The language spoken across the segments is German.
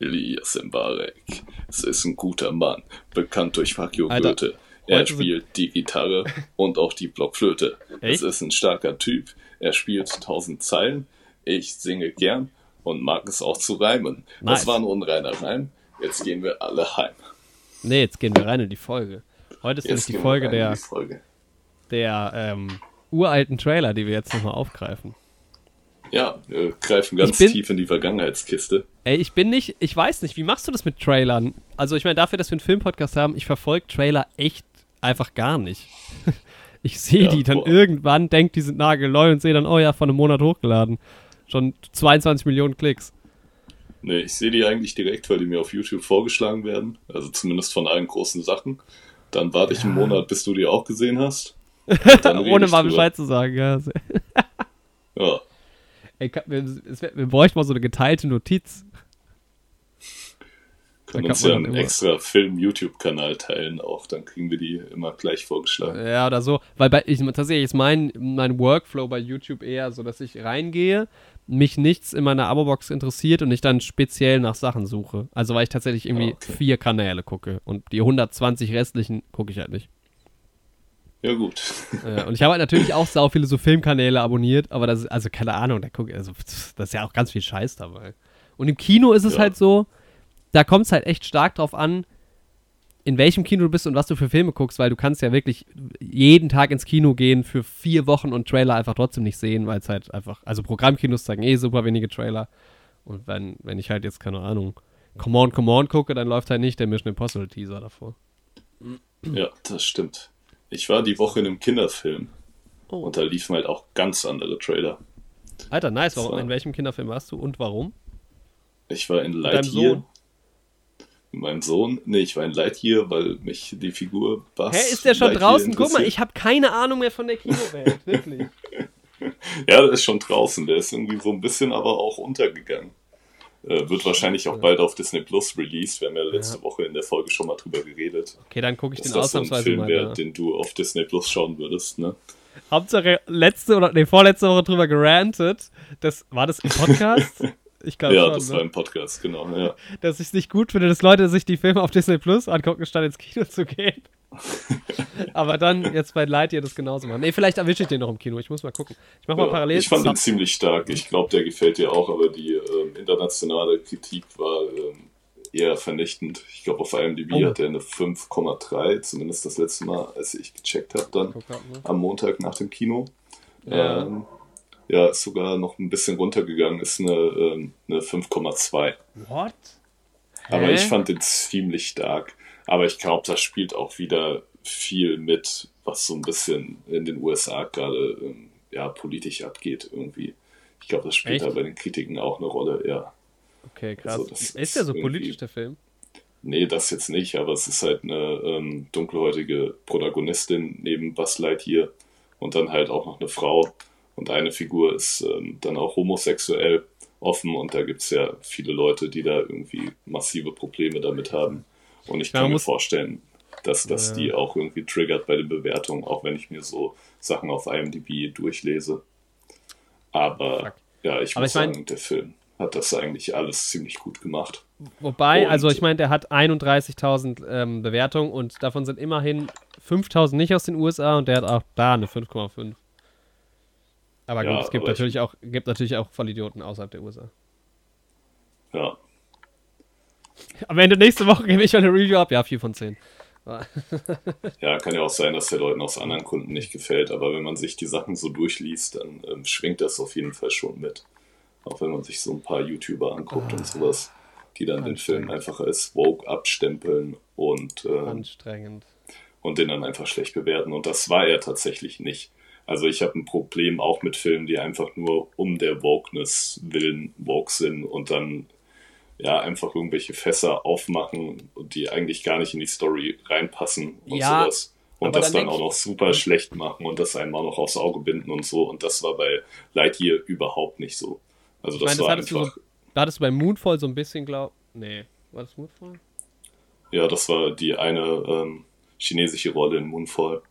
Elias Mbarek. Es ist ein guter Mann, bekannt durch Fakio Goethe. Er spielt die Gitarre und auch die Blockflöte. Es ist ein starker Typ. Er spielt tausend Zeilen. Ich singe gern und mag es auch zu reimen. Nice. Das war ein unreiner Reim. Jetzt gehen wir alle heim. Nee, jetzt gehen wir rein in die Folge. Heute ist nämlich Jetzt die gehen wir Folge der, die Folge. der ähm, uralten Trailer, die wir jetzt nochmal aufgreifen. Ja, wir greifen ganz bin- tief in die Vergangenheitskiste. Ey, ich bin nicht, ich weiß nicht, wie machst du das mit Trailern? Also ich meine, dafür, dass wir einen Filmpodcast haben, ich verfolge Trailer echt einfach gar nicht. Ich sehe Ja, die dann boah. irgendwann, denke, die sind nagelneu und sehe dann, oh ja, vor einem Monat hochgeladen. Schon 22 Millionen Klicks. Nee, ich sehe die eigentlich direkt, weil die mir auf YouTube vorgeschlagen werden. Also zumindest von allen großen Sachen. Dann warte ich einen Monat, bis du die auch gesehen hast. Ohne mal. Bescheid zu sagen, ja. Ja, Ey, kann- wir, es wir bräuchten mal so eine geteilte Notiz. können uns ja einen extra Film-YouTube-Kanal teilen auch. Dann kriegen wir die immer gleich vorgeschlagen. Ja, oder so. Weil bei, ich, tatsächlich ist mein, mein Workflow bei YouTube eher so, dass ich reingehe, mich nichts in meiner Abo-Box interessiert und ich dann speziell nach Sachen suche. Also weil ich tatsächlich irgendwie Ah, okay. vier Kanäle gucke und die 120 restlichen gucke ich halt nicht. Ja, gut. Äh, und ich habe halt natürlich auch sau viele so Filmkanäle abonniert, aber das ist, also keine Ahnung, da guck, also, das ist ja auch ganz viel Scheiß dabei. Und im Kino ist es Ja. halt so, da kommt es halt echt stark drauf an, in welchem Kino du bist und was du für Filme guckst, weil du kannst ja wirklich jeden Tag ins Kino gehen für vier Wochen und Trailer einfach trotzdem nicht sehen, weil es halt einfach, also Programmkinos zeigen eh super wenige Trailer. Und wenn, wenn ich halt jetzt, keine Ahnung, Come on, Come on gucke, dann läuft halt nicht der Mission Impossible Teaser davor. Ja, das stimmt. Ich war die Woche in einem Kinderfilm. Oh. Und da liefen halt auch ganz andere Trailer. Alter, nice. Warum, So. in welchem Kinderfilm warst du und warum? Ich war in deinem Lightyear. Sohn? Mit meinem Sohn? Nee, ich war in Lightyear, weil mich die Figur Buzz Hä, ist der schon Lightyear draußen? Guck mal, ich habe keine Ahnung mehr von der Kinowelt, wirklich. Ja, der ist schon draußen. Der ist irgendwie so ein bisschen aber auch untergegangen. Äh, wird wahrscheinlich auch bald auf Disney Plus released. Wir haben ja letzte Ja. Woche in der Folge schon mal drüber geredet. Okay, dann gucke ich den das so ein ausnahmsweise Film mal. wäre, Ja. den du auf Disney Plus schauen würdest, ne? Hauptsache letzte oder nee, vorletzte Woche drüber gerantet. Das war das im Podcast? Ich glaube ja, schon, das ne? war im Podcast, genau. Ja. dass ich es nicht gut finde, dass Leute sich die Filme auf Disney Plus angucken, statt ins Kino zu gehen. Aber dann jetzt bei Lightyear das genauso machen. Nee, vielleicht erwische ich den noch im Kino. Ich muss mal gucken. Ich mach mal Ja, parallel. ich fand den Sub- ziemlich stark. Ich glaube, der gefällt dir auch, aber die ähm, internationale Kritik war ähm, eher vernichtend. Ich glaube, auf IMDb Oh. hat er eine 5,3, zumindest das letzte Mal, als ich gecheckt habe, dann grad, ne? am Montag nach dem Kino. Ja. Ähm, ja, ist sogar noch ein bisschen runtergegangen, ist eine, ähm, eine 5,2. What? Aber Hä? ich fand den ziemlich stark. Aber ich glaube, das spielt auch wieder viel mit, was so ein bisschen in den USA gerade ähm, ja, politisch abgeht irgendwie. Ich glaube, das spielt Echt? da bei den Kritiken auch eine Rolle, ja. Okay, krass. Also das ist der so ist politisch, der Film? Nee, das jetzt nicht, aber es ist halt eine ähm, dunkelhäutige Protagonistin neben Buzz Lightyear und dann halt auch noch eine Frau. Und eine Figur ist ähm, dann auch homosexuell offen und da gibt's ja viele Leute, die da irgendwie massive Probleme damit haben. Und ich Ja, kann mir vorstellen, dass das Ja. die auch irgendwie triggert bei den Bewertungen, auch wenn ich mir so Sachen auf IMDb durchlese. Aber Fuck. ja, ich Aber muss ich mein- sagen, der Film hat das eigentlich alles ziemlich gut gemacht. Wobei, Und- also ich meine, der hat 31.000 ähm, Bewertungen und davon sind immerhin 5.000 nicht aus den USA und der hat auch da eine 5,5. Aber gut, Ja, es gibt aber ich- natürlich, auch, gibt natürlich auch Vollidioten außerhalb der USA. Ja, Am Ende nächste Woche gebe ich eine Review ab. Ja, 4 von 10. Ja, kann ja auch sein, dass der Leuten aus anderen Kunden nicht gefällt, aber wenn man sich die Sachen so durchliest, dann ähm, schwingt das auf jeden Fall schon mit. Auch wenn man sich so ein paar YouTuber anguckt und sowas, die dann den Film einfach als Woke abstempeln und, Anstrengend. und den dann einfach schlecht bewerten. Und das war er tatsächlich nicht. Also ich habe ein Problem auch mit Filmen, die einfach nur um der Wokeness willen woke sind und dann ja einfach irgendwelche Fässer aufmachen die eigentlich gar nicht in die Story reinpassen und Ja, sowas. Und das dann dann auch noch super schlecht machen und das einem auch noch aufs Auge binden und so. Und das war bei Lightyear überhaupt nicht so. Also Ich das meine, das war du, einfach, so, da hattest du bei Moonfall so ein bisschen, glaub. Nee, war das Moonfall? ja, das war die eine ähm, chinesische Rolle in Moonfall.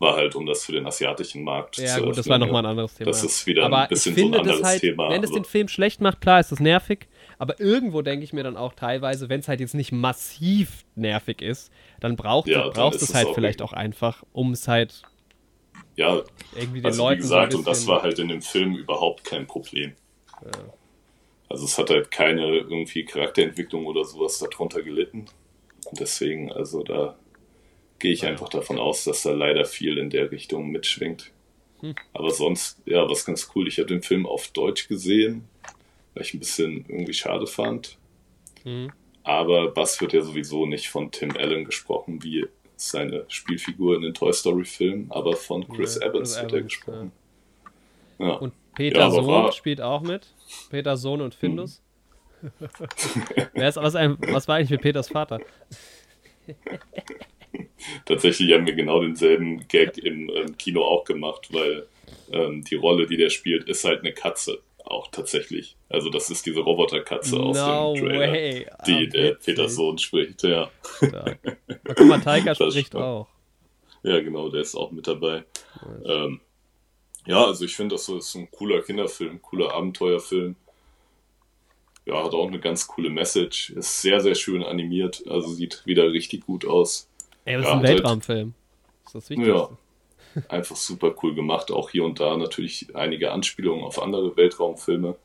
War halt, um das für den asiatischen Markt Ja, zu gut, das war nochmal ja. ein anderes Thema. Das ist wieder aber ein bisschen ich finde so ein anderes halt, Thema. wenn es aber- den Film schlecht macht, klar ist das nervig. Aber irgendwo denke ich mir dann auch teilweise, wenn es halt jetzt nicht massiv nervig ist, dann braucht Ja, dann brauchst es es halt auch vielleicht auch einfach, um es halt Ja, irgendwie den also Leuten wie gesagt, so und das war halt in dem Film überhaupt kein Problem. Also es hat halt keine irgendwie Charakterentwicklung oder sowas darunter gelitten. Und deswegen, also da gehe ich einfach davon aus, dass da leider viel in der Richtung mitschwingt. Hm. Aber sonst, ja, was ganz cool. Ich habe den Film auf Deutsch gesehen, weil ich ein bisschen irgendwie schade fand. Mhm. Aber Buzz wird ja sowieso nicht von Tim Allen gesprochen, wie seine Spielfigur in den Toy Story Filmen, aber von Chris Ja, Evans wird er gesprochen. Ja. Und Peter Ja, Sohn war- spielt auch mit. Peter Sohn und Findus. Mhm. Wer ist, was, was war eigentlich mit Peters Vater? Tatsächlich haben wir genau denselben Gag im ähm, Kino auch gemacht, weil ähm, die Rolle, die der spielt, ist halt eine Katze. Auch tatsächlich. Also das ist diese Roboterkatze aus No dem Trailer, way. die Ah, der witzig. Peter Sohn spricht. Ja. Stark. Guck mal, Das spricht auch. ja, genau, der ist auch mit dabei. Ähm, ja, also ich finde, das ist ein cooler Kinderfilm, cooler Abenteuerfilm. Ja, hat auch eine ganz coole Message. Ist sehr, sehr schön animiert. Also sieht wieder richtig gut aus. Ey, das Ja, ist ein Weltraumfilm. Das ist das Wichtigste. Ja, einfach super cool gemacht. Auch hier und da natürlich einige Anspielungen auf andere Weltraumfilme.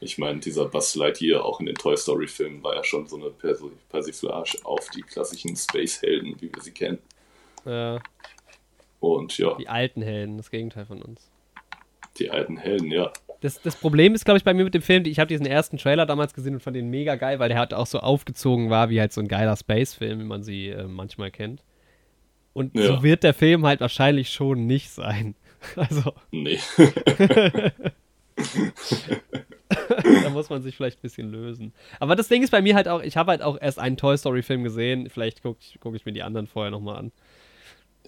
Ich meine, dieser Buzz Lightyear auch in den Toy Story Filmen war ja schon so eine Persi- Persiflage auf die klassischen Space-Helden, wie wir sie kennen. Äh, Und ja, die alten Helden, das Gegenteil von uns. die alten Helden, ja. Das, das Problem ist, glaube ich, bei mir mit dem Film, ich habe diesen ersten Trailer damals gesehen und fand den mega geil, weil der halt auch so aufgezogen war, wie halt so ein geiler Space-Film, wie man sie äh, manchmal kennt. Und Ja. so wird der Film halt wahrscheinlich schon nicht sein. Also, Nee. da muss man sich vielleicht ein bisschen lösen. Aber das Ding ist bei mir halt auch, ich habe halt auch erst einen Toy Story-Film gesehen. Vielleicht gucke ich, guck ich mir die anderen vorher nochmal an.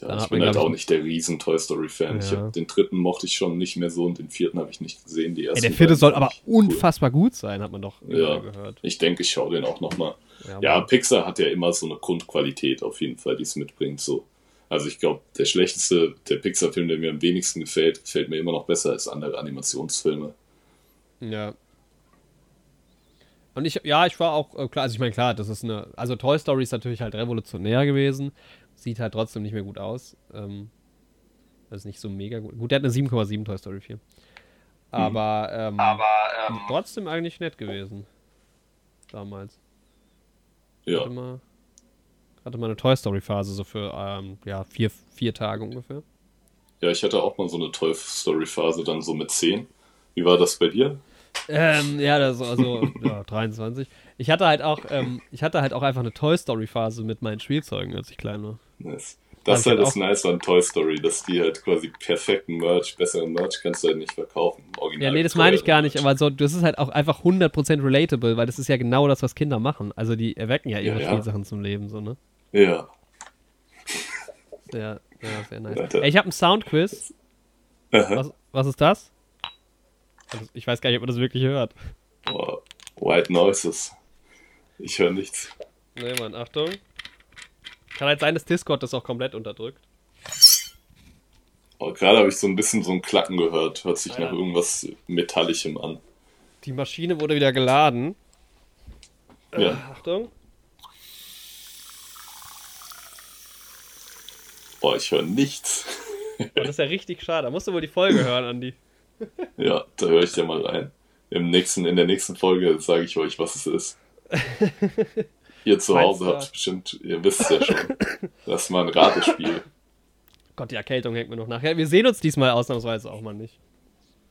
Ja, ich bin halt auch nicht der riesen Toy Story Fan. Ich Ja. hab, den dritten mochte ich schon nicht mehr so und den vierten habe ich nicht gesehen. Die ersten der vierte soll aber cool. unfassbar gut sein, hat man doch Ja. gehört. Ich denke, ich schaue den auch nochmal. Ja, Ja. Pixar hat ja immer so eine Grundqualität auf jeden Fall, die es mitbringt. So. Also ich glaube, der schlechteste, der Pixar-Film, der mir am wenigsten gefällt, gefällt mir immer noch besser als andere Animationsfilme. Ja. Und ich, ja, ich war auch, äh, klar, also ich meine, klar, das ist eine, also Toy Story ist natürlich halt revolutionär gewesen, sieht halt trotzdem nicht mehr gut aus. Ähm, das ist nicht so mega gut. Gut, der hat eine 7,7 Toy Story 4. Aber, ähm, trotzdem eigentlich nett gewesen. Damals. Ja, Hatte mal, hatte mal eine Toy Story Phase, so für, ähm, ja, vier, vier Tage ungefähr. ja, ich hatte auch mal so eine Toy Story-Phase dann so mit 10. Wie war das bei dir? Ähm, ja, das also ja, 23. Ich hatte halt auch, ähm, ich hatte halt auch einfach eine Toy Story Phase mit meinen Spielzeugen, als ich klein war. Nice. Das ist halt halt das Nice an Toy Story, dass die halt quasi perfekten Merch, besseren Merch kannst du halt nicht verkaufen. Original Ja, nee, das meine ich gar nicht, aber so, das ist halt auch einfach 100% relatable, weil das ist ja genau das, was Kinder machen. Also die erwecken ja ihre Ja, ja. Spielsachen zum Leben, so, ne? Ja, Ja, ja sehr nice. Ey, ich habe einen Soundquiz. Was, was ist das? Also, ich weiß gar nicht, ob man das wirklich hört. Boah, White Noises. Ich höre nichts. Nee, Mann, Achtung. Kann halt sein, dass Discord das auch komplett unterdrückt. Oh, Gerade habe ich so ein bisschen so ein Klacken gehört. Hört sich ja. nach irgendwas Metallichem an. Die Maschine wurde wieder geladen. Ja. Äh, Achtung. Boah, ich höre nichts. Oh, das ist ja richtig schade. Da musst du wohl die Folge hören, Andi. Ja, da höre ich dir mal rein. Im nächsten, in der nächsten Folge sage ich euch, was es ist. Ihr zu Hause habt bestimmt, ihr wisst es ja schon. Das mal ein Ratespiel. Gott, die Erkältung hängt mir noch nach. Ja, wir sehen uns diesmal ausnahmsweise auch mal nicht.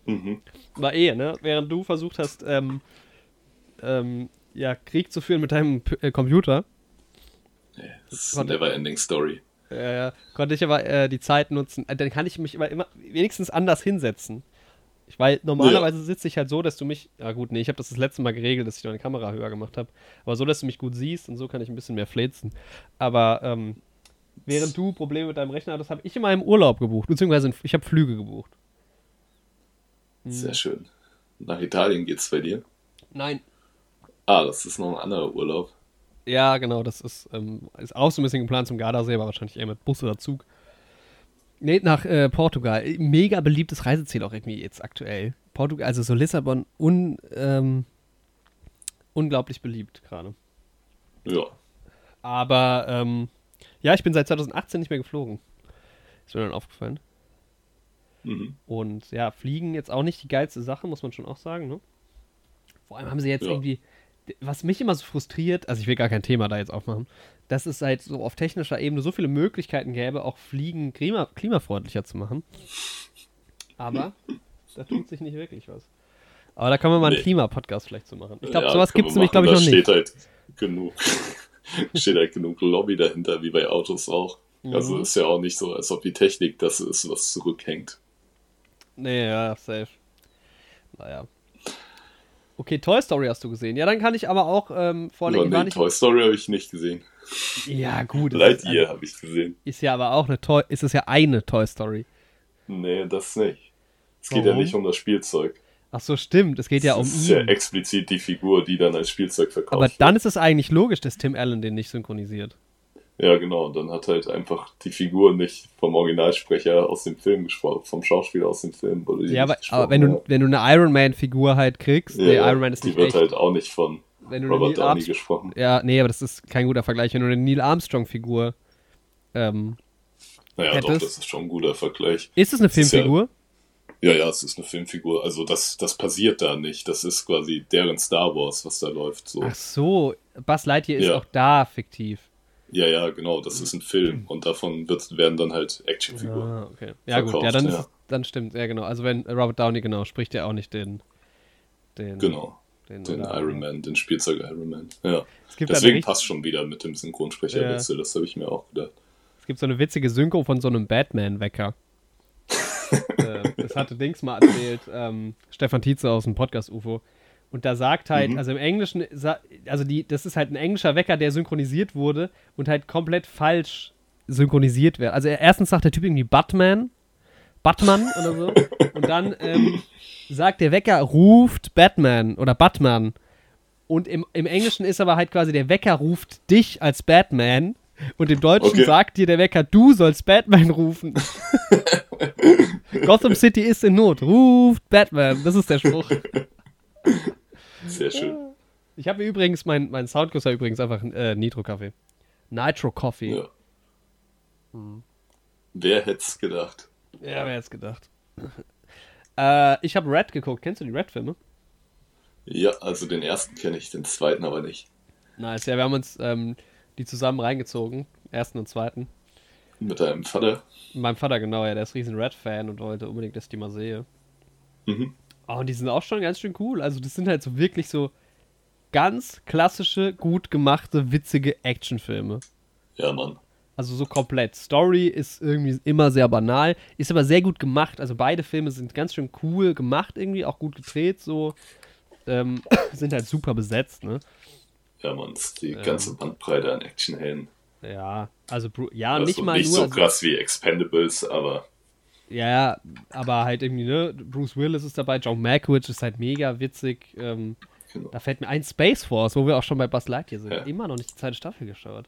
Mhm. War eh, ne? Während du versucht hast, ähm, ähm, ja, Krieg zu führen mit deinem P äh, Computer, Das ist eine Neverending Story. äh, konnte ich aber äh, die Zeit nutzen. Äh, dann kann ich mich immer, immer wenigstens anders hinsetzen. Weil normalerweise sitze ich halt so, dass du mich. Ja, gut, nee, ich habe das das letzte Mal geregelt, dass ich meine Kamera höher gemacht habe. Aber so, dass du mich gut siehst und so kann ich ein bisschen mehr fläzen. Aber ähm, während du Probleme mit deinem Rechner hattest, habe ich immer im Urlaub gebucht. Beziehungsweise ich habe Flüge gebucht. Mhm. Sehr schön. Nach Italien geht's bei dir. Nein, Ah, das ist noch ein anderer Urlaub. Ja, genau, das ist, ähm, ist auch so ein bisschen geplant zum Gardasee, aber wahrscheinlich eher mit Bus oder Zug. Nee, nach äh, Portugal. Mega beliebtes Reiseziel auch irgendwie jetzt aktuell. Portugal, also so Lissabon und ähm, unglaublich beliebt gerade. Ja. Aber ähm, ja, ich bin seit 2018 nicht mehr geflogen. Ist mir dann aufgefallen. Mhm. Und ja, Fliegen jetzt auch nicht die geilste Sache, muss man schon auch sagen, ne? Vor allem haben sie jetzt Ja. irgendwie, was mich immer so frustriert, also ich will gar kein Thema da jetzt aufmachen, dass es halt so auf technischer Ebene so viele Möglichkeiten gäbe, auch Fliegen klima klimafreundlicher zu machen. Aber da tut sich nicht wirklich was. Aber da können wir mal einen Nee. Klimapodcast vielleicht zu machen. Ich glaube, Ja, sowas gibt es nämlich, glaube ich, noch da nicht. steht halt genug. steht halt genug Lobby dahinter, wie bei Autos auch. Also Mhm. ist ja auch nicht so, als ob die Technik das ist, was zurückhängt. Nee, ja, safe. Naja. Okay, Toy Story hast du gesehen. Ja, dann kann ich aber auch ähm, vorne. Ja, nee, nicht, Toy Story habe ich nicht gesehen. Ja, gut. Lightyear habe ich gesehen. ist ja aber auch eine Toy. Ist es ja eine Toy Story. Nee, das nicht. Es geht ja Warum? nicht um das Spielzeug. Ach so, stimmt. Es geht ja um Es ist ja explizit die Figur, die dann als Spielzeug verkauft aber dann ist es eigentlich logisch, dass Tim Allen den nicht synchronisiert. Ja, genau. Und dann hat halt einfach die Figur nicht vom Originalsprecher aus dem Film gesprochen, vom Schauspieler aus dem Film. Wurde Ja, aber, aber wenn, du, wenn du eine Iron Man-Figur halt kriegst, Ja, nee, Iron Man ist die nicht wird echt. halt auch nicht von wenn du Robert Downey Armstrong, gesprochen. ja, nee, aber das ist kein guter Vergleich. Wenn du eine Neil Armstrong-Figur. Ähm, Naja, doch, hättest- das ist schon ein guter Vergleich. ist es eine ist ja- Filmfigur? Ja, ja, es ist eine Filmfigur. Also das, das passiert da nicht. Das ist quasi deren Star Wars, was da läuft. So. Ach so, Buzz Lightyear ist Ja. auch da fiktiv. Ja, ja, genau. Das ist ein Film. Und davon wird, werden dann halt Actionfiguren. Ah, okay. Ja, gut, verkauft, ja, dann, ja. Ist, dann stimmt, ja, genau. Also, wenn Robert Downey, genau, spricht er auch nicht den. den Genau. Den, Den Iron Man, den Spielzeug Iron Man. Ja. Deswegen passt schon wieder mit dem Synchronsprecherwechsel. Das habe ich mir auch gedacht. es gibt so eine witzige Synchro von so einem Batman-Wecker. äh, das hatte Dings mal erzählt, ähm, Stefan Tietze aus dem Podcast UFO. Und da sagt halt, Mhm. also im Englischen, also die, das ist halt ein englischer Wecker, der synchronisiert wurde und halt komplett falsch synchronisiert wird. Also er- erstens sagt der Typ irgendwie Batman, Batman oder so. Und dann ähm, sagt der Wecker, ruft Batman oder Batman. Und im, im Englischen ist aber halt quasi, der Wecker ruft dich als Batman. Und im Deutschen Okay. sagt dir der Wecker, du sollst Batman rufen. Gotham City ist in Not. Ruft Batman. Das ist der Spruch. Sehr schön. Ich habe übrigens, mein, mein Soundkurs war übrigens einfach äh, Nitro-Kaffee. Nitro Coffee. Ja. Wer hätte es gedacht? Ja, wer hätte gedacht. äh, ich habe Red geguckt. Kennst du die Red-Filme? Ja, also den ersten kenne ich, den zweiten aber nicht. Nice. Ja, wir haben uns ähm, die zusammen reingezogen. Ersten und zweiten. Mit deinem Vater. Mein Vater, genau, ja, der ist riesen Red-Fan und wollte unbedingt, dass ich die mal sehe. Mhm. Oh, und die sind auch schon ganz schön cool. Also, das sind halt so wirklich so ganz klassische, gut gemachte, witzige Actionfilme. Ja, Mann. Also so komplett. Story ist irgendwie immer sehr banal, ist aber sehr gut gemacht. Also beide Filme sind ganz schön cool gemacht irgendwie, auch gut gedreht, so. Ähm, sind halt super besetzt, ne? Ja, ist die Ähm. ganze Bandbreite an Actionhelden. Ja, also ja, Also nicht mal nicht nur. so also- krass wie Expendables, aber Ja, ja, aber halt irgendwie, ne? Bruce Willis ist dabei, John Malkovich ist halt mega witzig. Ähm, genau. da fällt mir ein Space Force, wo wir auch schon bei Buzz Lightyear sind. Ja. Immer noch nicht die zweite Staffel geschaut.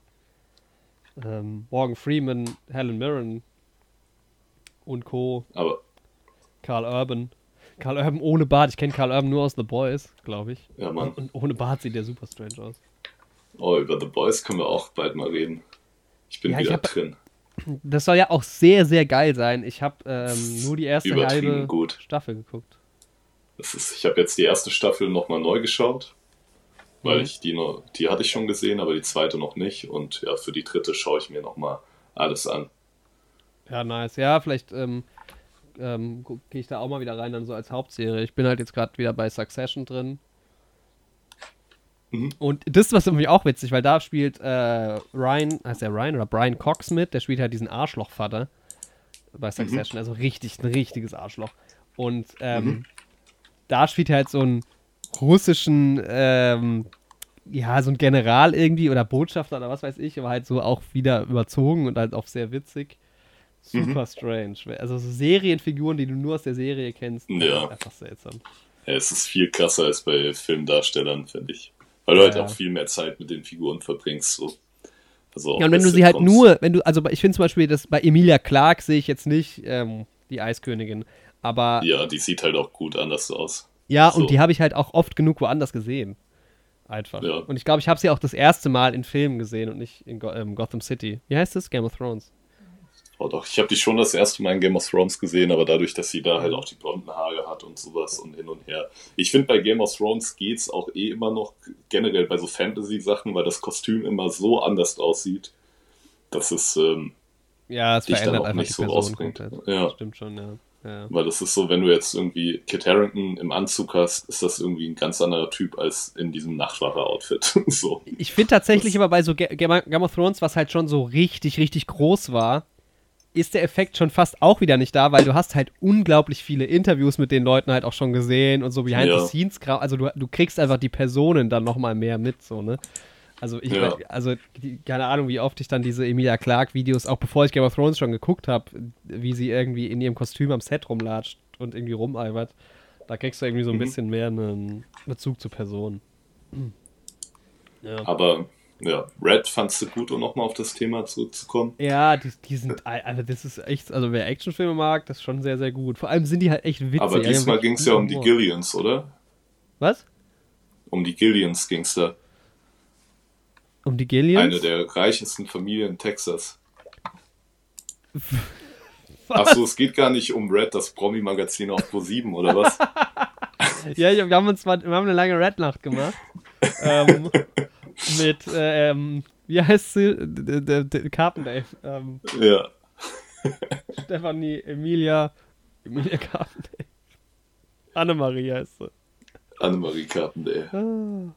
Ähm, Morgan Freeman, Helen Mirren und Co. aber Carl Urban. Carl Urban ohne Bart. Ich kenne Carl Urban nur aus The Boys, glaube ich. ja, Mann. Und ohne Bart sieht der super strange aus. Oh, über The Boys können wir auch bald mal reden. Ich bin Ja, ich wieder hab- drin. Das soll ja auch sehr, sehr geil sein. Ich habe ähm, nur die erste halbe gut. Staffel geguckt. Das ist, ich habe jetzt die erste Staffel nochmal neu geschaut, weil Mhm. ich die noch, die hatte ich schon gesehen, aber die zweite noch nicht. Und ja, für die dritte schaue ich mir nochmal alles an. Ja, nice. Ja, vielleicht ähm, ähm, gehe ich da auch mal wieder rein, dann so als Hauptserie. Ich bin halt jetzt gerade wieder bei Succession drin. Mhm. Und das ist was irgendwie auch witzig, weil da spielt äh, Ryan, heißt der Ryan oder Brian Cox mit, der spielt halt diesen Arschlochvater bei Succession, also richtig, ein richtiges Arschloch. Und ähm, Mhm. da spielt er halt so einen russischen, ähm, ja, so ein General irgendwie oder Botschafter oder was weiß ich, aber halt so auch wieder überzogen und halt auch sehr witzig. Super Mhm. strange. Also so Serienfiguren, die du nur aus der Serie kennst, Ja. einfach seltsam. Ja, es ist viel krasser als bei Filmdarstellern, finde ich. Weil du halt Ja. auch viel mehr Zeit mit den Figuren verbringst. So. Also Ja, und wenn du sie halt nur, wenn du, also ich finde zum Beispiel, das bei Emilia Clark sehe ich jetzt nicht ähm, die Eiskönigin, aber Ja, die sieht halt auch gut anders aus. Und so. die habe ich halt auch oft genug woanders gesehen. Einfach. Ja. Und ich glaube, ich habe sie auch das erste Mal in Filmen gesehen und nicht in Go ähm, Gotham City. Wie heißt das? Game of Thrones. Oh doch, ich habe die schon das erste Mal in Game of Thrones gesehen, aber dadurch, dass sie da halt auch die blonden Haare hat und sowas und hin und her. Ich finde, bei Game of Thrones geht's auch eh immer noch generell bei so Fantasy-Sachen, weil das Kostüm immer so anders aussieht, dass es, ähm, Ja, es Dich dann verändert auch einfach nicht so rausbringt. Ja. Stimmt schon, ja. Ja. weil das ist so, wenn du jetzt irgendwie Kit Harington im Anzug hast, ist das irgendwie ein ganz anderer Typ als in diesem Nachtwache-Outfit. so. Ich finde tatsächlich Das- aber bei so Ga- Game of Thrones, was halt schon so richtig, richtig groß war, ist der Effekt schon fast auch wieder nicht da, weil du hast halt unglaublich viele Interviews mit den Leuten halt auch schon gesehen und so behind Ja. the scenes. Also du, du kriegst einfach die Personen dann nochmal mehr mit, so, ne? Also ich, Ja. also die, keine Ahnung, wie oft ich dann diese Emilia Clark Videos, auch bevor ich Game of Thrones schon geguckt habe, wie sie irgendwie in ihrem Kostüm am Set rumlatscht und irgendwie rumalbert. Da kriegst du irgendwie so ein Mhm. bisschen mehr einen Bezug zur Person. Ja. Aber ja, Red fandst du gut, um nochmal auf das Thema zurückzukommen? Ja, die, die sind, also das ist echt, also wer Actionfilme mag, das ist schon sehr, sehr gut. Vor allem sind die halt echt witzig. Aber diesmal ging es ja um die. Gillians, oder? Was? Um die Gillians ging es da. Um die Gillians? Eine der reichesten Familien in Texas. Achso, es geht gar nicht um Red, das Promi-Magazin auf Pro7, oder was? Ja, wir haben uns mal, wir haben eine lange Red-Nacht gemacht. ähm, mit, äh, ähm, wie heißt sie? Carpendale. Ähm, ja. Stefanie Emilia, Emilia Carpendale. Annemarie heißt sie. Annemarie Carpendale. Ah.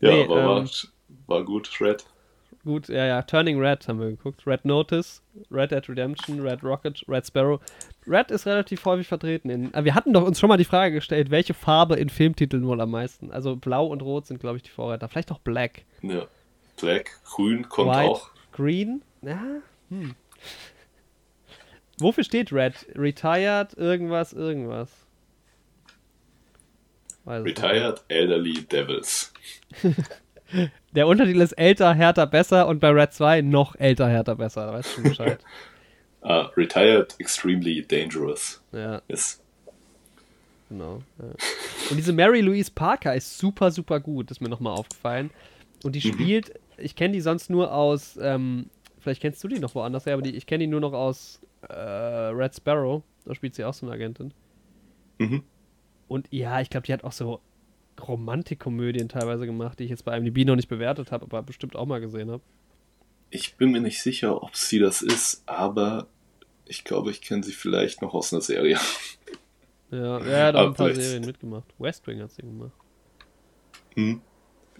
Ja, Nee, aber ähm, war gut, Red. Gut, ja, ja. Turning Red haben wir geguckt. Red Notice, Red Dead Redemption, Red Rocket, Red Sparrow. Red ist relativ häufig vertreten. In, wir hatten doch uns schon mal die Frage gestellt, welche Farbe in Filmtiteln wohl am meisten? Also Blau und Rot sind, glaube ich, die Vorreiter. Vielleicht auch Black. Ja. Black, Grün kommt White, auch. Green? Ja, hm. Wofür steht Red? Retired, irgendwas, irgendwas. Weiß. Retired Elderly Devils. Der Untertitel ist älter, härter, besser und bei Red 2 noch älter, härter, besser. Da weißt du schon Bescheid. Ah, retired Extremely Dangerous ja. ist. Genau. Ja. Und diese Mary Louise Parker ist super, super gut, ist mir nochmal aufgefallen. Und die Mhm. spielt, ich kenne die sonst nur aus, ähm, vielleicht kennst du die noch woanders her, aber die, ich kenne die nur noch aus äh, Red Sparrow. Da spielt sie auch so eine Agentin. Mhm. Und ja, ich glaube, die hat auch so Romantikkomödien teilweise gemacht, die ich jetzt bei IMDb noch nicht bewertet habe, aber bestimmt auch mal gesehen habe. Ich bin mir nicht sicher, ob sie das ist, aber ich glaube, ich kenne sie vielleicht noch aus einer Serie. Ja, er hat auch ein paar Serien mitgemacht. West Wing hat sie gemacht. Hm.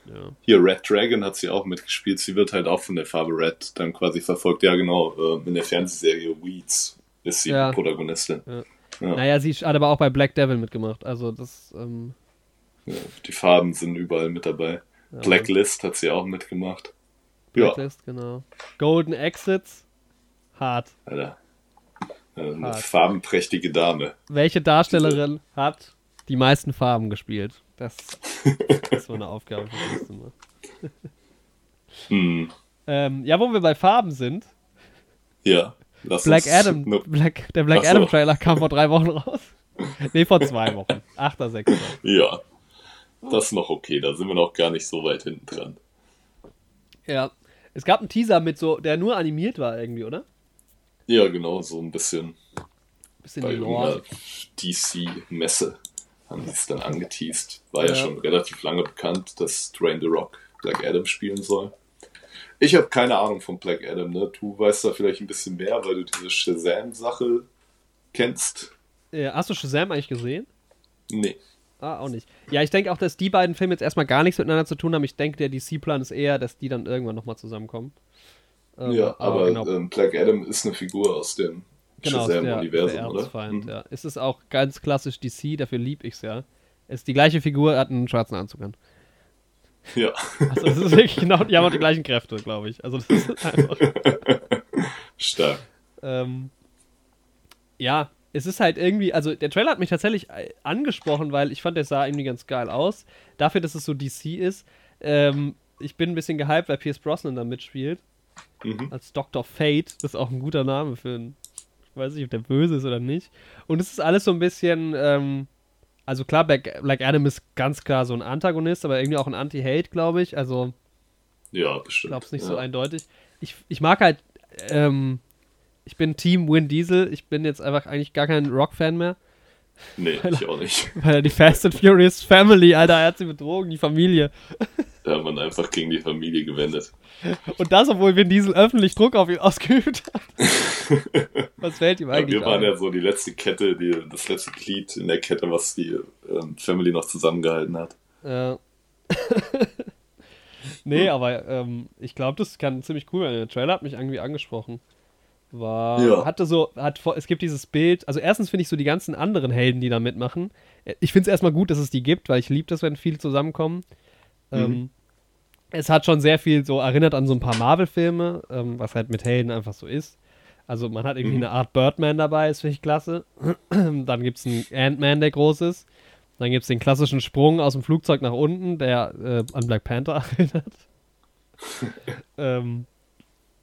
Ja. Hier, Red Dragon hat sie auch mitgespielt. Sie wird halt auch von der Farbe Red dann quasi verfolgt. Ja, genau. äh, In der Fernsehserie Weeds ist sie Ja. die Protagonistin. Ja. Ja. Naja, sie hat aber auch bei Black Devil mitgemacht. Also das, ähm, Ja, die Farben sind überall mit dabei. ja. Blacklist hat sie auch mitgemacht. Ja, Blacklist, genau. Golden Exits, hart. Alter. Äh, Eine Hart. farbenprächtige Dame. Welche Darstellerin hat die meisten Farben gespielt? Das, das war eine Aufgabe für das nächste Mal. Hm. Ähm, ja, wo wir bei Farben sind, Ja. Lass Black Adam, ne- Black, der Black so. Adam Trailer kam vor drei Wochen raus. nee, vor zwei Wochen. 8.6. Ja. Das ist noch okay. Da sind wir noch gar nicht so weit hinten dran. Ja. Es gab einen Teaser mit so, der nur animiert war irgendwie, oder? Ja, genau. So ein bisschen Bisschen bei irgendeiner DC-Messe haben sie es dann angeteased. War ja. Ja. schon relativ lange bekannt, dass Dwayne The Rock Black Adam spielen soll. Ich habe keine Ahnung von Black Adam, ne? Du weißt da vielleicht ein bisschen mehr, weil du diese Shazam-Sache kennst. Äh, hast du Shazam eigentlich gesehen? Nee. Ah, auch nicht. Ja, ich denke auch, dass die beiden Filme jetzt erstmal gar nichts miteinander zu tun haben. Ich denke, der DC-Plan ist eher, dass die dann irgendwann nochmal zusammenkommen. Ähm, ja, aber genau, ähm, Black Adam ist eine Figur aus dem genau Shazam-Universum, oder? Mhm. ja. Es ist auch ganz klassisch DC, dafür lieb ich's ja. Es ist die gleiche Figur, hat einen schwarzen Anzug an. ja. Also das ist wirklich genau, die haben auch die gleichen Kräfte, glaube ich. Also das ist einfach. Stark. Ähm, ja, es ist halt irgendwie, also der Trailer hat mich tatsächlich äh, angesprochen, weil ich fand, der sah irgendwie ganz geil aus. Dafür, dass es so DC ist. Ähm, ich bin ein bisschen gehypt, weil Pierce Brosnan da mitspielt. Mhm. Als Dr. Fate. Das ist auch ein guter Name für einen. Ich weiß nicht, ob der böse ist oder nicht. Und es ist alles so ein bisschen ähm, also klar, Black, Black Adam ist ganz klar so ein Antagonist, aber irgendwie auch ein Anti-Hate, glaube ich. Also, Ja, ich bestimmt. glaube es nicht ja. so eindeutig. Ich, ich mag halt, ähm, ich bin Team Win Diesel. Ich bin jetzt einfach eigentlich gar kein Rock-Fan mehr, Nee, ich auch nicht. weil er die Fast and Furious Family, Alter, er hat sie betrogen, die Familie. Da hat man einfach gegen die Familie gewendet. Und das, obwohl Vin Diesel öffentlich Druck auf ihn ausgeübt hat. Was fällt ihm Ja, eigentlich wir waren ein? ja so die letzte Kette, die, das letzte Glied in der Kette, was die ähm, Family noch zusammengehalten hat. Ja. nee, aber ähm, ich glaube, das kann ziemlich cool werden. Der Trailer hat mich irgendwie angesprochen. War, Ja. hatte so, hat, vor- es gibt dieses Bild, also erstens finde ich so die ganzen anderen Helden, die da mitmachen. Ich finde es erstmal gut, dass es die gibt, weil ich liebe das, wenn viele zusammenkommen. Ähm, es hat schon sehr viel so erinnert an so ein paar Marvel-Filme, ähm, was halt mit Helden einfach so ist. Also man hat irgendwie Mhm. eine Art Birdman dabei, ist finde ich klasse. Dann gibt es einen Ant-Man, der groß ist. Dann gibt es den klassischen Sprung aus dem Flugzeug nach unten, der äh, an Black Panther erinnert. ähm,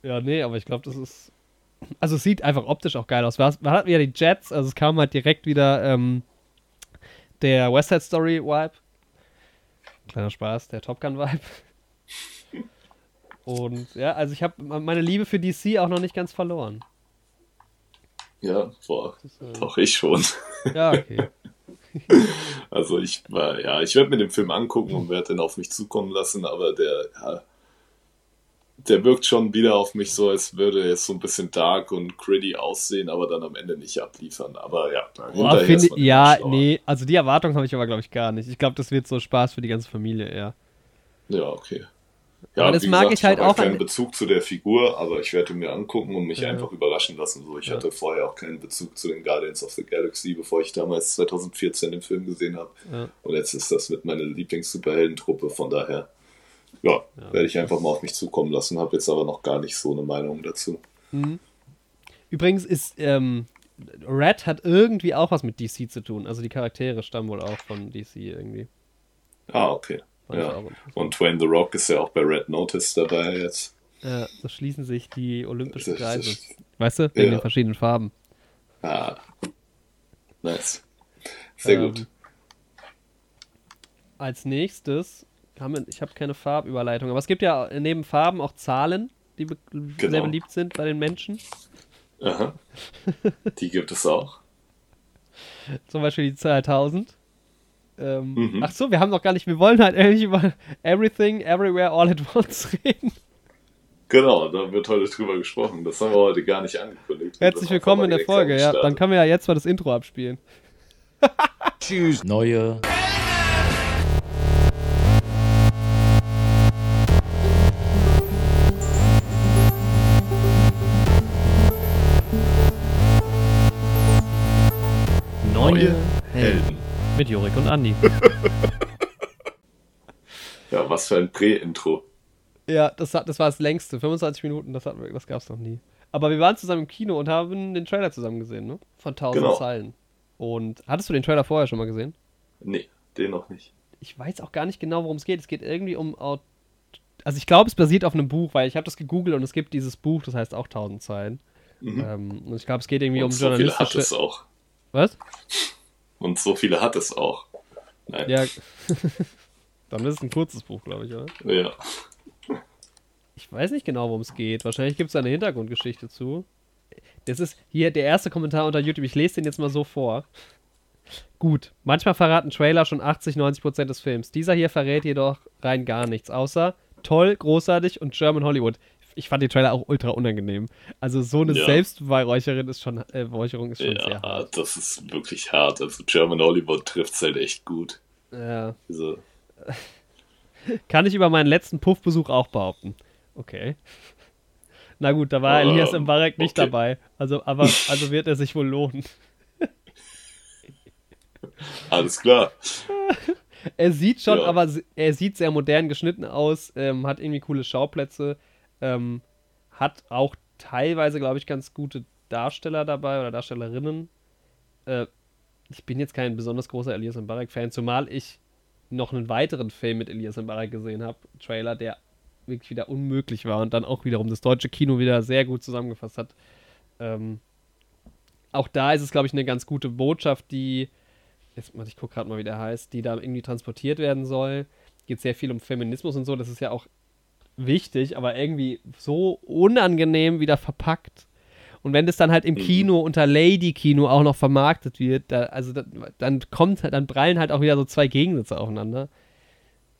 ja, nee, aber ich glaube, das ist. Also es sieht einfach optisch auch geil aus. Man hat wieder die Jets, also es kam halt direkt wieder ähm, der West Side Story Vibe. Kleiner Spaß, der Top Gun Vibe. Und ja, also ich habe meine Liebe für DC auch noch nicht ganz verloren. Ja, boah, Das, äh, doch ich schon. ja, okay. Also ich war, ja, ich werde mir den Film angucken und werde den auf mich zukommen lassen, aber der, ja, der wirkt schon wieder auf mich so, als würde er jetzt so ein bisschen dark und gritty aussehen, aber dann am Ende nicht abliefern. Aber ja, Boah, immer ja, nee, also die Erwartung habe ich aber, glaube ich, gar nicht. Ich glaube, das wird so Spaß für die ganze Familie eher. Ja, okay. Aber das mag ich halt auch keinen an- Bezug zu der Figur, aber ich werde mir angucken und mich Ja. einfach überraschen lassen. So, ich Ja. hatte vorher auch keinen Bezug zu den Guardians of the Galaxy, bevor ich damals 2014 den Film gesehen habe. Ja. Und jetzt ist das mit meiner Lieblings-Superheldentruppe, von daher, ja, Ja. werde ich einfach mal auf mich zukommen lassen, habe jetzt aber noch gar nicht so eine Meinung dazu. Übrigens ist ähm, Red hat irgendwie auch was mit DC zu tun. Also die Charaktere stammen wohl auch von DC irgendwie. Ah, okay. Fand Ja. Und Dwayne The Rock ist ja auch bei Red Notice dabei jetzt. Ja, so schließen sich die olympischen Kreise. Weißt du? Wegen Ja. den verschiedenen Farben. Ah, nice. Sehr Ähm, gut. Als nächstes haben ich habe keine Farbüberleitung, aber es gibt ja neben Farben auch Zahlen, die be sehr Genau. beliebt sind bei den Menschen. Aha. Die gibt es auch. Zum Beispiel die Zahl 1000. Ähm, Mhm. Ach so, wir haben noch gar nicht, wir wollen halt eigentlich über Everything, Everywhere, All at Once reden. Genau, da wird heute drüber gesprochen. Das haben wir heute gar nicht angekündigt. Herzlich willkommen in der Folge, ja. Dann können wir ja jetzt mal das Intro abspielen. Neue Neue Mit Jorik und Andi. Ja, was für ein Prä-Intro. ja, das, hat, das war das längste. 25 Minuten, das, hatten wir- das gab's noch nie. Aber wir waren zusammen im Kino und haben den Trailer zusammen gesehen, ne? Von 1000 Genau. Zeilen. Und hattest du den Trailer vorher schon mal gesehen? Nee, den noch nicht. ich weiß auch gar nicht genau, worum es geht. Es geht irgendwie um. Aut also ich glaube, es basiert auf einem Buch, weil ich habe das gegoogelt und es gibt dieses Buch, das heißt auch 1000 Zeilen. Mhm. Ähm, und ich glaube, es geht irgendwie Und um so viele hat journalistische. es auch. Was? Und so viele hat es auch. Nein. Ja. Dann ist es ein kurzes Buch, glaube ich, oder? Ja. Ich weiß nicht genau, worum es geht. Wahrscheinlich gibt es da eine Hintergrundgeschichte zu. Das ist hier der erste Kommentar unter YouTube. Ich lese den jetzt mal so vor. Gut, manchmal verraten Trailer schon 80, 90 Prozent des Films. Dieser hier verrät jedoch rein gar nichts, außer toll, großartig und German Hollywood. Ich fand den Trailer auch ultra unangenehm. Also so eine Ja. Selbstbeweihräucherung ist schon, äh, Räucherung ist schon sehr Ja, hart. das ist wirklich hart. Also German Hollywood trifft es halt echt gut. Ja. Diese, Kann ich über meinen letzten Puffbesuch auch behaupten. Okay. Na gut, da war Ähm, Elias Mbarek nicht okay. dabei. Also, aber, also wird er sich wohl lohnen. alles klar. Er sieht schon, Ja. aber er sieht sehr modern geschnitten aus, ähm, hat irgendwie coole Schauplätze, ähm, hat auch teilweise, glaube ich, ganz gute Darsteller dabei oder Darstellerinnen. Äh, ich bin jetzt kein besonders großer Elias Mbarek-Fan, zumal ich noch einen weiteren Film mit Elias Mbarek gesehen habe, Trailer, der wirklich wieder unmöglich war und dann auch wiederum das deutsche Kino wieder sehr gut zusammengefasst hat. Ähm, auch da ist es, glaube ich, eine ganz gute Botschaft, die jetzt, ich gucke gerade mal, wie der heißt, die da irgendwie transportiert werden soll. Geht sehr viel um Feminismus und so, das ist ja auch wichtig, aber irgendwie so unangenehm wieder verpackt. Und wenn das dann halt im mhm. Kino unter Lady-Kino auch noch vermarktet wird, da, also da, dann kommt dann prallen halt auch wieder so zwei Gegensätze aufeinander.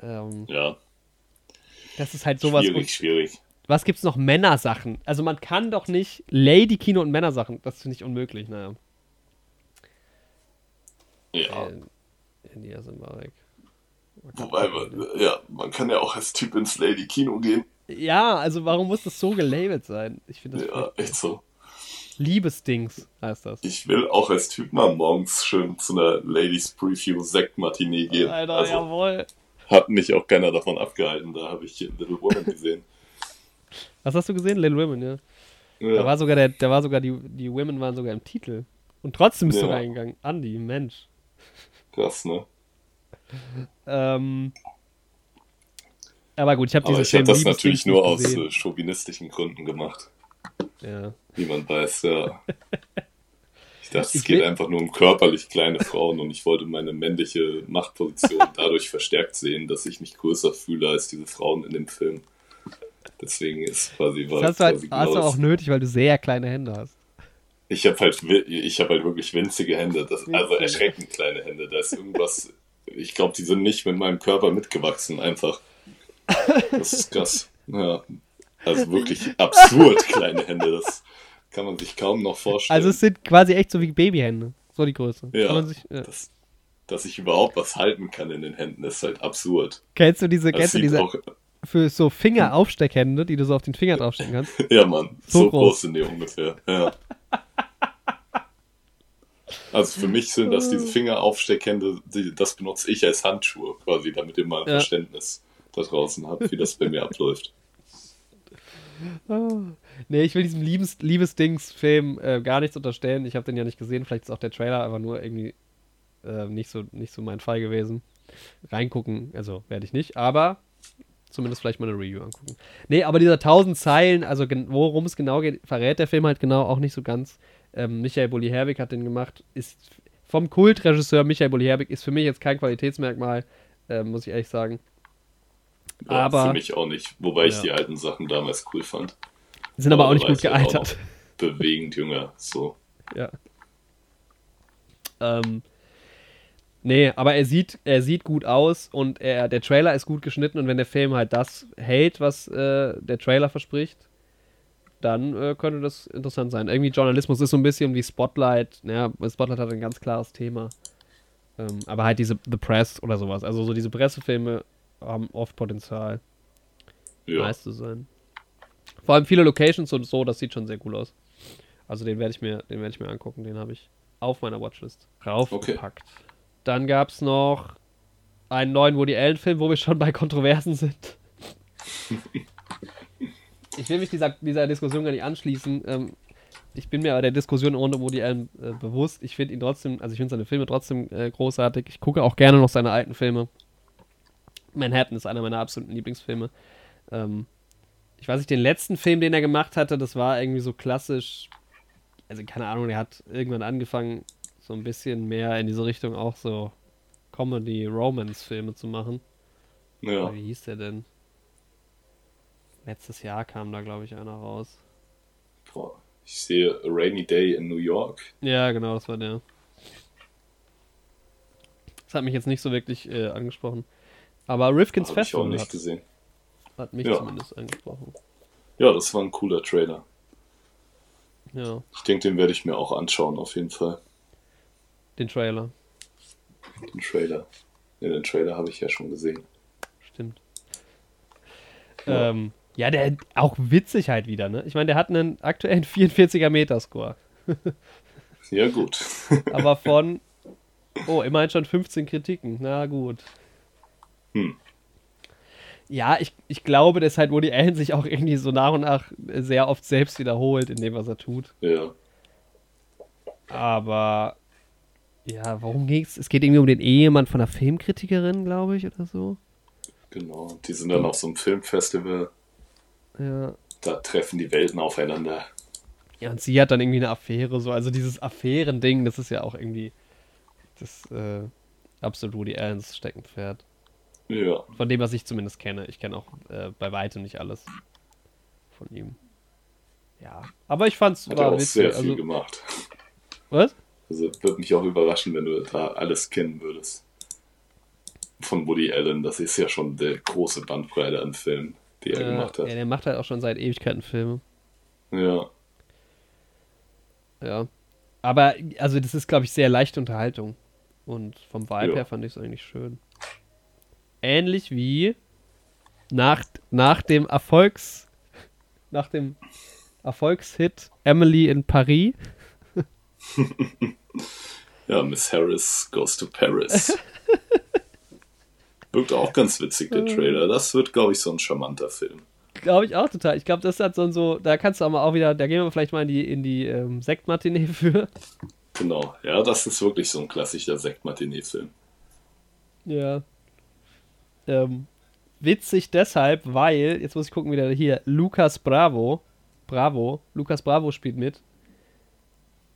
Ähm, ja. Das ist halt sowas. Schwierig, schwierig. Was gibt's noch? Männersachen. Also man kann doch nicht Lady-Kino und Männersachen. Das finde ich unmöglich, naja. Ja. Äh, Elias Mbarek. Wobei, man, ja, man kann ja auch als Typ ins Lady-Kino gehen. Ja, also warum muss das so gelabelt sein? Ich finde das. Ja, echt so. Liebesdings heißt das. Ich will auch als Typ mal morgens schön zu einer Ladies Preview Sekt Matinee gehen. Alter, also, jawohl. Hat mich auch keiner davon abgehalten. Da habe ich Little Women gesehen. Was hast du gesehen? Little Women, ja. ja. Da war sogar der, da war sogar die, die Women waren sogar im Titel. Und trotzdem bist ja. du reingegangen. Andi, Mensch. Krass, ne? Ähm. Aber gut, ich habe diese Aber ich habe das natürlich nur aus äh, chauvinistischen Gründen gemacht. Ja. Wie man weiß, ja. Ich dachte, es geht einfach nur um körperlich kleine Frauen und ich wollte meine männliche Machtposition dadurch verstärkt sehen, dass ich mich größer fühle als diese Frauen in dem Film. Deswegen ist quasi was. Das hast, du, halt, genau hast du auch nötig, weil du sehr kleine Hände hast. Ich habe halt, ich hab halt wirklich winzige Hände, das, also erschreckend kleine Hände. Da ist irgendwas, ich glaube, die sind nicht mit meinem Körper mitgewachsen, einfach. Das ist krass. Ja, also wirklich absurd kleine Hände, das kann man sich kaum noch vorstellen. Also es sind quasi echt so wie Babyhände, so die Größe. Ja, sich, ja. Das, dass ich überhaupt was halten kann in den Händen, ist halt absurd. Kennst du diese, kennst du diese auch, für so Fingeraufsteckhände, die du so auf den Finger draufstecken kannst? ja, Mann, so, so groß. groß sind die ungefähr, ja. Also für mich sind das diese Fingeraufsteckhände, die, das benutze ich als Handschuhe quasi, damit ihr mal ein ja. Verständnis da draußen habt, wie das bei mir abläuft. Oh. Nee, ich will diesem Liebes Liebesdings-Film äh, gar nichts unterstellen. Ich habe den ja nicht gesehen. Vielleicht ist auch der Trailer aber nur irgendwie äh, nicht, so, nicht so mein Fall gewesen. Reingucken, also werde ich nicht, aber zumindest vielleicht mal eine Review angucken. Nee, aber dieser 1000 Zeilen, also worum es genau geht, verrät der Film halt genau auch nicht so ganz. Ähm, Michael Bulli-Herbig hat den gemacht. Ist vom Kultregisseur Michael Bulli-Herbig ist für mich jetzt kein Qualitätsmerkmal, äh, muss ich ehrlich sagen. Ja, aber für mich auch nicht, wobei ich die alten Sachen damals cool fand. Sind aber, aber auch nicht gut gealtert. bewegend jünger, so. Ja. Ähm, nee, aber er sieht, er sieht gut aus und er, der Trailer ist gut geschnitten und wenn der Film halt das hält, was äh, der Trailer verspricht, dann äh, könnte das interessant sein. Irgendwie Journalismus ist so ein bisschen wie Spotlight. Ja, Spotlight hat ein ganz klares Thema. Ähm, aber halt diese The Press oder sowas. Also so diese Pressefilme haben oft Potenzial, ja. nice zu sein. Vor allem viele Locations und so, das sieht schon sehr cool aus. Also den werde ich mir, den werde ich mir angucken. Den habe ich auf meiner Watchlist raufgepackt. Okay. Dann gab es noch einen neuen Woody Allen Film, wo wir schon bei Kontroversen sind. ich will mich dieser, dieser Diskussion gar nicht anschließen. Ähm, ich bin mir aber der Diskussion ohne Woody Allen äh, bewusst. Ich finde ihn trotzdem, also ich finde seine Filme trotzdem äh, großartig. Ich gucke auch gerne noch seine alten Filme. Manhattan ist einer meiner absoluten Lieblingsfilme. Ähm, ich weiß nicht, den letzten Film, den er gemacht hatte, das war irgendwie so klassisch. Also keine Ahnung, er hat irgendwann angefangen, so ein bisschen mehr in diese Richtung auch so Comedy-Romance-Filme zu machen. Ja. Wie hieß der denn? Letztes Jahr kam da, glaube ich, einer raus. Boah, ich sehe A Rainy Day in New York. Ja, genau, das war der. Das hat mich jetzt nicht so wirklich äh, angesprochen. Aber Rifkins Festival ich auch nicht hat, gesehen. hat mich ja. zumindest angesprochen. Ja, das war ein cooler Trailer. Ja. Ich denke, den werde ich mir auch anschauen, auf jeden Fall. Den Trailer. Den Trailer. Ja, den Trailer habe ich ja schon gesehen. Stimmt. Ja. Ähm, ja, der auch witzig halt wieder, ne? Ich meine, der hat einen aktuellen 44er Metascore. ja, gut. Aber von, oh, immerhin schon 15 Kritiken. Na gut. Hm. Ja, ich, ich glaube, dass halt Woody Allen sich auch irgendwie so nach und nach sehr oft selbst wiederholt in dem, was er tut. Ja. Aber ja, worum geht's? Es geht irgendwie um den Ehemann von einer Filmkritikerin, glaube ich, oder so. Genau, die sind dann auf so einem Filmfestival. Ja. Da treffen die Welten aufeinander. Ja, und sie hat dann irgendwie eine Affäre, so. Also dieses Affären-Ding, das ist ja auch irgendwie Das äh, absolut Woody Allens Steckenpferd. Ja. Von dem, was ich zumindest kenne. Ich kenne auch äh, bei weitem nicht alles von ihm. Ja. Aber ich fand's Hat er war auch witzig. sehr viel Also, gemacht. was? Also würde mich auch überraschen, wenn du da alles kennen würdest. Von Woody Allen, das ist ja schon der große Bandbreite an Filmen, die er Äh, gemacht hat. Ja, der macht halt auch schon seit Ewigkeiten Filme. Ja, Ja. Aber, also, das ist, glaube ich, sehr leichte Unterhaltung. Und vom Vibe Ja. her fand ich es eigentlich schön. Ähnlich wie nach, nach dem Erfolgs. Nach dem Erfolgshit Emily in Paris. ja, Miss Harris Goes to Paris. Wirkt auch ganz witzig, der Trailer. Das wird, glaube ich, so ein charmanter Film. Glaube ich auch total. Ich glaube, das hat so ein so, da kannst du auch mal auch wieder, da gehen wir vielleicht mal in die, in die ähm, Sektmatinee für. Genau, ja, das ist wirklich so ein klassischer Sektmatinee-Film. Ja. Ähm, witzig deshalb, weil, jetzt muss ich gucken, wieder hier, Lukas Bravo, Bravo, Lukas Bravo spielt mit,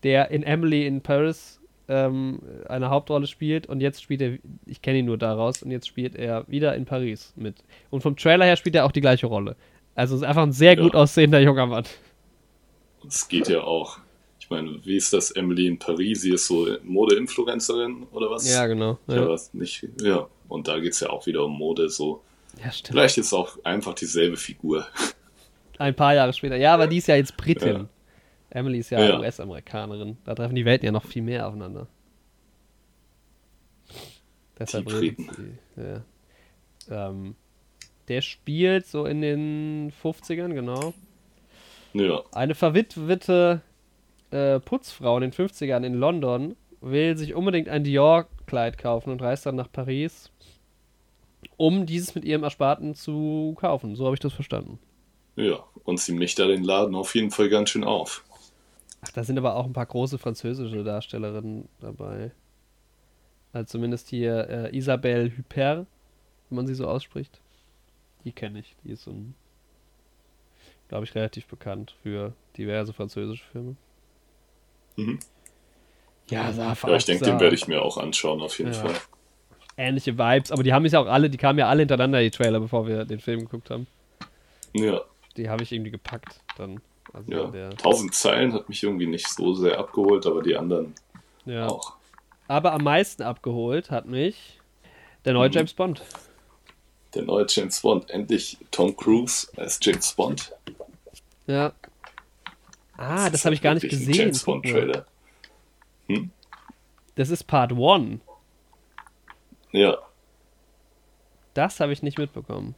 der in Emily in Paris ähm, eine Hauptrolle spielt und jetzt spielt er, ich kenne ihn nur daraus, und jetzt spielt er wieder in Paris mit. Und vom Trailer her spielt er auch die gleiche Rolle. Also ist einfach ein sehr Ja. gut aussehender junger Mann. Und es geht ja auch. Ich meine, wie ist das Emily in Paris? Sie ist so Mode-Influencerin oder was? Ja, genau. Ja, Ja, was nicht. Ja, und da geht es ja auch wieder um Mode. So, ja stimmt. vielleicht ist auch einfach dieselbe Figur. Ein paar Jahre später. Ja, aber die ist ja jetzt Britin. Ja. Emily ist ja, Ja. US-Amerikanerin. Da treffen die Welten ja noch viel mehr aufeinander. Deshalb redet sie. Ja. Ähm, der spielt so in den 50ern, genau. Ja, Eine verwitwete äh, Putzfrau in den 50ern in London will sich unbedingt ein Dior-Kleid kaufen und reist dann nach Paris, um dieses mit ihrem Ersparten zu kaufen. So habe ich das verstanden. ja. Und sie mischt da den Laden auf jeden Fall ganz schön auf. Ach, da sind aber auch ein paar große französische Darstellerinnen dabei. Also zumindest hier äh, Isabelle Huppert, wenn man sie so ausspricht. Die kenne ich. Die ist so ein, glaube ich, relativ bekannt für diverse französische Filme. Mhm. Ja, Ja, ich denke, den werde ich mir auch anschauen, auf jeden Ja. Fall. Ähnliche Vibes, aber die haben mich auch alle, die kamen ja alle hintereinander, die Trailer, bevor wir den Film geguckt haben. Ja, Die habe ich irgendwie gepackt dann. Also ja. der, 1000 Zeilen hat mich irgendwie nicht so sehr abgeholt, aber die anderen ja. auch. Aber am meisten abgeholt hat mich der neue Mhm. James Bond. Der neue James Bond, endlich Tom Cruise als James Bond. Ja. Ah, das, habe ich gar nicht gesehen. James Bond. Trailer. Das ist Part 1. Ja, Das habe ich nicht mitbekommen.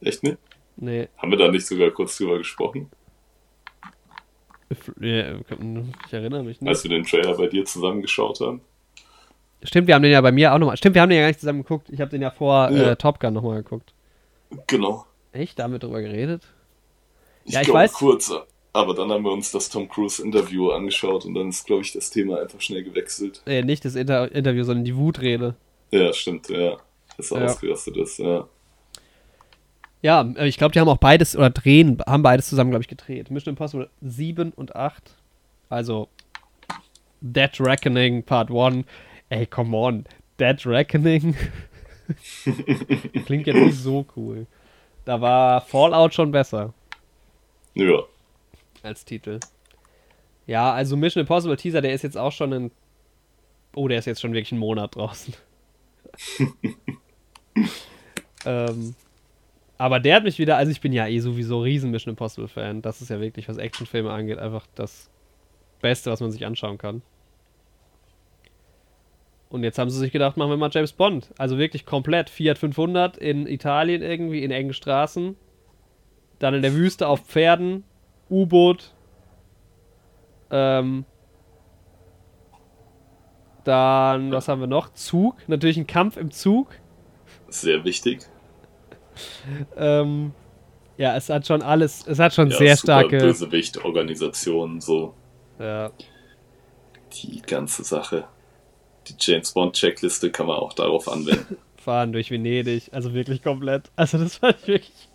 echt ne? Nee. Haben wir da nicht sogar kurz drüber gesprochen? Ich erinnere mich nicht. Als wir den Trailer bei dir zusammengeschaut haben? Stimmt, wir haben den ja bei mir auch nochmal. Stimmt, wir haben den ja gar nicht zusammen geguckt. Ich habe den ja vor Ja. äh, Top Gun nochmal geguckt. Genau. Echt? Da haben wir drüber geredet? Ich, Ja, ich glaube weiß. kurz, aber dann haben wir uns das Tom Cruise Interview angeschaut und dann ist, glaube ich, das Thema einfach schnell gewechselt. Äh, nicht das Inter Interview, sondern die Wutrede. Ja, stimmt, ja. Dass er Ja. ausgerastet ist, ja. Ja, äh, ich glaube, die haben auch beides, oder drehen, haben beides zusammen, glaube ich, gedreht. Mission Impossible 7 und 8. Also, Dead Reckoning Part 1. Ey, come on. Dead Reckoning. Klingt jetzt nicht so cool. Da war Fallout schon besser Ja, als Titel. Ja, also Mission Impossible Teaser, der ist jetzt auch schon ein. Oh, der ist jetzt schon wirklich einen Monat draußen. ähm, aber der hat mich wieder, also ich bin ja eh sowieso riesen Mission Impossible Fan. Das ist ja wirklich, was Actionfilme angeht, einfach das Beste, was man sich anschauen kann. Und jetzt haben sie sich gedacht, machen wir mal James Bond. Also wirklich komplett. Fiat 500 in Italien irgendwie, in engen Straßen. Dann in der Wüste auf Pferden. U-Boot. Ähm. Dann, was haben wir noch? Zug. Natürlich ein Kampf im Zug. sehr wichtig. Ähm, ja, es hat schon alles, es hat schon Ja, sehr starke. Bösewicht-Organisation, so Ja, die ganze Sache. Die James Bond-Checkliste kann man auch darauf anwenden. fahren durch Venedig, also wirklich komplett. Also das fand ich wirklich,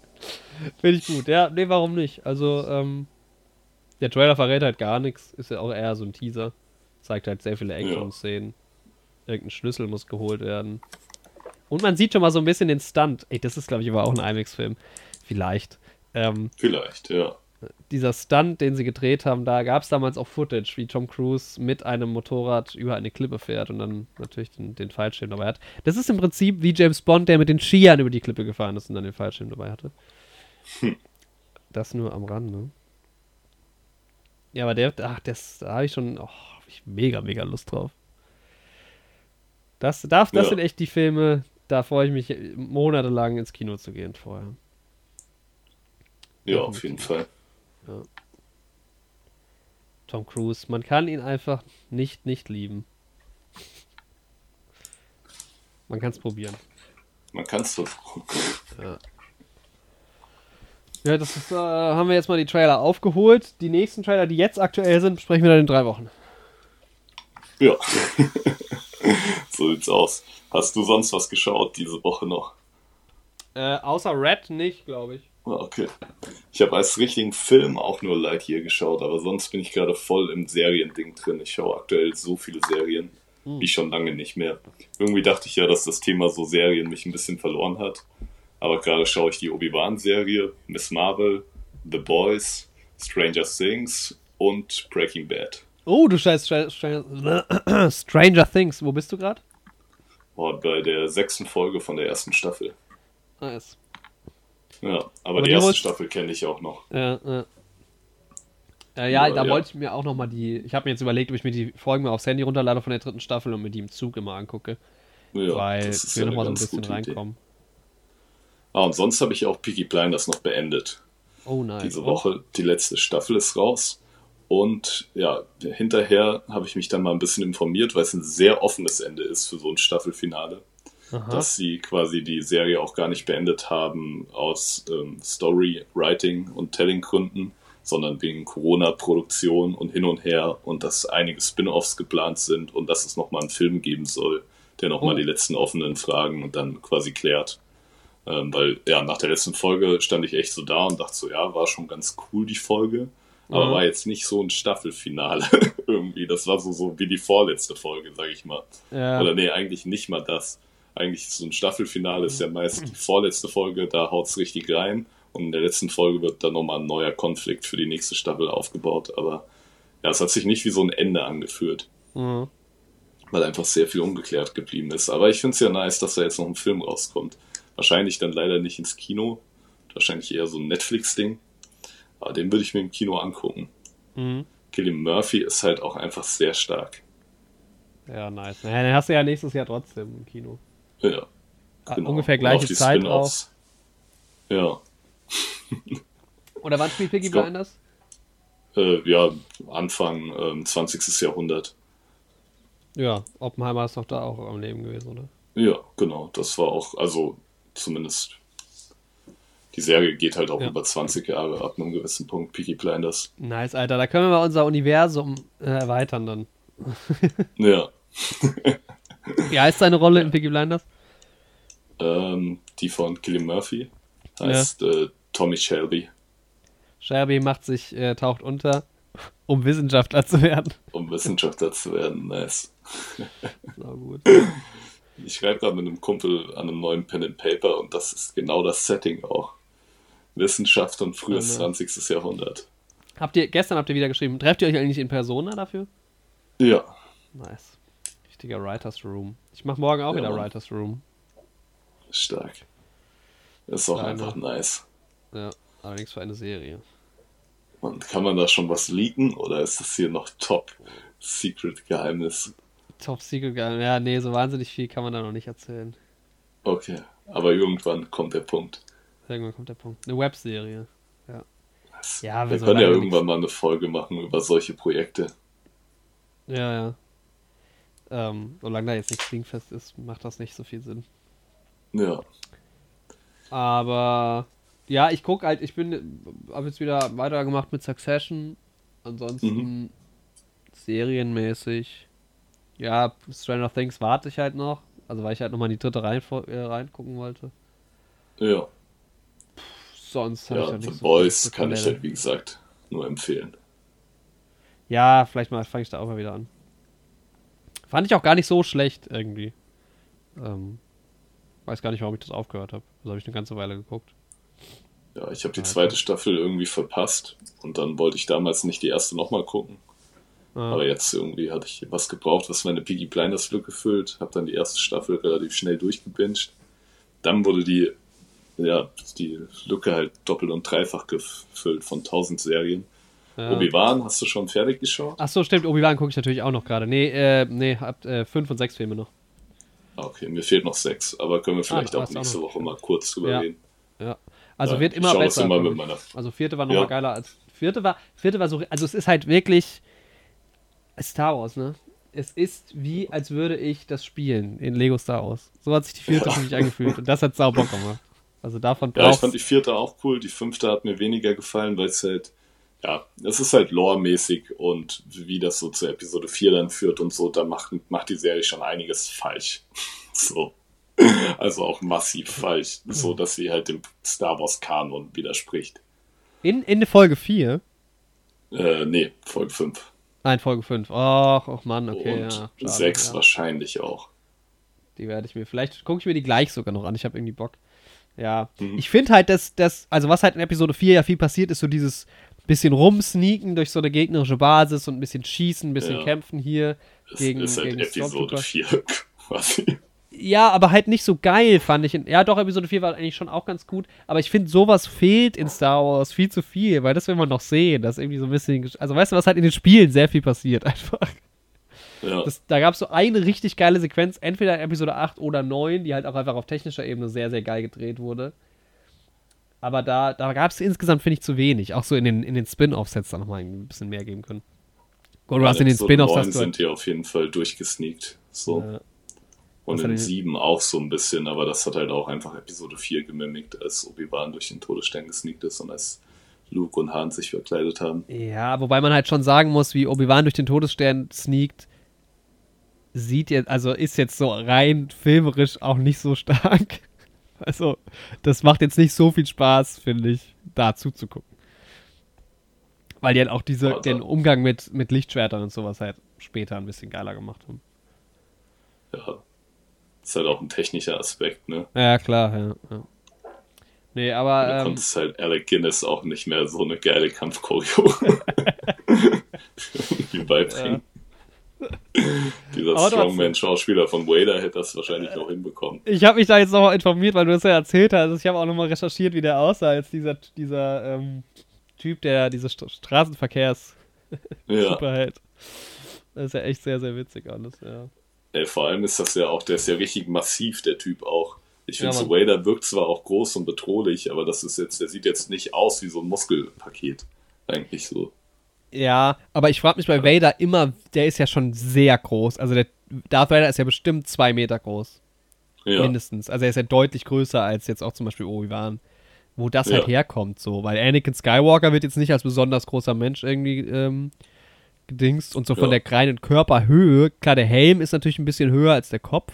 finde ich gut. Ja, nee, warum nicht? Also, ähm, der Trailer verrät halt gar nichts, ist ja auch eher so ein Teaser. Zeigt halt sehr viele Action-Szenen. Irgendein Schlüssel muss geholt werden. Und man sieht schon mal so ein bisschen den Stunt. Ey, das ist, glaube ich, aber auch ein IMAX-Film. Vielleicht. Ähm, Vielleicht, ja. Dieser Stunt, den sie gedreht haben, da gab es damals auch Footage, wie Tom Cruise mit einem Motorrad über eine Klippe fährt und dann natürlich den, den Fallschirm dabei hat. Das ist im Prinzip wie James Bond, der mit den Skiern über die Klippe gefahren ist und dann den Fallschirm dabei hatte. Hm. Das nur am Rande. Ja, aber der, ach, das, da habe ich schon, oh, hab ich mega, mega Lust drauf. Das, das, das ja. sind echt die Filme, da freue ich mich monatelang ins Kino zu gehen vorher. Ja, auf jeden Fall. Ja. Tom Cruise, man kann ihn einfach nicht nicht lieben. Man kann es probieren. Man kann es versuchen. Ja. Ja, das ist, äh, haben wir jetzt mal die Trailer aufgeholt. Die nächsten Trailer, die jetzt aktuell sind, besprechen wir dann in drei Wochen. Ja. so sieht's aus. Hast du sonst was geschaut diese Woche noch? Äh, außer Red nicht, glaube ich. Ah, okay. Ich habe als richtigen Film auch nur Lightyear geschaut, aber sonst bin ich gerade voll im Seriending drin. Ich schaue aktuell so viele Serien, hm. wie schon lange nicht mehr. Irgendwie dachte ich ja, dass das Thema so Serien mich ein bisschen verloren hat. Aber gerade schaue ich die Obi-Wan-Serie, Miss Marvel, The Boys, Stranger Things und Breaking Bad. Oh, du Stranger, Stranger Things. Wo bist du gerade? Oh, bei der sechsten Folge von der ersten Staffel. Nice. Ja, aber, aber die, die erste Staffel kenne ich auch noch. Ja, ja. Äh, ja, ja, da ja. wollte ich mir auch nochmal die. Ich habe mir jetzt überlegt, ob ich mir die Folgen mal aufs Handy runterlade von der dritten Staffel und mir die im Zug immer angucke. Ja, weil ich will nochmal so ein bisschen reinkommen. Idee. Ah, und sonst habe ich auch Peaky Blinders noch beendet. Oh nein. Diese Woche, die letzte Staffel ist raus. Und ja, hinterher habe ich mich dann mal ein bisschen informiert, weil es ein sehr offenes Ende ist für so ein Staffelfinale. Aha. Dass sie quasi die Serie auch gar nicht beendet haben aus ähm, Story, Writing und Telling-Gründen, sondern wegen Corona-Produktion und hin und her und dass einige Spin-offs geplant sind und dass es nochmal einen Film geben soll, der nochmal oh. die letzten offenen Fragen und dann quasi klärt. Ähm, weil, ja, nach der letzten Folge stand ich echt so da und dachte so, ja, war schon ganz cool die Folge, aber mhm. war jetzt nicht so ein Staffelfinale irgendwie. Das war so, so wie die vorletzte Folge, sag ich mal. Ja. Oder nee, eigentlich nicht mal das. Eigentlich so ein Staffelfinale ist ja meist die vorletzte Folge, da haut's richtig rein. Und in der letzten Folge wird dann nochmal ein neuer Konflikt für die nächste Staffel aufgebaut. Aber ja, es hat sich nicht wie so ein Ende angefühlt. Mhm. Weil einfach sehr viel ungeklärt geblieben ist. Aber ich finde es ja nice, dass da jetzt noch ein Film rauskommt. Wahrscheinlich dann leider nicht ins Kino. Wahrscheinlich eher so ein Netflix-Ding. Aber den würde ich mir im Kino angucken. Mhm. Killian Murphy ist halt auch einfach sehr stark. Ja, nice. Naja, den hast du ja nächstes Jahr trotzdem im Kino. Ja. Ah, genau. Ungefähr gleiche Zeit auch. Ja. Oder wann spielt Piggy Blinders? Äh, ja, Anfang ähm, 20. Jahrhundert. Ja, Oppenheimer ist doch da auch am Leben gewesen, oder? Ja, genau. Das war auch, also zumindest die Serie geht halt auch ja. über 20 Jahre ab einem gewissen Punkt, Peaky Blinders. Nice, Alter. Da können wir mal unser Universum äh, erweitern dann. ja. Wie heißt seine Rolle in Peaky Blinders? Ähm, die von Killian Murphy. Heißt ja. äh, Tommy Shelby. Shelby macht sich, äh, taucht unter, um Wissenschaftler zu werden. Um Wissenschaftler zu werden, nice. So gut. Ich schreibe gerade mit einem Kumpel an einem neuen Pen and Paper und das ist genau das Setting auch. Wissenschaft und frühes oh, 20. Jahrhundert. Habt ihr, gestern habt ihr wieder geschrieben, trefft ihr euch eigentlich in Persona dafür? Ja. Nice. Richtiger Writers Room. Ich mache morgen auch ja, wieder Mann. Writers Room. Stark. Das ist auch Kleine. einfach nice. Ja, allerdings für eine Serie. Und kann man da schon was leaken oder ist das hier noch Top Secret Geheimnis? Top Secret Geheimnis. Ja, nee, so wahnsinnig viel kann man da noch nicht erzählen. Okay, aber irgendwann kommt der Punkt. Irgendwann kommt der Punkt. Eine Webserie. Ja. Ja wir, wir können ja irgendwann mal eine Folge machen über solche Projekte. Ja, ja. Ähm, solange da jetzt nichts dingfest ist, macht das nicht so viel Sinn. Ja. Aber ja, ich gucke halt, ich bin, habe jetzt wieder weitergemacht mit Succession. Ansonsten mhm. serienmäßig. Ja, Stranger Things warte ich halt noch. Also weil ich halt nochmal in die dritte rein, äh, reingucken wollte. Ja. Sonst habe ja, ich ja nicht The so Boys kann ich halt, wie gesagt, nur empfehlen. Ja, vielleicht mal fange ich da auch mal wieder an. Fand ich auch gar nicht so schlecht irgendwie. Ähm, weiß gar nicht, warum ich das aufgehört habe. Das habe ich eine ganze Weile geguckt. Ja, ich habe die zweite Staffel irgendwie verpasst und dann wollte ich damals nicht die erste nochmal gucken. Ah. Aber jetzt irgendwie hatte ich was gebraucht, was meine Piggy Blinders Lücke füllt. Habe dann die erste Staffel relativ schnell durchgebinged. Dann wurde die, ja, die Lücke halt doppelt und dreifach gefüllt von 1000 Serien. Ja. Obi-Wan, hast du schon fertig geschaut? Ach so, stimmt. Obi-Wan gucke ich natürlich auch noch gerade. Nee, äh, nee, habt äh, fünf und sechs Filme noch. Ah, okay, mir fehlt noch sechs, aber können wir vielleicht ah, auch nächste auch Woche mal kurz drüber ja. reden. Ja. Also ja, wird immer besser. Immer meiner... Also vierte war nochmal ja. geiler als. Vierte war, vierte war so. Also es ist halt wirklich Star Wars, ne? Es ist wie, als würde ich das spielen in Lego Star Wars. So hat sich die vierte für mich angefühlt. Und das hat sau Bock gemacht. Also davon Ja, ich fand die vierte auch cool. Die fünfte hat mir weniger gefallen, weil es halt, ja, es ist halt lore-mäßig und wie das so zur Episode 4 dann führt und so, da macht, macht die Serie schon einiges falsch. so. Also auch massiv falsch. So, dass sie halt dem Star Wars-Kanon widerspricht. In, in Folge 4? Äh, nee, Folge 5. Nein, Folge 5. Ach, ach Mann, okay. Und ja, 6 ja. wahrscheinlich auch. Die werde ich mir, vielleicht gucke ich mir die gleich sogar noch an. Ich habe irgendwie Bock. Ja. Mhm. Ich finde halt, dass das, also was halt in Episode 4 ja viel passiert, ist so dieses bisschen rumsneaken durch so eine gegnerische Basis und ein bisschen schießen, ein bisschen ja. kämpfen hier. Es gegen, ist halt gegen Episode 4 quasi. Ja, aber halt nicht so geil, fand ich. Ja, doch, Episode 4 war eigentlich schon auch ganz gut. Aber ich finde, sowas fehlt in Star Wars viel zu viel, weil das will man noch sehen. Das irgendwie so ein bisschen. Also, weißt du, was halt in den Spielen sehr viel passiert einfach. Ja. Das, da gab es so eine richtig geile Sequenz, entweder in Episode 8 oder 9, die halt auch einfach auf technischer Ebene sehr, sehr geil gedreht wurde. Aber da, da gab es insgesamt, finde ich, zu wenig. Auch so in den, in den Spin-Offs hätte es da nochmal ein bisschen mehr geben können. Gut, du hast in den Spin-Offs. sind hier auf jeden Fall durchgesneakt. So. Ja. Und in 7 auch so ein bisschen, aber das hat halt auch einfach Episode 4 gemimigt, als Obi-Wan durch den Todesstern gesneakt ist und als Luke und Han sich verkleidet haben. Ja, wobei man halt schon sagen muss, wie Obi-Wan durch den Todesstern sneakt, sieht jetzt, also ist jetzt so rein filmerisch auch nicht so stark. Also, das macht jetzt nicht so viel Spaß, finde ich, da zuzugucken. Weil die halt auch diese, also. den Umgang mit, mit Lichtschwertern und sowas halt später ein bisschen geiler gemacht haben. Ja, ist halt auch ein technischer Aspekt, ne? Ja, klar, ja. ja. Nee, aber. Du ähm, konntest halt Alec Guinness auch nicht mehr so eine geile Kampfchoreo irgendwie beibringen. Dieser Strongman-Schauspieler von Wader hätte das wahrscheinlich noch hinbekommen. Ich habe mich da jetzt nochmal informiert, weil du das ja erzählt hast. Ich habe auch nochmal recherchiert, wie der aussah, als dieser, dieser ähm, Typ, der diese St Straßenverkehrs ja. Superheld. Das ist ja echt sehr, sehr witzig alles, ja. Ey, vor allem ist das ja auch, der ist ja richtig massiv, der Typ auch. Ich finde, ja, so Wader wirkt zwar auch groß und bedrohlich, aber das ist jetzt, der sieht jetzt nicht aus wie so ein Muskelpaket. Eigentlich so. Ja, aber ich frage mich bei Vader immer, der ist ja schon sehr groß. Also der Darth Vader ist ja bestimmt zwei Meter groß. Ja. Mindestens. Also er ist ja deutlich größer als jetzt auch zum Beispiel Obi-Wan. Wo das halt ja. halt herkommt, so. Weil Anakin Skywalker wird jetzt nicht als besonders großer Mensch irgendwie ähm, gedingst und so von der reinen Körperhöhe. Klar, der Helm ist natürlich ein bisschen höher als der Kopf.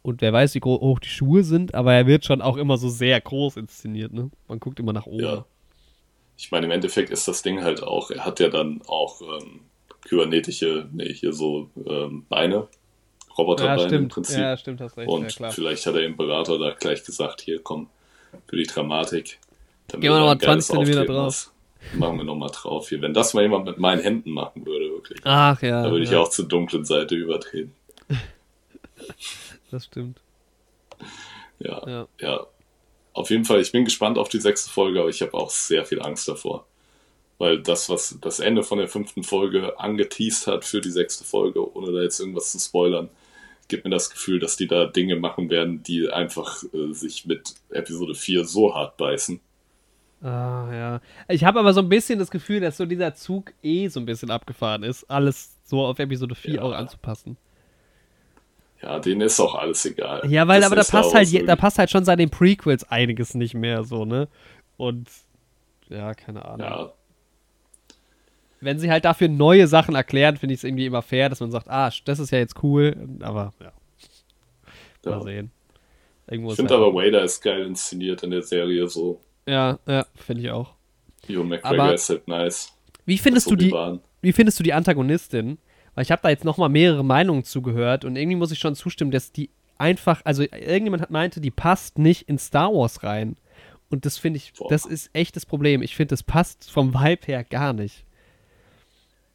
Und wer weiß, wie hoch die Schuhe sind, aber er wird schon auch immer so sehr groß inszeniert, ne? Man guckt immer nach oben. Ja. Ich meine, im Endeffekt ist das Ding halt auch, er hat ja dann auch ähm, kybernetische, nee, hier so ähm, Beine, Roboterbeine ja, im Prinzip. Ja, stimmt, hast recht. Und ja, vielleicht hat der Imperator da gleich gesagt, hier komm, für die Dramatik. Gehen wir nochmal 20 cm drauf. Machen wir nochmal drauf hier. Wenn das mal jemand mit meinen Händen machen würde, wirklich. Ach ja. Da würde ich ja. auch zur dunklen Seite übertreten. das stimmt. Ja, ja, ja. Auf jeden Fall, ich bin gespannt auf die sechste Folge, aber ich habe auch sehr viel Angst davor. Weil das, was das Ende von der fünften Folge angeteased hat für die sechste Folge, ohne da jetzt irgendwas zu spoilern, gibt mir das Gefühl, dass die da Dinge machen werden, die einfach äh, sich mit Episode 4 so hart beißen, Ah, ja. Ich habe aber so ein bisschen das Gefühl, dass so dieser Zug eh so ein bisschen abgefahren ist, alles so auf Episode 4 ja. auch anzupassen. Ja, denen ist auch alles egal. Ja, weil das aber da passt halt, da passt halt schon seit den Prequels einiges nicht mehr so, ne? Und ja, keine Ahnung. Ja. Wenn sie halt dafür neue Sachen erklären, finde ich es irgendwie immer fair, dass man sagt, ah, das ist ja jetzt cool, aber ja. Mal ja. sehen. Irgendwo ich finde aber Wader ist geil inszeniert in der Serie so. Ja, ja, finde ich auch. Jo, McGregor Aber ist halt nice. Wie findest, du die, wie findest du die Antagonistin? Weil ich habe da jetzt nochmal mehrere Meinungen zugehört und irgendwie muss ich schon zustimmen, dass die einfach, also irgendjemand hat meinte, die passt nicht in Star Wars rein. Und das finde ich, Boah. das ist echt das Problem. Ich finde, das passt vom Vibe her gar nicht.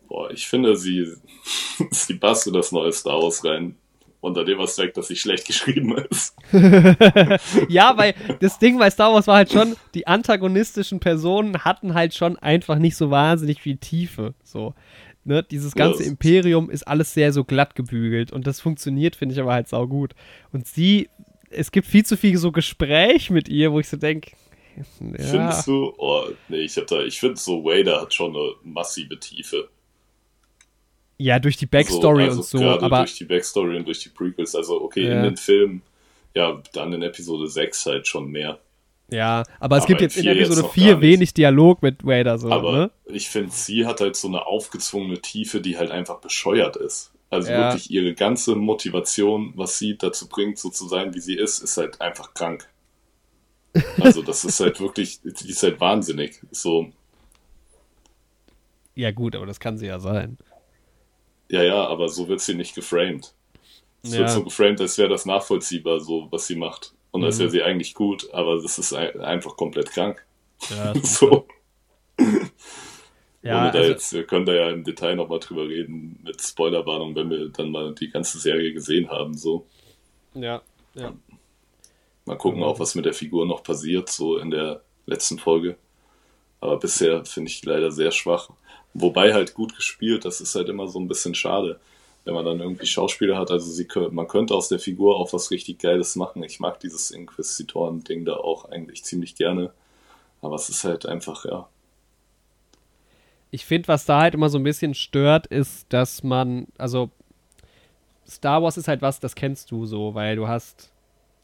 Boah, ich finde, sie, sie passt in das neue Star Wars rein. Unter dem Aspekt, dass sie schlecht geschrieben ist. ja, weil das Ding bei Star Wars war halt schon, die antagonistischen Personen hatten halt schon einfach nicht so wahnsinnig viel Tiefe. So. Ne? Dieses ganze Ja. Imperium ist alles sehr so glatt gebügelt und das funktioniert, finde ich aber halt saugut. Und sie, es gibt viel zu viel so Gespräch mit ihr, wo ich so denke, ja, Findest du? Oh, nee, ich ich finde so, Vader hat schon eine massive Tiefe. ja, durch die Backstory also und so, aber durch die Backstory und durch die Prequels. Also, okay, Ja. in den Filmen, ja, dann in Episode 6 halt schon mehr. Ja, aber es Aber gibt jetzt in jetzt Episode noch 4 gar nicht. wenig Dialog mit Vader so, Aber ne? ich finde, sie hat halt so eine aufgezwungene Tiefe, die halt einfach bescheuert ist. Also Ja. wirklich ihre ganze Motivation, was sie dazu bringt, so zu sein, wie sie ist, ist halt einfach krank. Also das ist halt wirklich, die ist halt wahnsinnig. So, Ja, gut, aber das kann sie ja sein. ja, ja, aber so wird sie nicht geframed. Es Ja. wird so geframed, als wäre das nachvollziehbar, so was sie macht. Und Mhm. wäre sie eigentlich gut, aber das ist ein- einfach komplett krank. Ja, So. ja Ohne da also, jetzt, wir können da ja im Detail nochmal drüber reden, mit Spoilerwarnung, wenn wir dann mal die ganze Serie gesehen haben. So. ja, ja. Mal gucken auch, was mit der Figur noch passiert, so in der letzten Folge. Aber bisher finde ich leider sehr schwach. Wobei halt gut gespielt, das ist halt immer so ein bisschen schade, wenn man dann irgendwie Schauspieler hat. Also sie, man könnte aus der Figur auch was richtig Geiles machen. Ich mag dieses Inquisitoren-Ding da auch eigentlich ziemlich gerne. Aber es ist halt einfach, ja. Ich finde, was da halt immer so ein bisschen stört, ist, dass man, also Star Wars ist halt was, das kennst du so, weil du hast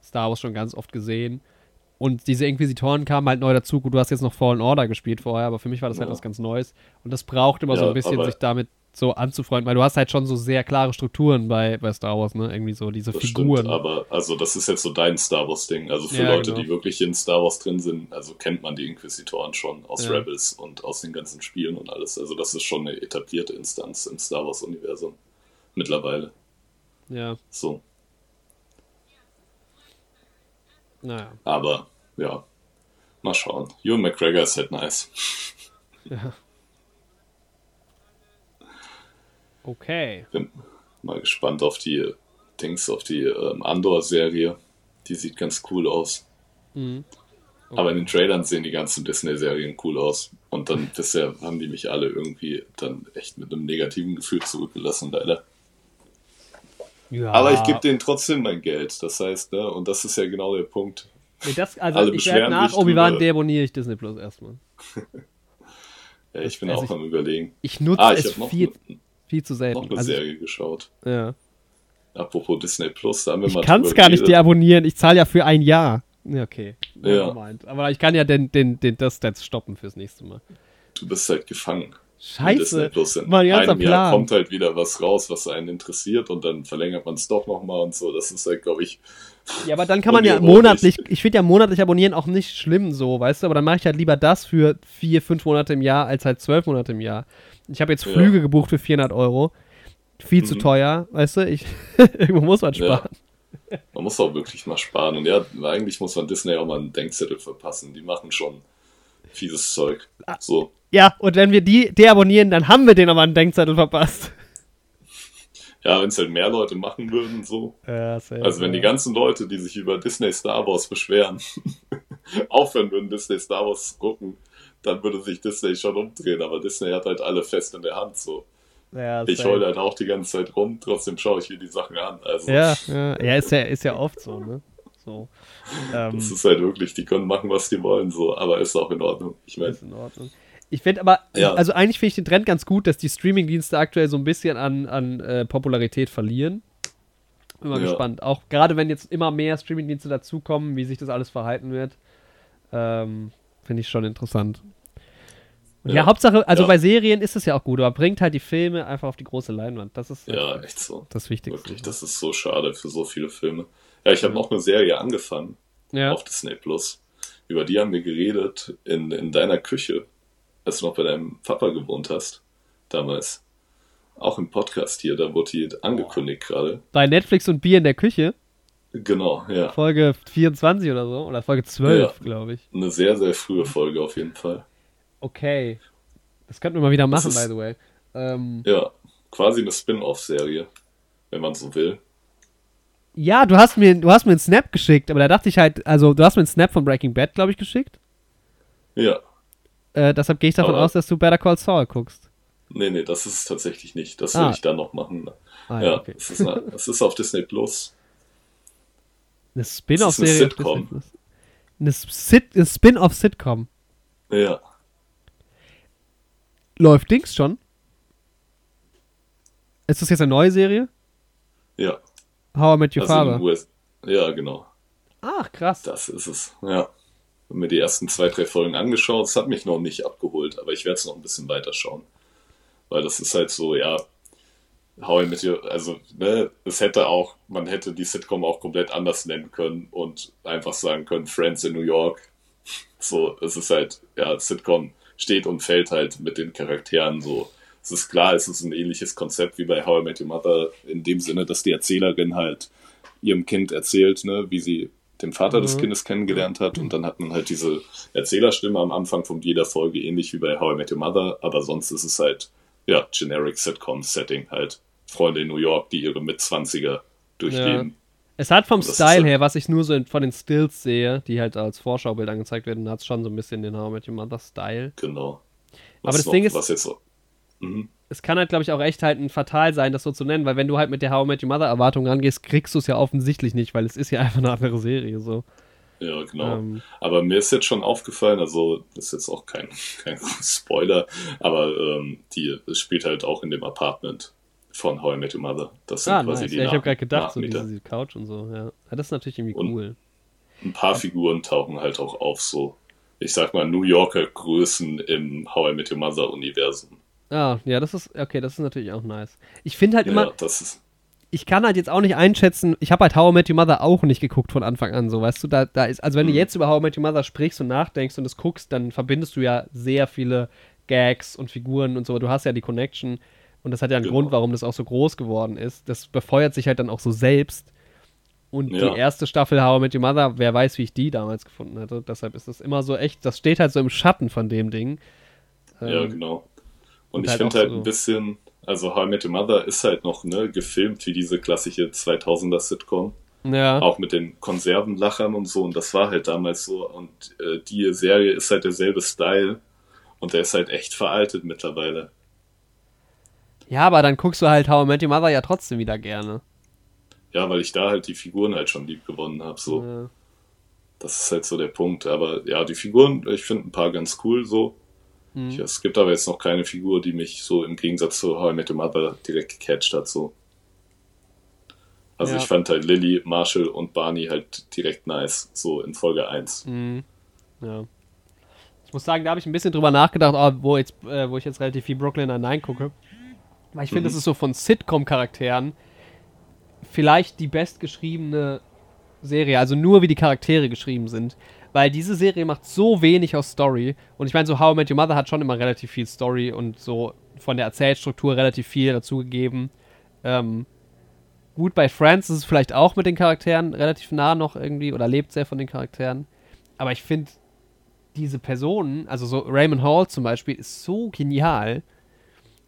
Star Wars schon ganz oft gesehen. Und diese Inquisitoren kamen halt neu dazu. Gut, du hast jetzt noch Fallen Order gespielt vorher, aber für mich war das halt Ja. was ganz Neues. Und das braucht immer so Ja, ein bisschen, sich damit so anzufreunden, weil du hast halt schon so sehr klare Strukturen bei, bei Star Wars, ne? Irgendwie so diese Das Figuren. stimmt, aber also das ist jetzt so dein Star Wars-Ding. Also für Ja, Leute, genau. die wirklich in Star Wars drin sind, also kennt man die Inquisitoren schon aus Ja. Rebels und aus den ganzen Spielen und alles. Also das ist schon eine etablierte Instanz im Star Wars-Universum mittlerweile. ja, So. naja. Aber ja, mal schauen. Ewan McGregor ist halt nice. Ja. Okay. Bin mal gespannt auf die Dings, auf die ähm, Andor-Serie. Die sieht ganz cool aus. Mhm. Aber in den Trailern sehen die ganzen Disney-Serien cool aus. Und dann bisher haben die mich alle irgendwie dann echt mit einem negativen Gefühl zurückgelassen, leider. Ja. Aber ich gebe denen trotzdem mein Geld. Das heißt, ne, und das ist ja genau der Punkt. Nee, das, also Alle ich werde nach Obi-Wan drüber. deabonniere ich Disney Plus erstmal. Ja, ich bin Also auch am überlegen. Ich nutze Ah, ich es viel, ne- viel zu selten. noch eine Also ich, Serie geschaut. ja. Apropos Disney Plus, da haben wir ich mal kann es gar nicht geredet. deabonnieren. Ich zahle ja für ein Jahr. Ja, okay. Ja. Aber ich kann ja den, den, den, das jetzt stoppen fürs nächste Mal. Du bist halt gefangen. Scheiße. Plus. In Mein ganzer einem Jahr Plan. kommt halt wieder was raus, was einen interessiert und dann verlängert man es doch nochmal und so. Das ist halt, glaube ich, Ja, aber dann kann man ja monatlich, ich finde ja monatlich abonnieren auch nicht schlimm so, weißt du, aber dann mache ich halt lieber das für vier, fünf Monate im Jahr als halt zwölf Monate im Jahr. Ich habe jetzt Ja. Flüge gebucht für 400 Euro. Viel zu Mhm. teuer, weißt du, ich, irgendwo muss man Ja. sparen. Man muss auch wirklich mal sparen. Und ja, eigentlich muss man Disney auch mal einen Denkzettel verpassen. Die machen schon fieses Zeug. Ah. So. Ja, und wenn wir die deabonnieren, dann haben wir den aber einen Denkzettel verpasst. Ja, wenn es halt mehr Leute machen würden, so. Ja, Also wenn die ja. ganzen Leute, die sich über Disney Star Wars beschweren, aufhören würden, Disney Star Wars zu gucken, dann würde sich Disney schon umdrehen. Aber Disney hat halt alle fest in der Hand, so. ja, Ich heule halt auch die ganze Zeit rum, trotzdem schaue ich mir die Sachen an. Also Ja, ja, ja, ist ja, ist ja oft so, ne? So. Ähm, das ist halt wirklich, die können machen, was die wollen, so. Aber ist auch in Ordnung. Ich meine, ist in Ordnung. Ich finde aber, Ja. also eigentlich finde ich den Trend ganz gut, dass die Streamingdienste aktuell so ein bisschen an, an äh, Popularität verlieren. Bin mal Ja. gespannt. Auch gerade wenn jetzt immer mehr Streamingdienste dazukommen, wie sich das alles verhalten wird, ähm, finde ich schon interessant. Ja, Ja. Hauptsache, also Ja. bei Serien ist es ja auch gut, aber bringt halt die Filme einfach auf die große Leinwand. Das ist ja, echt so. das Wichtigste. Wirklich, das ist so schade für so viele Filme. Ja, ich habe noch eine Serie angefangen ja. auf Disney Plus. Über die haben wir geredet in, in deiner Küche, als du noch bei deinem Papa gewohnt hast, damals. Auch im Podcast hier, da wurde die angekündigt gerade. Bei Netflix und Bier in der Küche. Genau, ja. Folge 24 oder so. Oder Folge 12, Ja. glaube ich. Eine sehr, sehr frühe Folge auf jeden Fall. Okay. Das könnten wir mal wieder machen, ist- by the way. Ähm, Ja, quasi eine Spin-off-Serie, wenn man so will. ja, du hast, mir, du hast mir einen Snap geschickt, aber da dachte ich halt, also du hast mir einen Snap von Breaking Bad, glaube ich, geschickt. Ja, Äh, deshalb gehe ich davon Aber- aus, dass du Better Call Saul guckst. nee, nee, das ist es tatsächlich nicht. Das Ah. will ich dann noch machen. Ah, ja, okay. es, ist eine, es ist auf Disney Plus. Eine Spin-off-Serie. eine Sitcom. Eine, Sit eine Spin-off-Sitcom. Ja, Läuft Dings schon? Ist das jetzt eine neue Serie? ja. How I Met Your Also Father. US ja, genau. Ach, krass. Das ist es. Ja. Hab mir die ersten zwei, drei Folgen angeschaut. Es hat mich noch nicht abgeholt, aber ich werde es noch ein bisschen weiter schauen. Weil das ist halt so, ja, How I Met Your, also, ne, es hätte auch, man hätte die Sitcom auch komplett anders nennen können und einfach sagen können, Friends in New York. So, es ist halt, ja, Sitcom steht und fällt halt mit den Charakteren so. Es ist klar, es ist ein ähnliches Konzept wie bei How I Met Your Mother, in dem Sinne, dass die Erzählerin halt ihrem Kind erzählt, ne, wie sie den Vater des Mhm. Kindes kennengelernt hat und dann hat man halt diese Erzählerstimme am Anfang von jeder Folge, ähnlich wie bei How I Met Your Mother, aber sonst ist es halt, ja, generic Sitcom-Setting halt. Freunde in New York, die ihre Mitzwanziger durchleben. Es hat vom Style her, was ich nur so von den Stills sehe, die halt als Vorschaubild angezeigt werden, hat es schon so ein bisschen den How I Met Your Mother Style. Genau. Aber das Ding ist- Was jetzt so, mhm. Es kann halt, glaube ich, auch echt halt ein Fatal sein, das so zu nennen, weil wenn du halt mit der How I Met Your Mother Erwartung rangehst, kriegst du es ja offensichtlich nicht, weil es ist ja einfach eine andere Serie so. Ja, genau. Ähm, Aber mir ist jetzt schon aufgefallen, also das ist jetzt auch kein, kein Spoiler, aber ähm, die spielt halt auch in dem Apartment von How I Met Your Mother. Das sind ah, quasi nice. die Ja, ich habe gerade gedacht, so diese, diese Couch und so, ja. ja. Das ist natürlich irgendwie Und- cool. Ein paar Figuren tauchen halt auch auf, so, ich sag mal, New Yorker Größen im How I Met Your Mother Universum. Ah, ja, das ist, okay, das ist natürlich auch nice. Ich finde halt immer, Ja, das ist, ich kann halt jetzt auch nicht einschätzen, ich habe halt How I Met Your Mother auch nicht geguckt von Anfang an, so, weißt du, da, da ist, also wenn du Mhm. jetzt über How I Met Your Mother sprichst und nachdenkst und es guckst, dann verbindest du ja sehr viele Gags und Figuren und so, du hast ja die Connection und das hat ja einen Genau. Grund, warum das auch so groß geworden ist. Das befeuert sich halt dann auch so selbst. Und Ja. die erste Staffel How I Met Your Mother, wer weiß, wie ich die damals gefunden hätte. Deshalb ist das immer so echt, das steht halt so im Schatten von dem Ding. ja, Ähm, genau. und Und ich halt finde halt so- ein bisschen, also How I Met Your Mother ist halt noch, ne, gefilmt wie diese klassische 2000er Sitcom. ja. auch mit den Konservenlachern und so und das war halt damals so und äh, die Serie ist halt derselbe Style und der ist halt echt veraltet mittlerweile. Ja, aber dann guckst du halt How I Met Your Mother ja trotzdem wieder gerne. Ja, weil ich da halt die Figuren halt schon lieb gewonnen habe, so. Ja. Das ist halt so der Punkt, aber ja, die Figuren, ich finde ein paar ganz cool so. Mhm. Ich, es gibt aber jetzt noch keine Figur, die mich so im Gegensatz zu How I Met Your Mother direkt gecatcht hat, so. Also Ja. ich fand halt Lily, Marshall und Barney halt direkt nice, so in Folge 1. Mhm. Ja. Ich muss sagen, da habe ich ein bisschen drüber nachgedacht, oh, wo, jetzt, äh, wo ich jetzt relativ viel Brooklyn Nine-Nine gucke. Weil ich finde, Mhm. das ist so von Sitcom-Charakteren vielleicht die bestgeschriebene Serie. Also nur wie die Charaktere geschrieben sind. Weil diese Serie macht so wenig aus Story. Und ich meine, so How I Met Your Mother hat schon immer relativ viel Story und so von der Erzählstruktur relativ viel dazugegeben. Ähm, gut, bei Friends ist es vielleicht auch mit den Charakteren relativ nah noch irgendwie oder lebt sehr von den Charakteren. Aber ich finde, diese Personen, also so Raymond Hall zum Beispiel, ist so genial.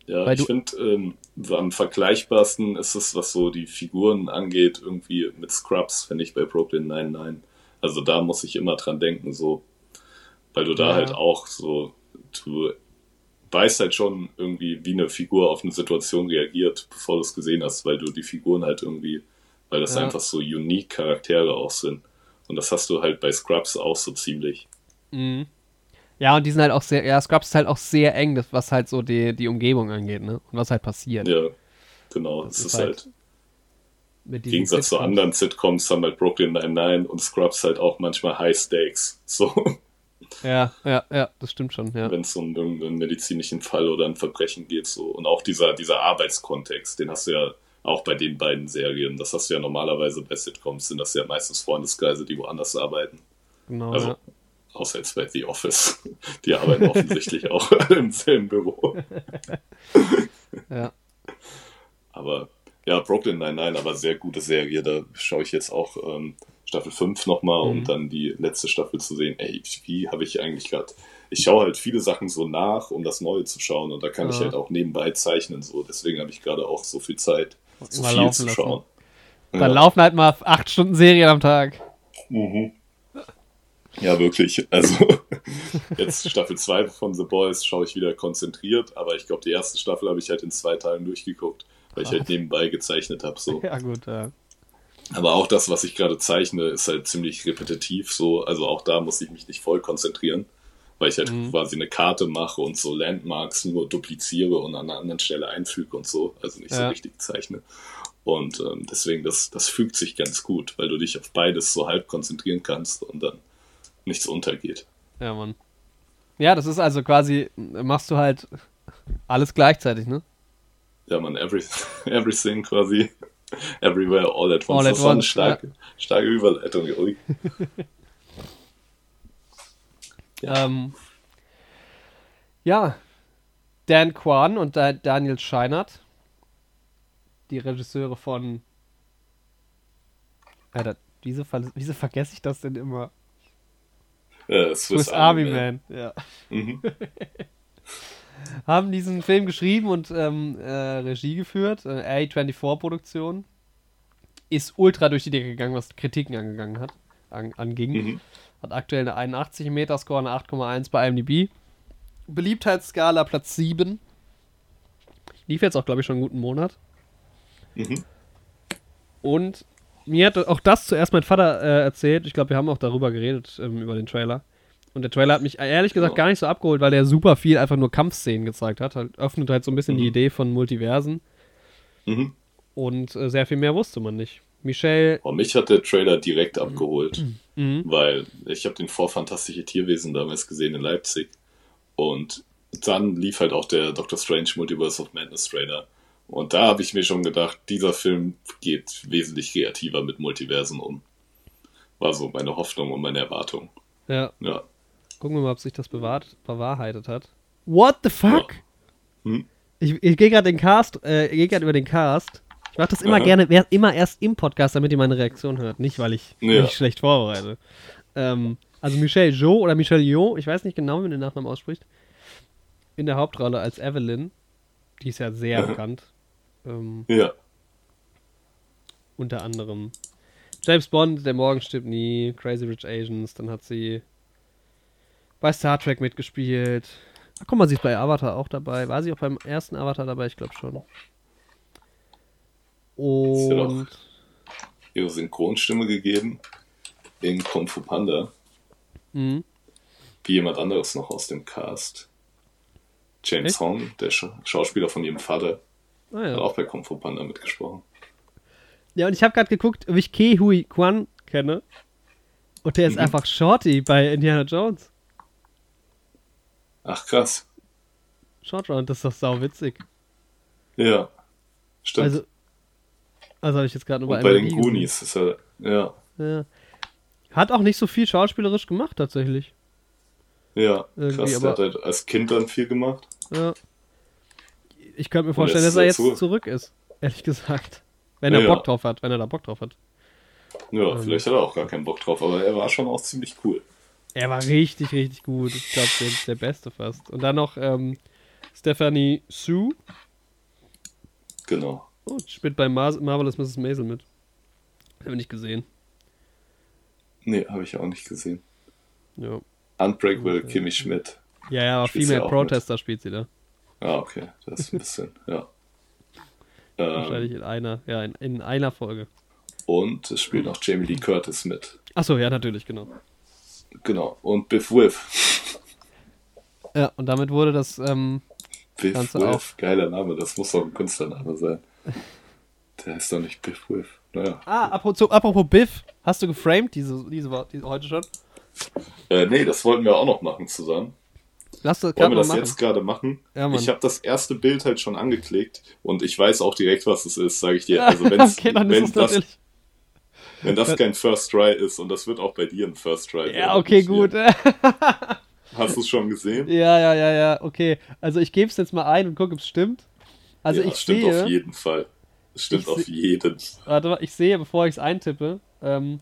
Ja, Weil ich finde, ähm, so am vergleichbarsten ist es, was so die Figuren angeht, irgendwie mit Scrubs, finde ich bei Brooklyn 99. Also da muss ich immer dran denken, so, weil du da Ja. halt auch so, du weißt halt schon irgendwie, wie eine Figur auf eine Situation reagiert, bevor du es gesehen hast, weil du die Figuren halt irgendwie, weil das Ja. einfach so unique Charaktere auch sind. Und das hast du halt bei Scrubs auch so ziemlich. Mhm. Ja, und die sind halt auch sehr, ja, Scrubs ist halt auch sehr eng, das, was halt so die, die Umgebung angeht, ne? Und was halt passiert. Ja, genau. Das Es ist ist halt halt Im Gegensatz zu Sitcoms. anderen Sitcoms haben halt Brooklyn Nine-Nine und Scrubs halt auch manchmal High Stakes. So, Ja, ja, ja, das stimmt schon, ja. wenn es um irgendeinen medizinischen Fall oder ein Verbrechen geht. So. Und auch dieser, dieser Arbeitskontext, den hast du ja auch bei den beiden Serien. Das hast du ja normalerweise bei Sitcoms, sind das ja meistens Freundeskreise, die woanders arbeiten. Genau, Also, ja. Außer jetzt bei The Office. Die arbeiten offensichtlich auch im selben Büro. ja. Aber ja, Brooklyn nein, nein, aber sehr gute Serie. Da schaue ich jetzt auch ähm, Staffel 5 nochmal, um Mhm. dann die letzte Staffel zu sehen. Ey, wie habe ich eigentlich gerade. Ich schaue halt viele Sachen so nach, um das Neue zu schauen. Und da kann ich Ja. halt auch nebenbei zeichnen. so. Deswegen habe ich gerade auch so viel Zeit, so viel zu lassen. schauen. Dann laufen halt mal acht Stunden Serien am Tag. Mhm. Ja, wirklich. Also jetzt Staffel 2 von The Boys schaue ich wieder konzentriert, aber ich glaube, die erste Staffel habe ich halt in zwei Tagen durchgeguckt, weil ich halt nebenbei gezeichnet habe. So. Ja, gut, ja. Aber auch das, was ich gerade zeichne, ist halt ziemlich repetitiv. So, also auch da muss ich mich nicht voll konzentrieren, weil ich halt Mhm. quasi eine Karte mache und so Landmarks nur dupliziere und an einer anderen Stelle einfüge und so, also nicht so Ja. richtig zeichne. Und ähm, deswegen, das, das fügt sich ganz gut, weil du dich auf beides so halb konzentrieren kannst und dann nichts untergeht. Ja, Mann. Ja, das ist also quasi, machst du halt alles gleichzeitig, ne? Ja, man, every, everything quasi, everywhere, all at once. All at das war eine starke, starke Überleitung. Ui. Ähm, ja, Dan Kwan und da Daniel Scheinert, die Regisseure von. Alter, wieso, wieso vergesse ich das denn immer? Äh, Swiss, Swiss Army Man, ja. Mhm. Haben diesen Film geschrieben und ähm, äh, Regie geführt, äh, A24-Produktion. Ist ultra durch die Decke gegangen, was Kritiken angegangen hat, an, anging. Mhm. Hat aktuell eine 81 Meter Score, eine 8,1 bei IMDb. Beliebtheitsskala Platz 7. Lief jetzt auch, glaube ich, schon einen guten Monat. Mhm. Und mir hat auch das zuerst mein Vater äh, erzählt. Ich glaube, wir haben auch darüber geredet, ähm, über den Trailer. Und der Trailer hat mich ehrlich gesagt gar nicht so abgeholt, weil der super viel einfach nur Kampfszenen gezeigt hat. Halt, öffnet halt so ein bisschen die Mhm. Idee von Multiversen. Mhm. Und äh, sehr viel mehr wusste man nicht. Michelle. Oh, mich hat der Trailer direkt abgeholt, Mhm. weil ich habe den vor Fantastische Tierwesen damals gesehen in Leipzig und dann lief halt auch der Doctor Strange Multiverse of Madness Trailer und da habe ich mir schon gedacht, dieser Film geht wesentlich kreativer mit Multiversen um. War so meine Hoffnung und meine Erwartung. Ja, Ja. gucken wir mal, ob sich das bewahrt, bewahrheitet hat. What the fuck? Ja. Hm? Ich, ich gehe gerade den Cast, äh, ich gehe gerade über den Cast. Ich mache das immer Aha. gerne, immer erst im Podcast, damit ihr meine Reaktion hört. Nicht, weil ich Ja. mich schlecht vorbereite. Ähm, also Michelle Jo oder Michelle Jo, ich weiß nicht genau, wie man den Nachnamen ausspricht, in der Hauptrolle als Evelyn. Die ist ja sehr bekannt. Ähm, Ja. unter anderem James Bond, Der Morgen stirbt nie, Crazy Rich Asians, dann hat sie bei Star Trek mitgespielt. Ach, guck mal, sie ist bei Avatar auch dabei. War sie auch beim ersten Avatar dabei? Ich glaube schon. Und Ihre Synchronstimme gegeben in Kung Fu Panda, Mhm. wie jemand anderes noch aus dem Cast. James Echt? Hong, der Scha Schauspieler von ihrem Vater, Ah, hat ja. auch bei Kung Fu Panda mitgesprochen. ja, und ich habe gerade geguckt, ob ich Ke Hui Kwan kenne. Und der ist Mhm. einfach Shorty bei Indiana Jones. Ach krass. Short Round, das ist doch sau witzig. Ja. Stimmt. Also, also habe ich jetzt gerade nur Und bei den. Goonies ist er, ja, Ja. Hat auch nicht so viel schauspielerisch gemacht, tatsächlich. ja, Irgendwie, krass. Der hat halt als Kind dann viel gemacht. Ja. Ich könnte mir Und vorstellen, dass er er jetzt zu- zurück ist. Ehrlich gesagt. Wenn er ja. Bock drauf hat, wenn er da Bock drauf hat. Ja, Ähm. vielleicht hat er auch gar keinen Bock drauf, aber er war schon auch ziemlich cool. Er war richtig, richtig gut. Ich glaube, der, der Beste fast. Und dann noch ähm, Stephanie Sue. Genau. Oh, die spielt bei Mar Marvelous Mrs. Maisel mit. Haben wir nicht gesehen. Nee, habe ich auch nicht gesehen. Ja. Unbreakable Okay. Kimmy Schmidt. Ja, ja, aber Female Protester spielt sie da. Ah, okay. Das ist ein bisschen, ja. Ähm, Wahrscheinlich in einer, ja, in, in einer Folge. und es spielt noch Jamie Lee Curtis mit. Achso, ja, natürlich, genau. Genau. Und Biff Whiff. Ja, und damit wurde das, ähm, Biff du Whiff. Geiler Name, das muss doch ein Künstlername sein. Der ist doch nicht Biff Whiff. Naja. Ah, apropos, apropos Biff, hast du geframed diese, diese, diese heute schon? Äh, nee, das wollten wir auch noch machen zusammen. Lass das Wollen wir das machen. jetzt gerade machen? Ja, ich habe das erste Bild halt schon angeklickt und ich weiß auch direkt, was es ist, sage ich dir. Also wenn's, okay, dann wenn, ist es das, natürlich. wenn das kein First Try ist und das wird auch bei dir ein First Try. Ja, werden, okay, nicht gut. Hast du es schon gesehen? Ja, ja, ja, ja, okay. Also ich gebe es jetzt mal ein und gucke, ob es stimmt. Also ja, ich stimmt stehe, auf jeden Fall. Stimmt Ich auf jeden. Warte mal, ich sehe, bevor ich es eintippe, ähm,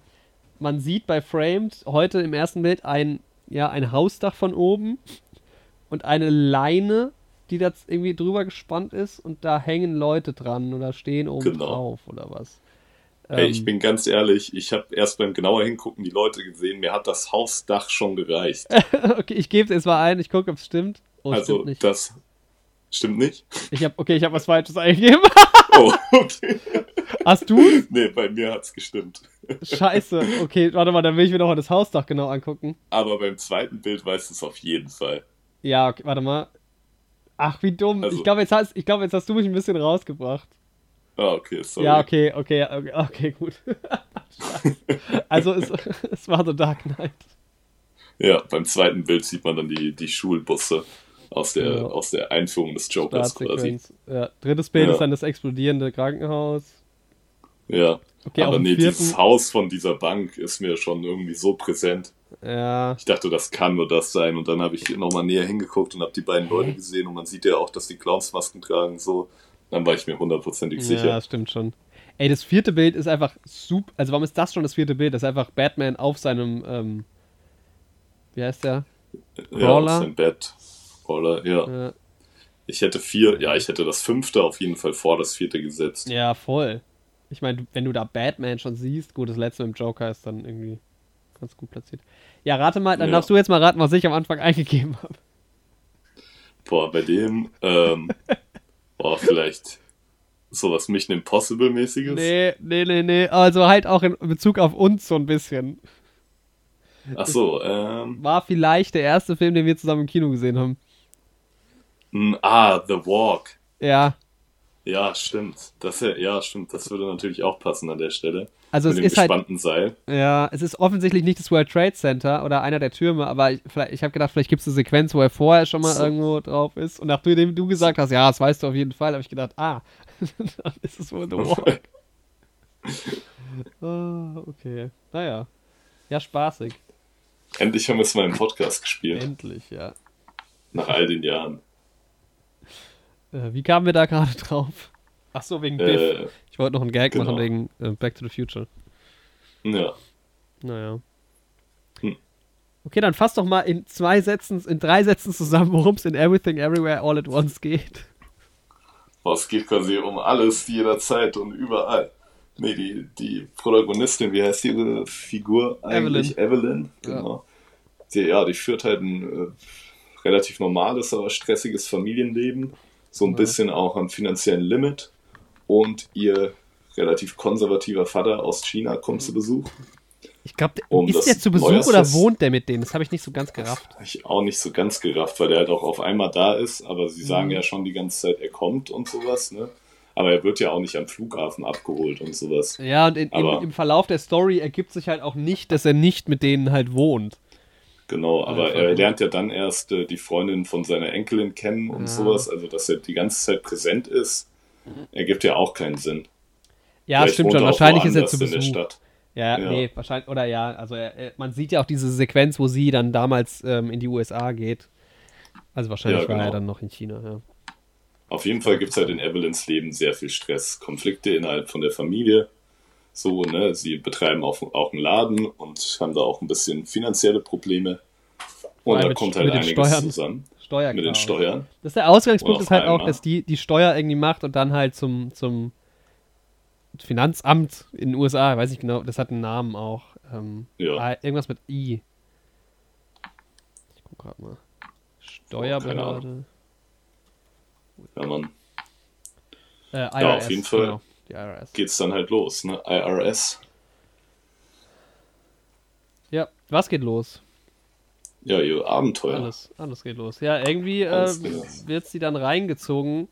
man sieht bei Framed heute im ersten Bild ein, ja, ein Hausdach von oben und eine Leine, die da irgendwie drüber gespannt ist und da hängen Leute dran oder stehen oben Genau. drauf oder was. Ey, Ähm, ich bin ganz ehrlich, ich habe erst beim genauer hingucken die Leute gesehen, mir hat das Hausdach schon gereicht. okay, ich gebe es jetzt mal ein, ich gucke, ob es stimmt. Oh, also stimmt nicht. das stimmt nicht. Ich hab, okay, ich habe was Falsches eingegeben. Oh, okay. Hast du? Nee, bei mir hat's gestimmt. Scheiße. Okay, warte mal, dann will ich mir noch mal das Hausdach genau angucken. Aber beim zweiten Bild weißt du es auf jeden Fall. Ja, okay, warte mal. Ach, wie dumm. Also- ich glaube, jetzt, hast- ich glaub, jetzt hast du mich ein bisschen rausgebracht. Ah, okay, sorry. Ja, okay, okay, okay, okay gut. Also, es, es war The Dark Knight. Ja, beim zweiten Bild sieht man dann die, die Schulbusse aus der, Ja. aus der Einführung des Jokers quasi. Ja, drittes Bild Ja. ist dann das explodierende Krankenhaus. Ja. Okay, Aber nee, vierten. dieses Haus von dieser Bank ist mir schon irgendwie so präsent. Ja, Ich dachte, das kann nur das sein. Und dann habe ich nochmal näher hingeguckt und habe die beiden Leute gesehen. Und man sieht ja auch, dass die Clownsmasken tragen. So, dann war ich mir hundertprozentig ja, sicher. stimmt schon. Ey, das vierte Bild ist einfach super. Also, warum ist das schon das vierte Bild? Das ist einfach Batman auf seinem, ähm, wie heißt der? Ja, Brawler? aus dem Bett. Brawler, ja. Äh, Ich hätte vier, ja, ich hätte das fünfte auf jeden Fall vor das vierte gesetzt. ja, voll. Ich meine, wenn du da Batman schon siehst, gut, das letzte mit dem Joker ist dann irgendwie ganz gut platziert. Ja, rate mal, dann Ja. darfst du jetzt mal raten, was ich am Anfang eingegeben habe. Boah, bei dem, ähm, boah, vielleicht sowas Mission Impossible-mäßiges. Nee, nee, nee, nee. Also halt auch in Bezug auf uns so ein bisschen. Ach so, ähm, War vielleicht der erste Film, den wir zusammen im Kino gesehen haben. mh, ah, The Walk. Ja. Ja, stimmt. Das ja, stimmt. Das würde natürlich auch passen an der Stelle. Also es dem ist halt, Seil. ja, es ist offensichtlich nicht das World Trade Center oder einer der Türme, aber ich, ich habe gedacht, vielleicht gibt es eine Sequenz, wo er vorher schon mal So. irgendwo drauf ist. Und nachdem du gesagt hast, ja, das weißt du auf jeden Fall, habe ich gedacht, ah, dann ist es wohl The Walk. Ah, okay. Naja. Ja, spaßig. Endlich haben wir es mal im Podcast gespielt. Endlich, ja. Nach all den Jahren. Äh, wie kamen wir da gerade drauf? Ach so, wegen Biff. Äh, Ich wollte noch einen Gag genau. machen wegen äh, Back to the Future. ja. Naja. Hm. Okay, dann fass doch mal in zwei Sätzen, in drei Sätzen zusammen, worum es in Everything Everywhere All at Once geht. Boah, es geht quasi um alles, jederzeit und überall. Nee, die, die Protagonistin, wie heißt ihre Figur eigentlich? Evelyn. genau. Die, ja, die führt halt ein äh, relativ normales, aber stressiges Familienleben. So ein Ja. bisschen auch am finanziellen Limit. Und ihr relativ konservativer Vater aus China kommt zu Besuch. Ich glaube, Um ist der zu Besuch oder wohnt der mit denen? Das habe ich nicht so ganz gerafft. Hab ich auch nicht so ganz gerafft, weil der halt auch auf einmal da ist, aber sie sagen Mhm. ja schon die ganze Zeit, er kommt und sowas, ne? Aber er wird ja auch nicht am Flughafen abgeholt und sowas. Ja, und in, im, im Verlauf der Story ergibt sich halt auch nicht, dass er nicht mit denen halt wohnt. Genau, aber er lernt ja dann erst äh, die Freundin von seiner Enkelin kennen und Ja. sowas, also dass er die ganze Zeit präsent ist, ergibt ja auch keinen Sinn. Ja, Vielleicht stimmt schon. Wahrscheinlich ist er zu in der Besuch. Stadt. Ja, Ja. nee, wahrscheinlich. Oder ja, also er, man sieht ja auch diese Sequenz, wo sie dann damals ähm, in die USA geht. Also wahrscheinlich Ja, war er genau. dann noch in China, ja. Auf jeden Fall gibt es halt in Evelyns Leben sehr viel Stress, Konflikte innerhalb von der Familie. So, ne, sie betreiben auch, auch einen Laden und haben da auch ein bisschen finanzielle Probleme. Und allem da kommt halt einiges Steuern. zusammen. Steuerkram. Mit den Steuern. Das ist der Ausgangspunkt ist halt auch, einmal- dass die die Steuer irgendwie macht und dann halt zum, zum Finanzamt in den USA, weiß ich genau, das hat einen Namen auch. Ähm, Ja. ah, irgendwas mit I. Ich guck grad mal. Steuerbehörde. Ja, man, Äh, IRS, Ja, auf jeden Fall. Genau, die IRS. geht's dann halt los, ne? IRS. Ja, was geht los? Ja, ihr Abenteuer. Alles, alles geht los. Ja, irgendwie äh, wird sie dann reingezogen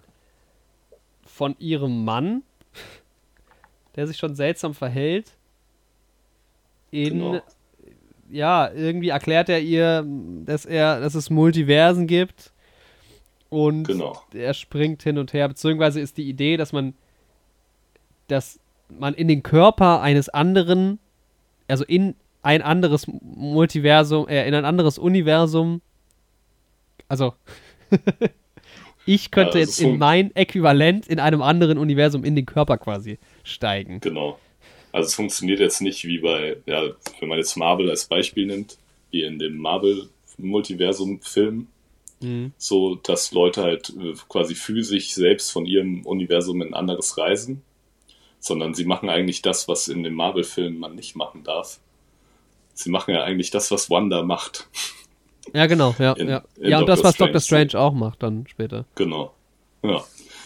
von ihrem Mann, der sich schon seltsam verhält. In, Genau. ja, irgendwie erklärt er ihr, dass er, dass es Multiversen gibt. Und Genau. er springt hin und her, beziehungsweise ist die Idee, dass man, dass man in den Körper eines anderen, also in ein anderes Multiversum, äh, in ein anderes Universum, also Ich könnte Ja, jetzt in mein Äquivalent in einem anderen Universum in den Körper quasi steigen. Genau. Also es funktioniert jetzt nicht wie bei, ja, wenn man jetzt Marvel als Beispiel nimmt, wie in dem Marvel-Multiversum-Film, Mhm. so dass Leute halt äh, quasi physisch selbst von ihrem Universum in ein anderes reisen, sondern sie machen eigentlich das, was in dem Marvel-Film man nicht machen darf. Sie machen ja eigentlich das, was Wanda macht. Ja, genau, ja. In- ja. in ja, und das, was Doctor Strange. Strange auch macht dann später. Genau. Ja.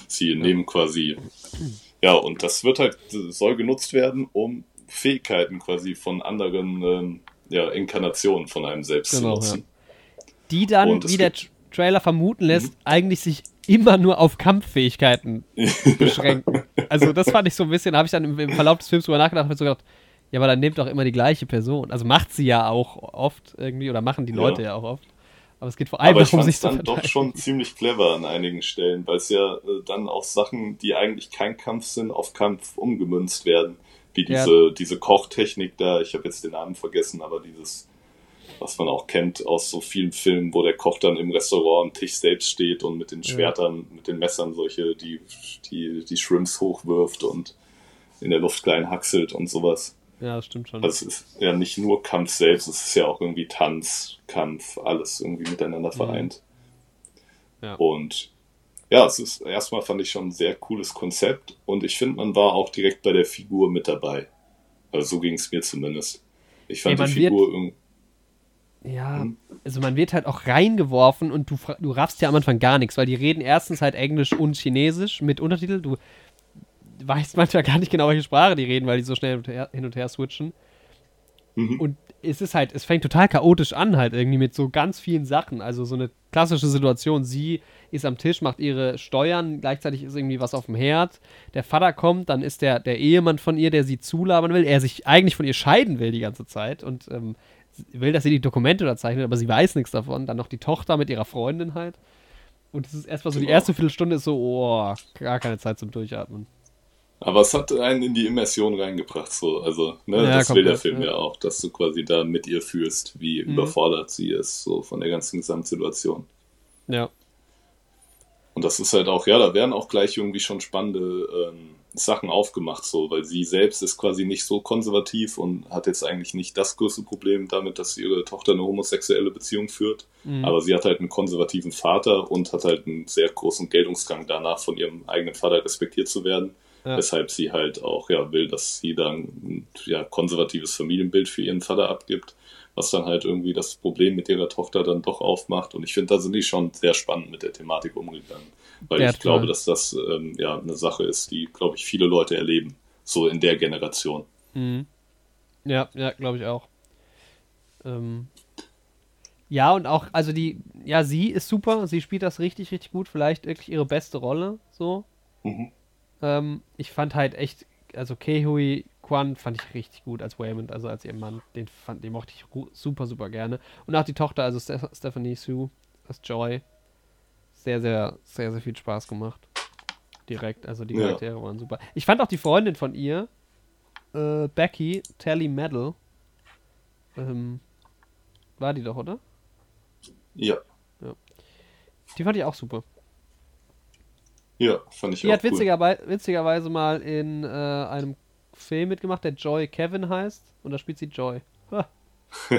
Sie nehmen quasi. Ja, und das wird halt, soll genutzt werden, um Fähigkeiten quasi von anderen ähm, ja, Inkarnationen von einem selbst Genau, zu nutzen. Die dann, wie der Trailer vermuten lässt, Mhm. eigentlich sich immer nur auf Kampffähigkeiten beschränken. Also das fand ich so ein bisschen, habe ich dann im, im Verlauf des Films drüber nachgedacht, habe so gedacht, ja, aber dann nehmt doch immer die gleiche Person. Also macht sie ja auch oft irgendwie, oder machen die Ja. Leute ja, auch oft. Aber es geht vor allem Aber ich darum, sich zu dann doch schon ziemlich clever an einigen Stellen, weil es ja äh, dann auch Sachen, die eigentlich kein Kampf sind, auf Kampf umgemünzt werden. Wie Ja. diese, diese Kochtechnik da, ich habe jetzt den Namen vergessen, aber dieses, was man auch kennt aus so vielen Filmen, wo der Koch dann im Restaurant am Tisch selbst steht und mit den Schwertern, mit den Messern solche, die, die, die Shrimps hochwirft und in der Luft klein hackselt und sowas. Ja, das stimmt schon. Also es ist ja nicht nur Kampf selbst, es ist ja auch irgendwie Tanz, Kampf, alles irgendwie miteinander vereint. Mhm. Ja. Und ja, es ist erstmal fand ich schon ein sehr cooles Konzept und ich finde, man war auch direkt bei der Figur mit dabei. Also so ging es mir zumindest. Ich fand Ey, die Figur irgendwie. Ja, Hm? also man wird halt auch reingeworfen und du, du raffst ja am Anfang gar nichts, weil die reden erstens halt Englisch und Chinesisch mit Untertitel. Du weißt manchmal gar nicht genau, welche Sprache die reden, weil die so schnell hin und her, hin und her switchen. Mhm. Und es ist halt, es fängt total chaotisch an, halt irgendwie mit so ganz vielen Sachen. Also so eine klassische Situation. Sie ist am Tisch, macht ihre Steuern, gleichzeitig ist irgendwie was auf dem Herd. Der Vater kommt, dann ist der, der Ehemann von ihr, der sie zulabern will, er sich eigentlich von ihr scheiden will die ganze Zeit und ähm, will, dass sie die Dokumente unterzeichnet, aber sie weiß nichts davon. Dann noch die Tochter mit ihrer Freundin halt. Und es ist erstmal so, die Genau. erste Viertelstunde ist so, oh, gar keine Zeit zum Durchatmen. Aber es hat einen in die Immersion reingebracht, so. Also, ne, Ja, das will der Film ja. ja. auch, dass du quasi da mit ihr fühlst, wie Mhm. überfordert sie ist, so von der ganzen Gesamtsituation. Ja. Und das ist halt auch, ja, da werden auch gleich irgendwie schon spannende ähm, Sachen aufgemacht, so, weil sie selbst ist quasi nicht so konservativ und hat jetzt eigentlich nicht das größte Problem damit, dass ihre Tochter eine homosexuelle Beziehung führt. Mhm. Aber sie hat halt einen konservativen Vater und hat halt einen sehr großen Geltungsgang danach, von ihrem eigenen Vater respektiert zu werden. Ja. Weshalb sie halt auch ja will, dass sie dann ein ja, konservatives Familienbild für ihren Vater abgibt, was dann halt irgendwie das Problem mit ihrer Tochter dann doch aufmacht. Und ich finde, da sind die schon sehr spannend mit der Thematik umgegangen. Weil ich glaube, dass das ähm, ja eine Sache ist, die, glaube ich, viele Leute erleben. So in der Generation. Mhm. Ja, ja, glaube ich auch. Ähm, ja, und auch, also die, ja, sie ist super, sie spielt das richtig, richtig gut, vielleicht wirklich ihre beste Rolle, so. Mhm. Ähm, ich fand halt echt, also Kehui Kwan fand ich richtig gut als Waymond, also als ihr Mann, den fand, den mochte ich super, super gerne. Und auch die Tochter, also Ste Stephanie Sue als Joy, sehr, sehr, sehr, sehr viel Spaß gemacht. Direkt, also die Ja. Charaktere waren super. Ich fand auch die Freundin von ihr, äh, Becky, Tally Medal, ähm, war die doch, oder? Ja, Die fand ich auch super. ja, fand ich Die auch hat cool. witzigerweise, witzigerweise mal in äh, einem Film mitgemacht, der Joy Kevin heißt. Und da spielt sie Joy. Ha.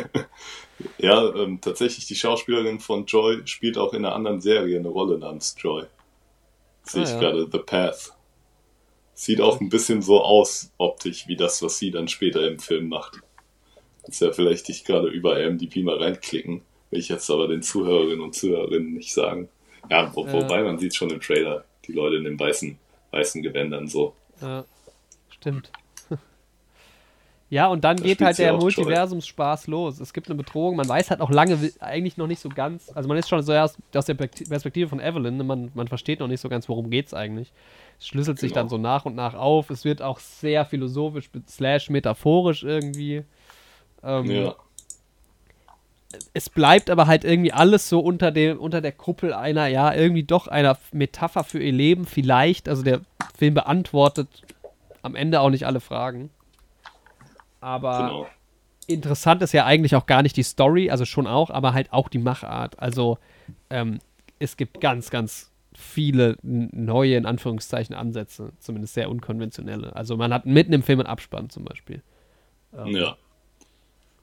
Ja, ähm, tatsächlich, die Schauspielerin von Joy spielt auch in einer anderen Serie eine Rolle namens Joy. Sehe Ah, ich ja. gerade, The Path. Sieht auch ein bisschen so aus, optisch, wie das, was sie dann später im Film macht. Kannst ja vielleicht dich gerade über IMDb mal reinklicken. Will ich jetzt aber den Zuhörerinnen und Zuhörerinnen nicht sagen. Ja, wo, Ja. wobei man sieht schon im Trailer, die Leute in den weißen, weißen Gewändern so. Ja, stimmt. Ja, und dann Da geht halt der. Multiversumsspaß los. Es gibt eine Bedrohung, man weiß halt auch lange eigentlich noch nicht so ganz, also man ist schon so erst aus der Pekt- Perspektive von Evelyn, ne, man, man versteht noch nicht so ganz, worum geht's eigentlich. Es schlüsselt sich Genau. dann so nach und nach auf. Es wird auch sehr philosophisch slash metaphorisch irgendwie. Ähm, Ja, es bleibt aber halt irgendwie alles so unter dem unter der Kuppel einer ja irgendwie doch einer Metapher für ihr Leben vielleicht also der Film beantwortet am Ende auch nicht alle Fragen aber genau. interessant ist ja eigentlich auch gar nicht die Story also schon auch aber halt auch die Machart also ähm, es gibt ganz ganz viele neue, in Anführungszeichen, Ansätze, zumindest sehr unkonventionelle. Also man hat mitten im Film einen Abspann zum Beispiel. Ähm, ja.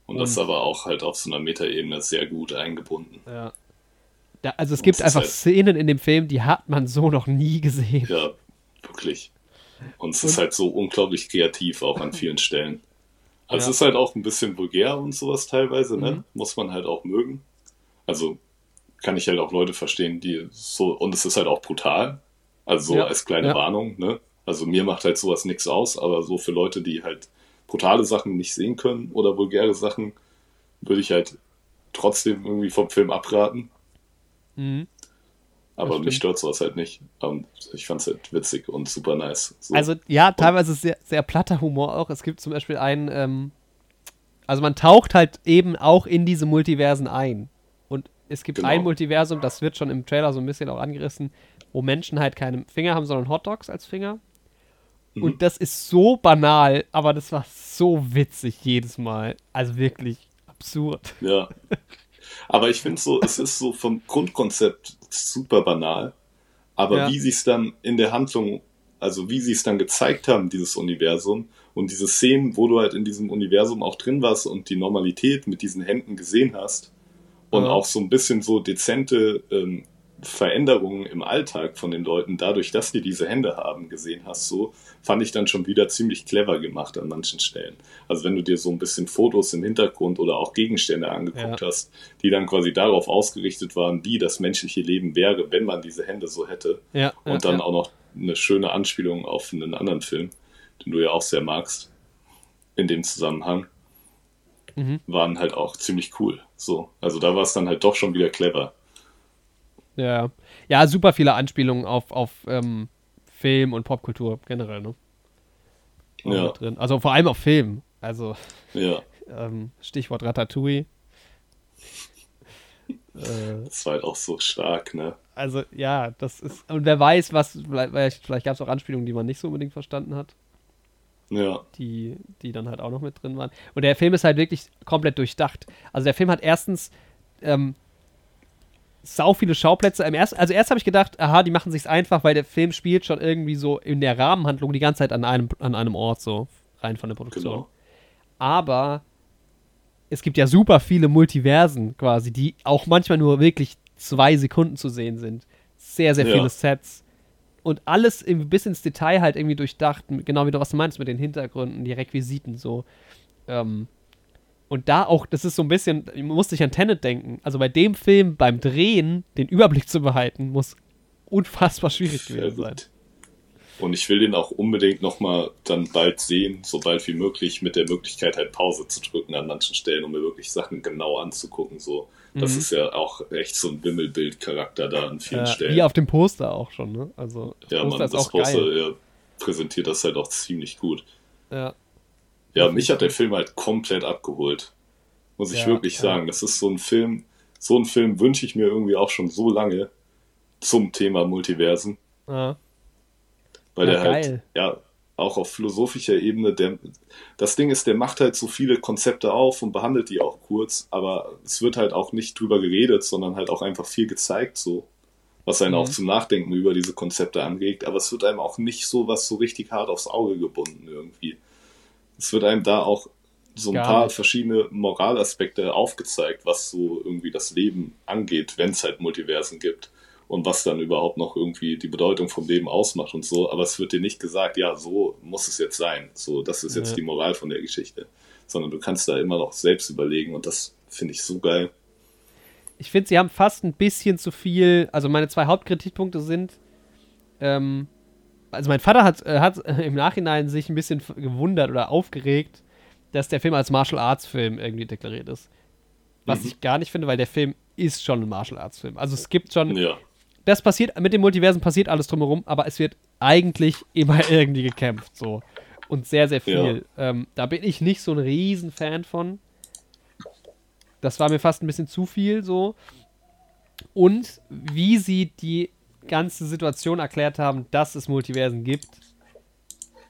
Und, und das ist aber auch halt auf so einer Metaebene sehr gut eingebunden. Ja. Da, also es gibt einfach halt Szenen in dem Film, die hat man so noch nie gesehen. Ja, wirklich. Und es und, ist halt so unglaublich kreativ auch an vielen Stellen. Also ja. es ist halt auch ein bisschen vulgär und sowas teilweise, ne? Mhm. Muss man halt auch mögen. Also kann ich halt auch Leute verstehen, die so, und es ist halt auch brutal. Also so ja. als kleine ja. Warnung, ne? Also mir macht halt sowas nichts aus, aber so für Leute, die halt brutale Sachen nicht sehen können oder vulgäre Sachen, würde ich halt trotzdem irgendwie vom Film abraten. Mhm. Aber mich stört sowas halt nicht. Und ich fand es halt witzig und super nice. So. Also ja, teilweise sehr, sehr platter Humor auch. Es gibt zum Beispiel einen, ähm, also man taucht halt eben auch in diese Multiversen ein. Und es gibt genau. ein Multiversum, das wird schon im Trailer so ein bisschen auch angerissen, wo Menschen halt keine Finger haben, sondern Hotdogs als Finger. Mhm. Und das ist so banal, aber das war so witzig jedes Mal. Also wirklich absurd. Ja. Aber ich finde so, es ist so vom Grundkonzept super banal. Aber ja. wie sie es dann in der Handlung, also wie sie es dann gezeigt haben, dieses Universum und diese Szenen, wo du halt in diesem Universum auch drin warst und die Normalität mit diesen Händen gesehen hast und ja. auch so ein bisschen so dezente ähm, Veränderungen im Alltag von den Leuten, dadurch, dass die diese Hände haben, gesehen hast, so, fand ich dann schon wieder ziemlich clever gemacht an manchen Stellen. Also wenn du dir so ein bisschen Fotos im Hintergrund oder auch Gegenstände angeguckt ja. hast, die dann quasi darauf ausgerichtet waren, wie das menschliche Leben wäre, wenn man diese Hände so hätte. Ja, und dann ja. auch noch eine schöne Anspielung auf einen anderen Film, den du ja auch sehr magst, in dem Zusammenhang, mhm. waren halt auch ziemlich cool. So, also da war es dann halt doch schon wieder clever. Ja. Ja, super viele Anspielungen auf, auf ähm, Film und Popkultur generell, ne? Ja. Drin. Also vor allem auf Film. Also ja. ähm, Stichwort Ratatouille. äh, das war halt auch so stark, ne? Also ja, das ist. Und wer weiß, was, vielleicht, vielleicht gab es auch Anspielungen, die man nicht so unbedingt verstanden hat. Ja. Die, die dann halt auch noch mit drin waren. Und der Film ist halt wirklich komplett durchdacht. Also der Film hat erstens ähm, sau viele Schauplätze. Erst, also erst habe ich gedacht, aha, die machen sich's einfach, weil der Film spielt schon irgendwie so in der Rahmenhandlung die ganze Zeit an einem, an einem Ort, so rein von der Produktion. Genau. Aber es gibt ja super viele Multiversen quasi, die auch manchmal nur wirklich zwei Sekunden zu sehen sind. Sehr, sehr ja. viele Sets. Und alles bis ins Detail halt irgendwie durchdacht, genau wie du was du meinst mit den Hintergründen, die Requisiten so. Ähm, und da auch, das ist so ein bisschen, musste ich an Tenet denken. Also bei dem Film beim Drehen den Überblick zu behalten, muss unfassbar schwierig gewesen sein. Und ich will den auch unbedingt nochmal dann bald sehen, so bald wie möglich, mit der Möglichkeit halt Pause zu drücken an manchen Stellen, um mir wirklich Sachen genau anzugucken. So, das mhm. ist ja auch echt so ein Wimmelbild-Charakter da an vielen ja, Stellen. Wie auf dem Poster auch schon, ne? Also das ja, Poster man, das Poster ja, präsentiert das halt auch ziemlich gut. Ja. Ja, mich hat der Film halt komplett abgeholt. Muss ich ja, wirklich ja. sagen. Das ist so ein Film, so ein Film wünsche ich mir irgendwie auch schon so lange zum Thema Multiversen. Ja. Weil der halt, ja, auch auf philosophischer Ebene, der, das Ding ist, der macht halt so viele Konzepte auf und behandelt die auch kurz, aber es wird halt auch nicht drüber geredet, sondern halt auch einfach viel gezeigt, so, was einen mhm. auch zum Nachdenken über diese Konzepte anregt, aber es wird einem auch nicht so was so richtig hart aufs Auge gebunden irgendwie es wird einem da auch so ein Gar paar nicht. verschiedene Moralaspekte aufgezeigt, was so irgendwie das Leben angeht, wenn es halt Multiversen gibt und was dann überhaupt noch irgendwie die Bedeutung vom Leben ausmacht und so. Aber es wird dir nicht gesagt, ja, so muss es jetzt sein. So, das ist jetzt ja. die Moral von der Geschichte. Sondern du kannst da immer noch selbst überlegen und das finde ich so geil. Ich finde, sie haben fast ein bisschen zu viel. Also, meine zwei Hauptkritikpunkte sind, ähm, also mein Vater hat, äh, hat im Nachhinein sich ein bisschen gewundert oder aufgeregt, dass der Film als Martial Arts Film irgendwie deklariert ist. Was mhm. ich gar nicht finde, weil der Film ist schon ein Martial Arts Film. Also es gibt schon. Ja. Das passiert, mit dem Multiversen passiert alles drumherum, aber es wird eigentlich immer irgendwie gekämpft, so. Und sehr, sehr viel. Ja. Ähm, da bin ich nicht so ein Riesenfan von. Das war mir fast ein bisschen zu viel, so. Und wie sie die ganze Situation erklärt haben, dass es Multiversen gibt,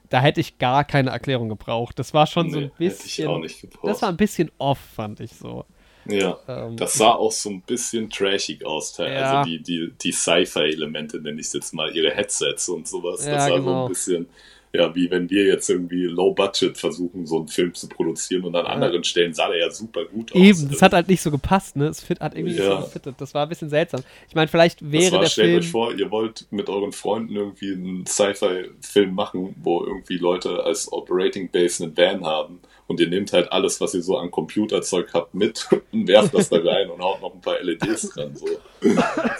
da hätte ich gar keine Erklärung gebraucht. Das war schon nee, so ein bisschen. Das war ein bisschen off, fand ich so. Ja, ähm, das sah auch so ein bisschen trashig aus. Ja. Also die, die, die Sci-Fi-Elemente, nenne ich es jetzt mal, ihre Headsets und sowas. Ja, das sah genau. so ein bisschen ja, wie wenn wir jetzt irgendwie low budget versuchen, so einen Film zu produzieren und an ja. anderen Stellen sah der ja super gut aus. Eben, das hat halt nicht so gepasst, ne? Es fit, hat irgendwie ja. nicht so gefittet. Das war ein bisschen seltsam. Ich meine, vielleicht wäre war, der stellt Film... euch vor, ihr wollt mit euren Freunden irgendwie einen Sci-Fi-Film machen, wo irgendwie Leute als Operating Base einen Van haben und ihr nehmt halt alles, was ihr so an Computerzeug habt, mit und werft das da rein und haut noch ein paar LEDs dran. So,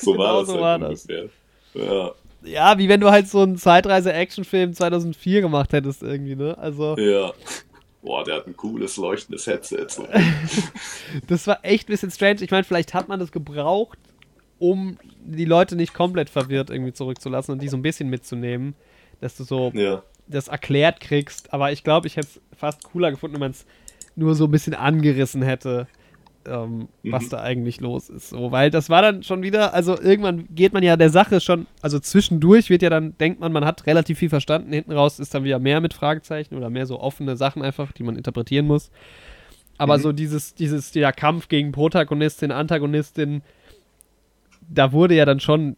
so war genau das so halt war ungefähr. Das. Ja ja, wie wenn du halt so einen Zeitreise-Actionfilm 2004 gemacht hättest irgendwie, ne? Also. Ja. Boah, der hat ein cooles leuchtendes Headset. So. das war echt ein bisschen strange. Ich meine, vielleicht hat man das gebraucht, um die Leute nicht komplett verwirrt irgendwie zurückzulassen und die so ein bisschen mitzunehmen, dass du so ja. das erklärt kriegst. Aber ich glaube, ich hätte es fast cooler gefunden, wenn man es nur so ein bisschen angerissen hätte ähm, mhm. was da eigentlich los ist. So, weil das war dann schon wieder, also irgendwann geht man ja der Sache schon, also zwischendurch wird ja dann, denkt man, man hat relativ viel verstanden, hinten raus ist dann wieder mehr mit Fragezeichen oder mehr so offene Sachen einfach, die man interpretieren muss. Aber mhm. so dieses, dieses, der Kampf gegen Protagonistin, Antagonistin, da wurde ja dann schon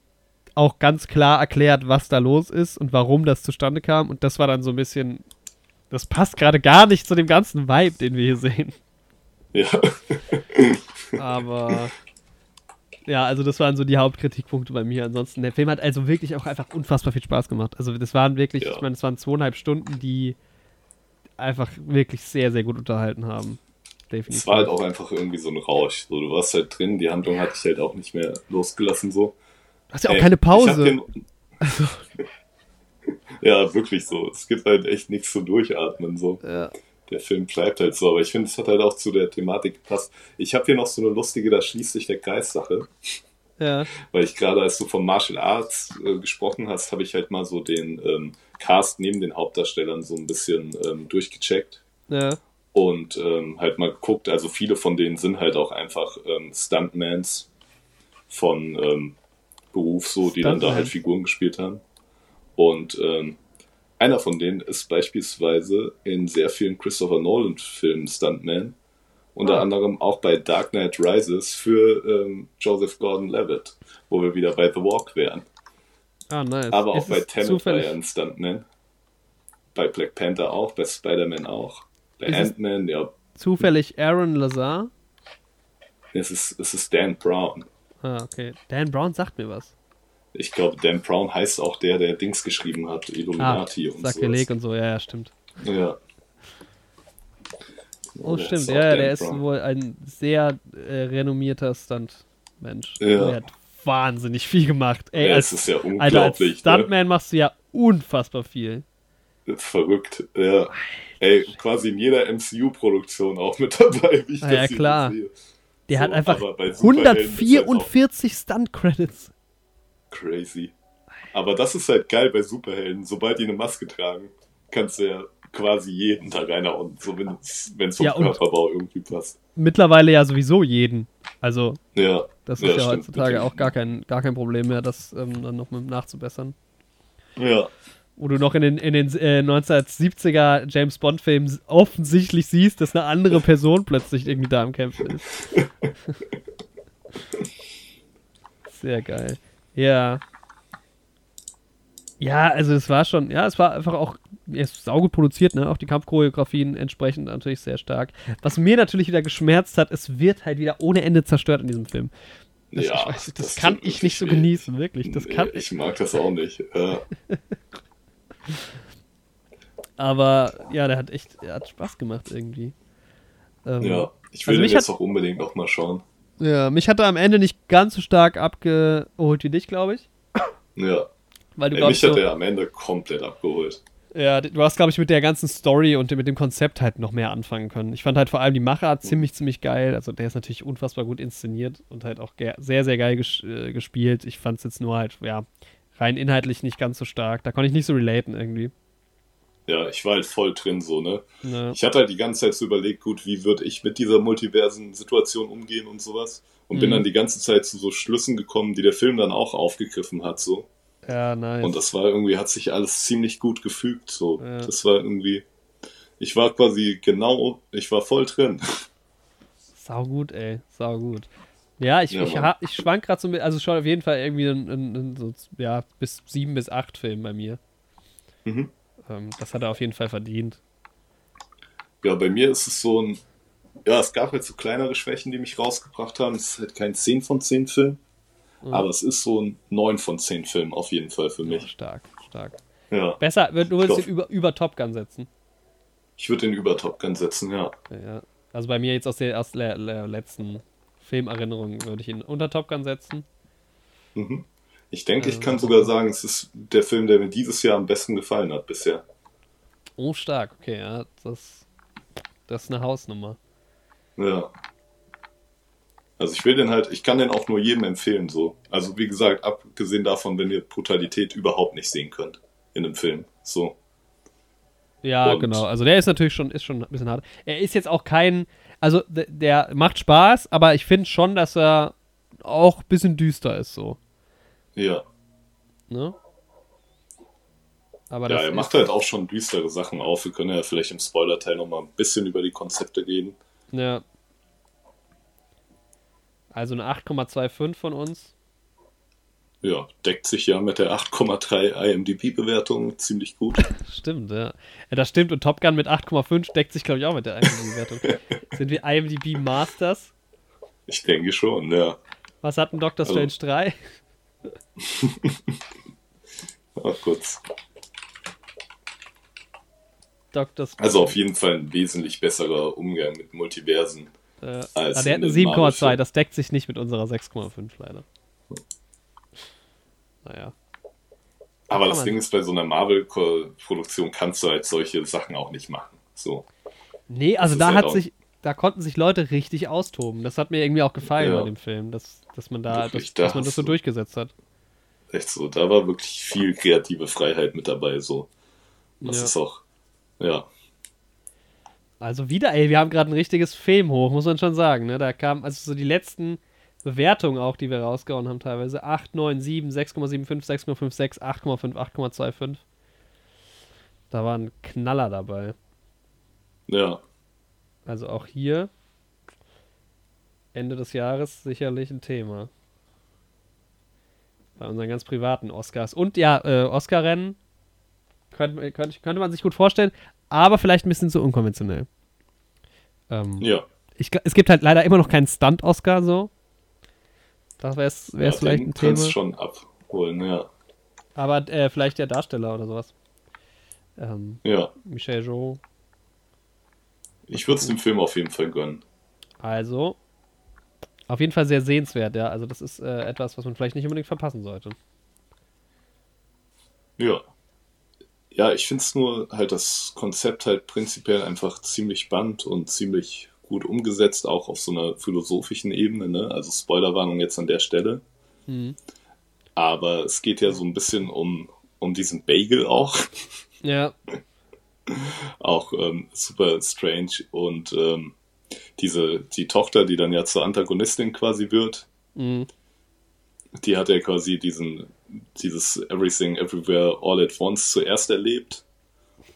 auch ganz klar erklärt, was da los ist und warum das zustande kam. Und das war dann so ein bisschen, das passt gerade gar nicht zu dem ganzen Vibe, den wir hier sehen. Ja. Aber ja, also das waren so die Hauptkritikpunkte bei mir. Ansonsten, der Film hat also wirklich auch einfach unfassbar viel Spaß gemacht. Also das waren wirklich, ja. ich meine, es waren zweieinhalb Stunden, die einfach wirklich sehr, sehr gut unterhalten haben. Definitiv. Es war halt auch einfach irgendwie so ein Rausch. So, du warst halt drin, die Handlung hat dich halt auch nicht mehr losgelassen so. Du hast ja auch Ey, keine Pause. Also. ja, wirklich so. Es gibt halt echt nichts zu durchatmen so. Ja der Film bleibt halt so. Aber ich finde, es hat halt auch zu der Thematik gepasst. Ich habe hier noch so eine lustige, da schließt sich der Kreis Sache. Ja. Weil ich gerade, als du von Martial Arts äh, gesprochen hast, habe ich halt mal so den ähm, Cast neben den Hauptdarstellern so ein bisschen ähm, durchgecheckt. Ja. Und ähm, halt mal geguckt, also viele von denen sind halt auch einfach ähm, Stuntmans von ähm, Beruf so, die Stuntman. dann da halt Figuren gespielt haben. Und ähm, einer von denen ist beispielsweise in sehr vielen Christopher Nolan-Filmen Stuntman. Unter ah. anderem auch bei Dark Knight Rises für ähm, Joseph Gordon-Levitt, wo wir wieder bei The Walk wären. Ah, nice. Aber auch bei Tenet war er ein Stuntman. Bei Black Panther auch, bei Spider-Man auch. Bei Ant-Man, ja. Zufällig Aaron Lazar? Es ist, es ist Dan Brown. Ah, okay. Dan Brown sagt mir was ich glaube, Dan Brown heißt auch der, der Dings geschrieben hat, Illuminati ah, und so. Sakrileg und so, ja, ja, stimmt. Ja. Oh, ja, stimmt, ja, der ist wohl ein sehr äh, renommierter Stunt-Mensch. Ja. Der hat wahnsinnig viel gemacht. Ey, ja, als, ist ja unglaublich. Alter, als ne? Stuntman ne? machst du ja unfassbar viel. Verrückt, ja. Ey, quasi in jeder MCU-Produktion auch mit dabei, wie ich ah, das ja, klar. sehe. Der so, hat einfach 144 Stunt-Credits. Crazy. Aber das ist halt geil bei Superhelden. Sobald die eine Maske tragen, kannst du ja quasi jeden da reinhauen, so wenn es vom ja, Körperbau irgendwie passt. Mittlerweile ja sowieso jeden. Also, ja, das ist ja, ja heutzutage auch gar kein, gar kein Problem mehr, das ähm, dann noch mit nachzubessern. Ja. Wo du noch in den, in den äh, 1970er James Bond-Filmen offensichtlich siehst, dass eine andere Person plötzlich irgendwie da am Kämpfen ist. Sehr geil. Ja. Ja, also es war schon, ja, es war einfach auch, er ist saugut produziert, ne? Auch die Kampfchoreografien entsprechend natürlich sehr stark. Was mir natürlich wieder geschmerzt hat, es wird halt wieder ohne Ende zerstört in diesem Film. Das, ja, weiß, das, das kann ich nicht so genießen, wirklich. Das nee, kann ich mag das auch nicht. Ja. Aber ja, der hat echt, der hat Spaß gemacht irgendwie. Ähm, ja, ich will also den jetzt hat, auch unbedingt noch mal schauen. Ja, mich hat er am Ende nicht ganz so stark abgeholt wie dich, glaube ich. Ja. Weil du Ey, mich hat so, er am Ende komplett abgeholt. Ja, du hast, glaube ich, mit der ganzen Story und mit dem Konzept halt noch mehr anfangen können. Ich fand halt vor allem die Machart ziemlich, ziemlich geil. Also der ist natürlich unfassbar gut inszeniert und halt auch sehr, sehr geil ges äh, gespielt. Ich fand es jetzt nur halt, ja, rein inhaltlich nicht ganz so stark. Da konnte ich nicht so relaten irgendwie ja, ich war halt voll drin so, ne? Ja. Ich hatte halt die ganze Zeit so überlegt, gut, wie würde ich mit dieser multiversen Situation umgehen und sowas. Und mhm. bin dann die ganze Zeit zu so Schlüssen gekommen, die der Film dann auch aufgegriffen hat, so. Ja, nice. Und das war irgendwie, hat sich alles ziemlich gut gefügt, so. Ja. Das war irgendwie, ich war quasi genau, ich war voll drin. Sau gut, ey. Sau gut. Ja, ich, Ja, ich, ha- ich schwank gerade so mit, also schon auf jeden Fall irgendwie ein, ein, ein, so, ja, bis sieben bis acht Film bei mir. Mhm. Ähm, das hat er auf jeden Fall verdient. Ja, bei mir ist es so ein, ja, es gab halt so kleinere Schwächen, die mich rausgebracht haben. Es ist halt kein 10 von 10 Film, Mhm. aber es ist so ein 9 von 10 Film auf jeden Fall für Ja, mich. stark, stark. Ja, Besser, du würdest den über, über Top Gun setzen. ich würde den über Top Gun setzen, ja. Ja. Also bei mir jetzt aus der, aus der, der letzten Filmerinnerung würde ich ihn unter Top Gun setzen. Mhm. Ich denke, ich Äh, kann sogar sagen, es ist der Film, der mir dieses Jahr am besten gefallen hat bisher. Oh, stark, okay, ja, das, das ist eine Hausnummer. Ja. Also ich will den halt, ich kann den auch nur jedem empfehlen, so. Also wie gesagt, abgesehen davon, wenn ihr Brutalität überhaupt nicht sehen könnt in einem Film. So. Ja, Und- genau. Also der ist natürlich schon, ist schon ein bisschen hart. Er ist jetzt auch kein, also d- der macht Spaß, aber ich finde schon, dass er auch ein bisschen düster ist so. Ja. Ne? Aber Ja, er macht halt auch schon düstere Sachen auf. Wir können ja vielleicht im Spoiler-Teil nochmal ein bisschen über die Konzepte reden. Ja. Also eine 8,25 von uns. Ja, deckt sich ja mit der 8,3 IMDb-Bewertung ziemlich gut. Stimmt, ja. ja. Das stimmt und Top Gun mit 8,5 deckt sich, glaube ich, auch mit der IMDb-Wertung. Sind wir IMDb Masters? Ich denke schon, ja. Was hat ein Doctor Also- Strange 3? Ach, kurz. Doctor Strange. Also auf jeden Fall ein wesentlich besserer Umgang mit Multiversen. Äh, als ah, der hat in eine den 7,2, Marvel-Filmen. das deckt sich nicht mit unserer 6,5 leider. Naja. Aber das. Ding ist, bei so einer Marvel-Produktion kannst du halt solche Sachen auch nicht machen. So. Nee, also da halt hat sich, da konnten sich Leute richtig austoben. Das hat mir irgendwie auch gefallen Ja. bei dem Film, dass, dass man da, Wirklich, dass, da dass man das so du- durchgesetzt hat. Echt so. Da war wirklich viel kreative Freiheit mit dabei. So. Das Ja. ist auch. Ja. Also wieder, ey, wir haben gerade ein richtiges Film hoch, muss man schon sagen, ne? Da kam, also so die letzten Bewertungen auch, die wir rausgehauen haben, teilweise 8, 9, 7, 6,75, 6,56, 8,5, 8,25. Da war ein Knaller dabei. Ja. Also auch hier Ende des Jahres sicherlich ein Thema. Bei unseren ganz privaten Oscars. Und ja, äh, Oscar-Rennen könnte, könnte, könnte man sich gut vorstellen, aber vielleicht ein bisschen zu unkonventionell. Ähm, Ja. ich, es gibt halt leider immer noch keinen Stunt-Oscar so. Das wäre es ja, vielleicht ein Thema. schon abholen, ja. Aber äh, vielleicht der Darsteller oder sowas. Ähm, Ja. Michel Jo. Ich würde es dem Film auf jeden Fall gönnen. Also, auf jeden Fall sehr sehenswert, ja. Also, das ist äh, etwas, was man vielleicht nicht unbedingt verpassen sollte. Ja. Ja, ich finde es nur halt das Konzept halt prinzipiell einfach ziemlich spannend und ziemlich gut umgesetzt, auch auf so einer philosophischen Ebene, ne? Also Spoilerwarnung jetzt an der Stelle. Mhm. Aber es geht ja so ein bisschen um, um diesen Bagel auch. Ja, auch ähm, super strange. Und ähm, diese, die Tochter, die dann ja zur Antagonistin quasi wird, mhm. die hat ja quasi diesen, dieses Everything Everywhere All at Once zuerst erlebt.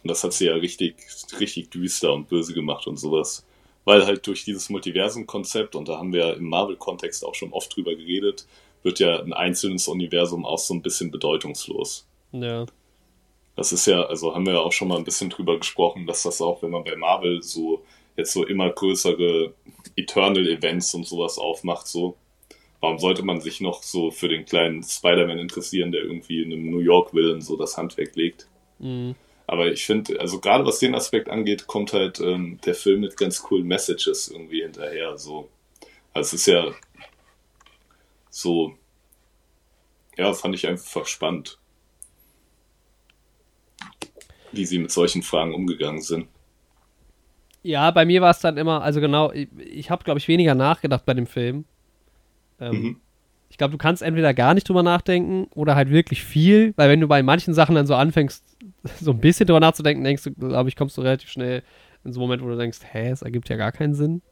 Und das hat sie ja richtig, richtig düster und böse gemacht und sowas. Weil halt durch dieses Multiversum-Konzept, und da haben wir ja im Marvel-Kontext auch schon oft drüber geredet, wird ja ein einzelnes Universum auch so ein bisschen bedeutungslos. ja, Das ist ja, also haben wir ja auch schon mal ein bisschen drüber gesprochen, dass das auch, wenn man bei Marvel so jetzt so immer größere Eternal Events und sowas aufmacht, so, warum sollte man sich noch so für den kleinen Spider-Man interessieren, der irgendwie in einem New York will und so das Handwerk legt? mhm. Aber ich finde, also gerade was den Aspekt angeht, kommt halt ähm, der Film mit ganz coolen Messages irgendwie hinterher. So. Also es ist ja so, ja, fand ich einfach spannend, wie sie mit solchen Fragen umgegangen sind. Ja, bei mir war es dann immer, also genau, ich, ich habe, glaube ich, weniger nachgedacht bei dem Film. Ähm, Mhm. Ich glaube, du kannst entweder gar nicht drüber nachdenken oder halt wirklich viel, weil wenn du bei manchen Sachen dann so anfängst, so ein bisschen drüber nachzudenken, denkst du, glaube ich, kommst du relativ schnell in so einen Moment, wo du denkst, hä, es ergibt ja gar keinen Sinn.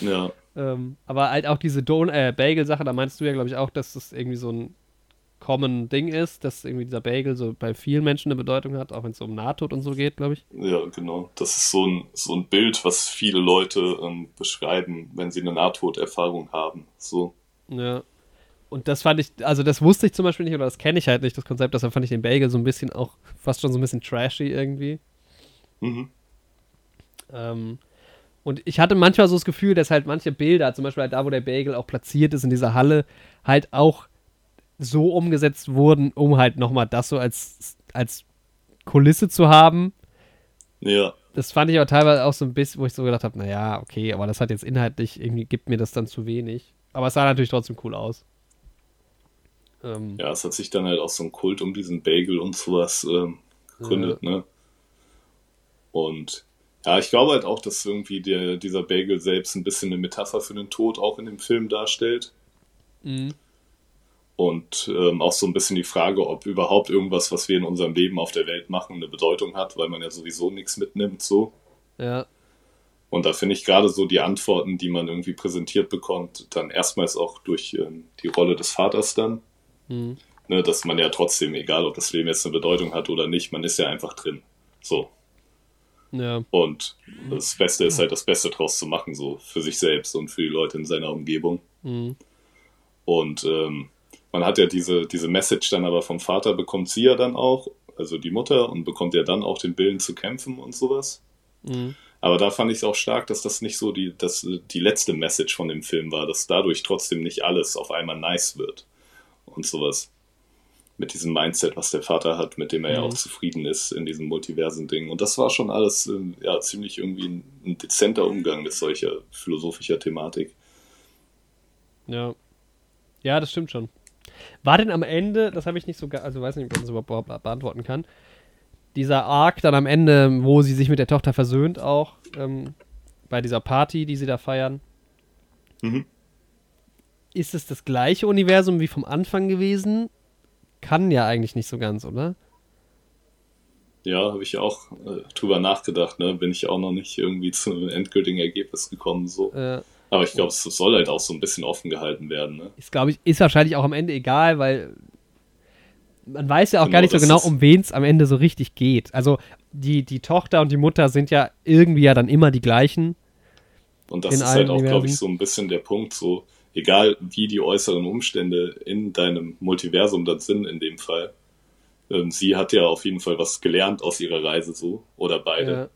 Ja, Ähm, aber halt auch diese Don äh, Bagel-Sache, da meinst du ja, glaube ich, auch, dass das irgendwie so ein common Ding ist, dass irgendwie dieser Bagel so bei vielen Menschen eine Bedeutung hat, auch wenn es um Nahtod und so geht, glaube ich. Ja, genau. Das ist so ein, so ein Bild, was viele Leute ähm, beschreiben, wenn sie eine Nahtoderfahrung haben. So. Ja. Und das fand ich, also das wusste ich zum Beispiel nicht oder das kenne ich halt nicht, das Konzept, deshalb fand ich den Bagel so ein bisschen auch fast schon so ein bisschen trashy irgendwie. Mhm. Ähm, und ich hatte manchmal so das Gefühl, dass halt manche Bilder, zum Beispiel halt da, wo der Bagel auch platziert ist in dieser Halle, halt auch so umgesetzt wurden, um halt nochmal das so als, als Kulisse zu haben. Ja. Das fand ich aber teilweise auch so ein bisschen, wo ich so gedacht habe, naja, okay, aber das hat jetzt inhaltlich, irgendwie gibt mir das dann zu wenig. Aber es sah natürlich trotzdem cool aus. Ähm, ja, es hat sich dann halt auch so ein Kult um diesen Bagel und sowas ähm, gegründet, ja. ne? Und ja, ich glaube halt auch, dass irgendwie der, dieser Bagel selbst ein bisschen eine Metapher für den Tod auch in dem Film darstellt. Mhm. Und ähm, auch so ein bisschen die Frage, ob überhaupt irgendwas, was wir in unserem Leben auf der Welt machen, eine Bedeutung hat, weil man ja sowieso nichts mitnimmt, so. Ja. Und da finde ich gerade so die Antworten, die man irgendwie präsentiert bekommt, dann erstmals auch durch ähm, die Rolle des Vaters dann. Mhm. Ne, dass man ja trotzdem, egal ob das Leben jetzt eine Bedeutung hat oder nicht, man ist ja einfach drin. So. Ja. Und das Beste ist halt das Beste draus zu machen, so für sich selbst und für die Leute in seiner Umgebung. Mhm. Und ähm, man hat ja diese, diese Message dann aber vom Vater, bekommt sie ja dann auch, also die Mutter, und bekommt ja dann auch den Willen zu kämpfen und sowas. Mhm. Aber da fand ich es auch stark, dass das nicht so die, dass die letzte Message von dem Film war, dass dadurch trotzdem nicht alles auf einmal nice wird und sowas. Mit diesem Mindset, was der Vater hat, mit dem er mhm. ja auch zufrieden ist in diesem Multiversen-Ding. Und das war schon alles ähm, ja ziemlich irgendwie ein, ein dezenter Umgang mit solcher philosophischer Thematik. Ja. Ja, das stimmt schon. War denn am Ende, das habe ich nicht so, also weiß nicht, ob man das überhaupt beantworten kann, dieser Arc dann am Ende, wo sie sich mit der Tochter versöhnt, auch ähm, bei dieser Party, die sie da feiern. Mhm. Ist es das gleiche Universum wie vom Anfang gewesen? Kann ja eigentlich nicht so ganz, oder? Ja, habe ich auch äh, drüber nachgedacht, ne? Bin ich auch noch nicht irgendwie zu einem endgültigen Ergebnis gekommen, so. Äh, Aber ich glaube, es soll halt auch so ein bisschen offen gehalten werden, ne? Ist, glaube ich, ist wahrscheinlich auch am Ende egal, weil man weiß ja auch genau, gar nicht so genau, um wen es am Ende so richtig geht. Also die, die Tochter und die Mutter sind ja irgendwie ja dann immer die gleichen. Und das ist halt auch, glaube ich, so ein bisschen der Punkt, so egal wie die äußeren Umstände in deinem Multiversum dann sind in dem Fall. Ähm, sie hat ja auf jeden Fall was gelernt aus ihrer Reise so, oder beide. Ja,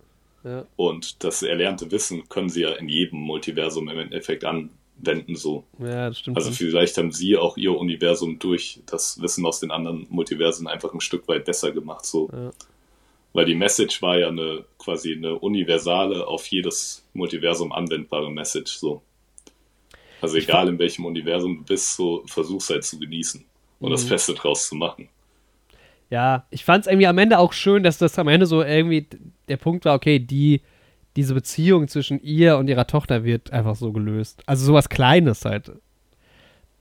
ja. Und das erlernte Wissen können sie ja in jedem Multiversum im Endeffekt an, wenden so. Ja, das stimmt. Also vielleicht haben sie auch ihr Universum durch das Wissen aus den anderen Multiversen einfach ein Stück weit besser gemacht so. Ja. Weil die Message war ja eine quasi eine universale, auf jedes Multiversum anwendbare Message so. Also egal in welchem Universum du bist, so versuch's halt zu genießen und mhm. das Beste draus zu machen. Ja, ich fand es irgendwie am Ende auch schön, dass das am Ende so irgendwie der Punkt war, okay, die diese Beziehung zwischen ihr und ihrer Tochter wird einfach so gelöst. Also sowas Kleines halt.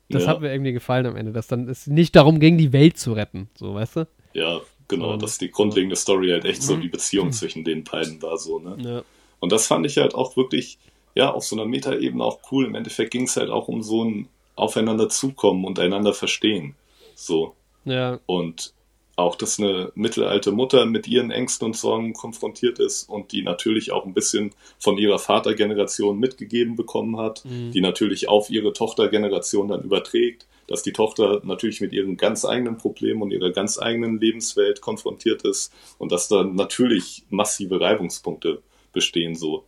Das ja. hat mir irgendwie gefallen am Ende, dass dann es nicht darum ging, die Welt zu retten, so, weißt du? Ja, genau, dass die grundlegende Story halt echt so die Beziehung zwischen den beiden war, so, ne? Ja. Und das fand ich halt auch wirklich, ja, auf so einer Metaebene auch cool. Im Endeffekt ging es halt auch um so ein Aufeinander zukommen und einander verstehen. So. Ja. Und auch, dass eine mittelalte Mutter mit ihren Ängsten und Sorgen konfrontiert ist und die natürlich auch ein bisschen von ihrer Vatergeneration mitgegeben bekommen hat, mhm. die natürlich auf ihre Tochtergeneration dann überträgt, dass die Tochter natürlich mit ihren ganz eigenen Problemen und ihrer ganz eigenen Lebenswelt konfrontiert ist und dass da natürlich massive Reibungspunkte bestehen so.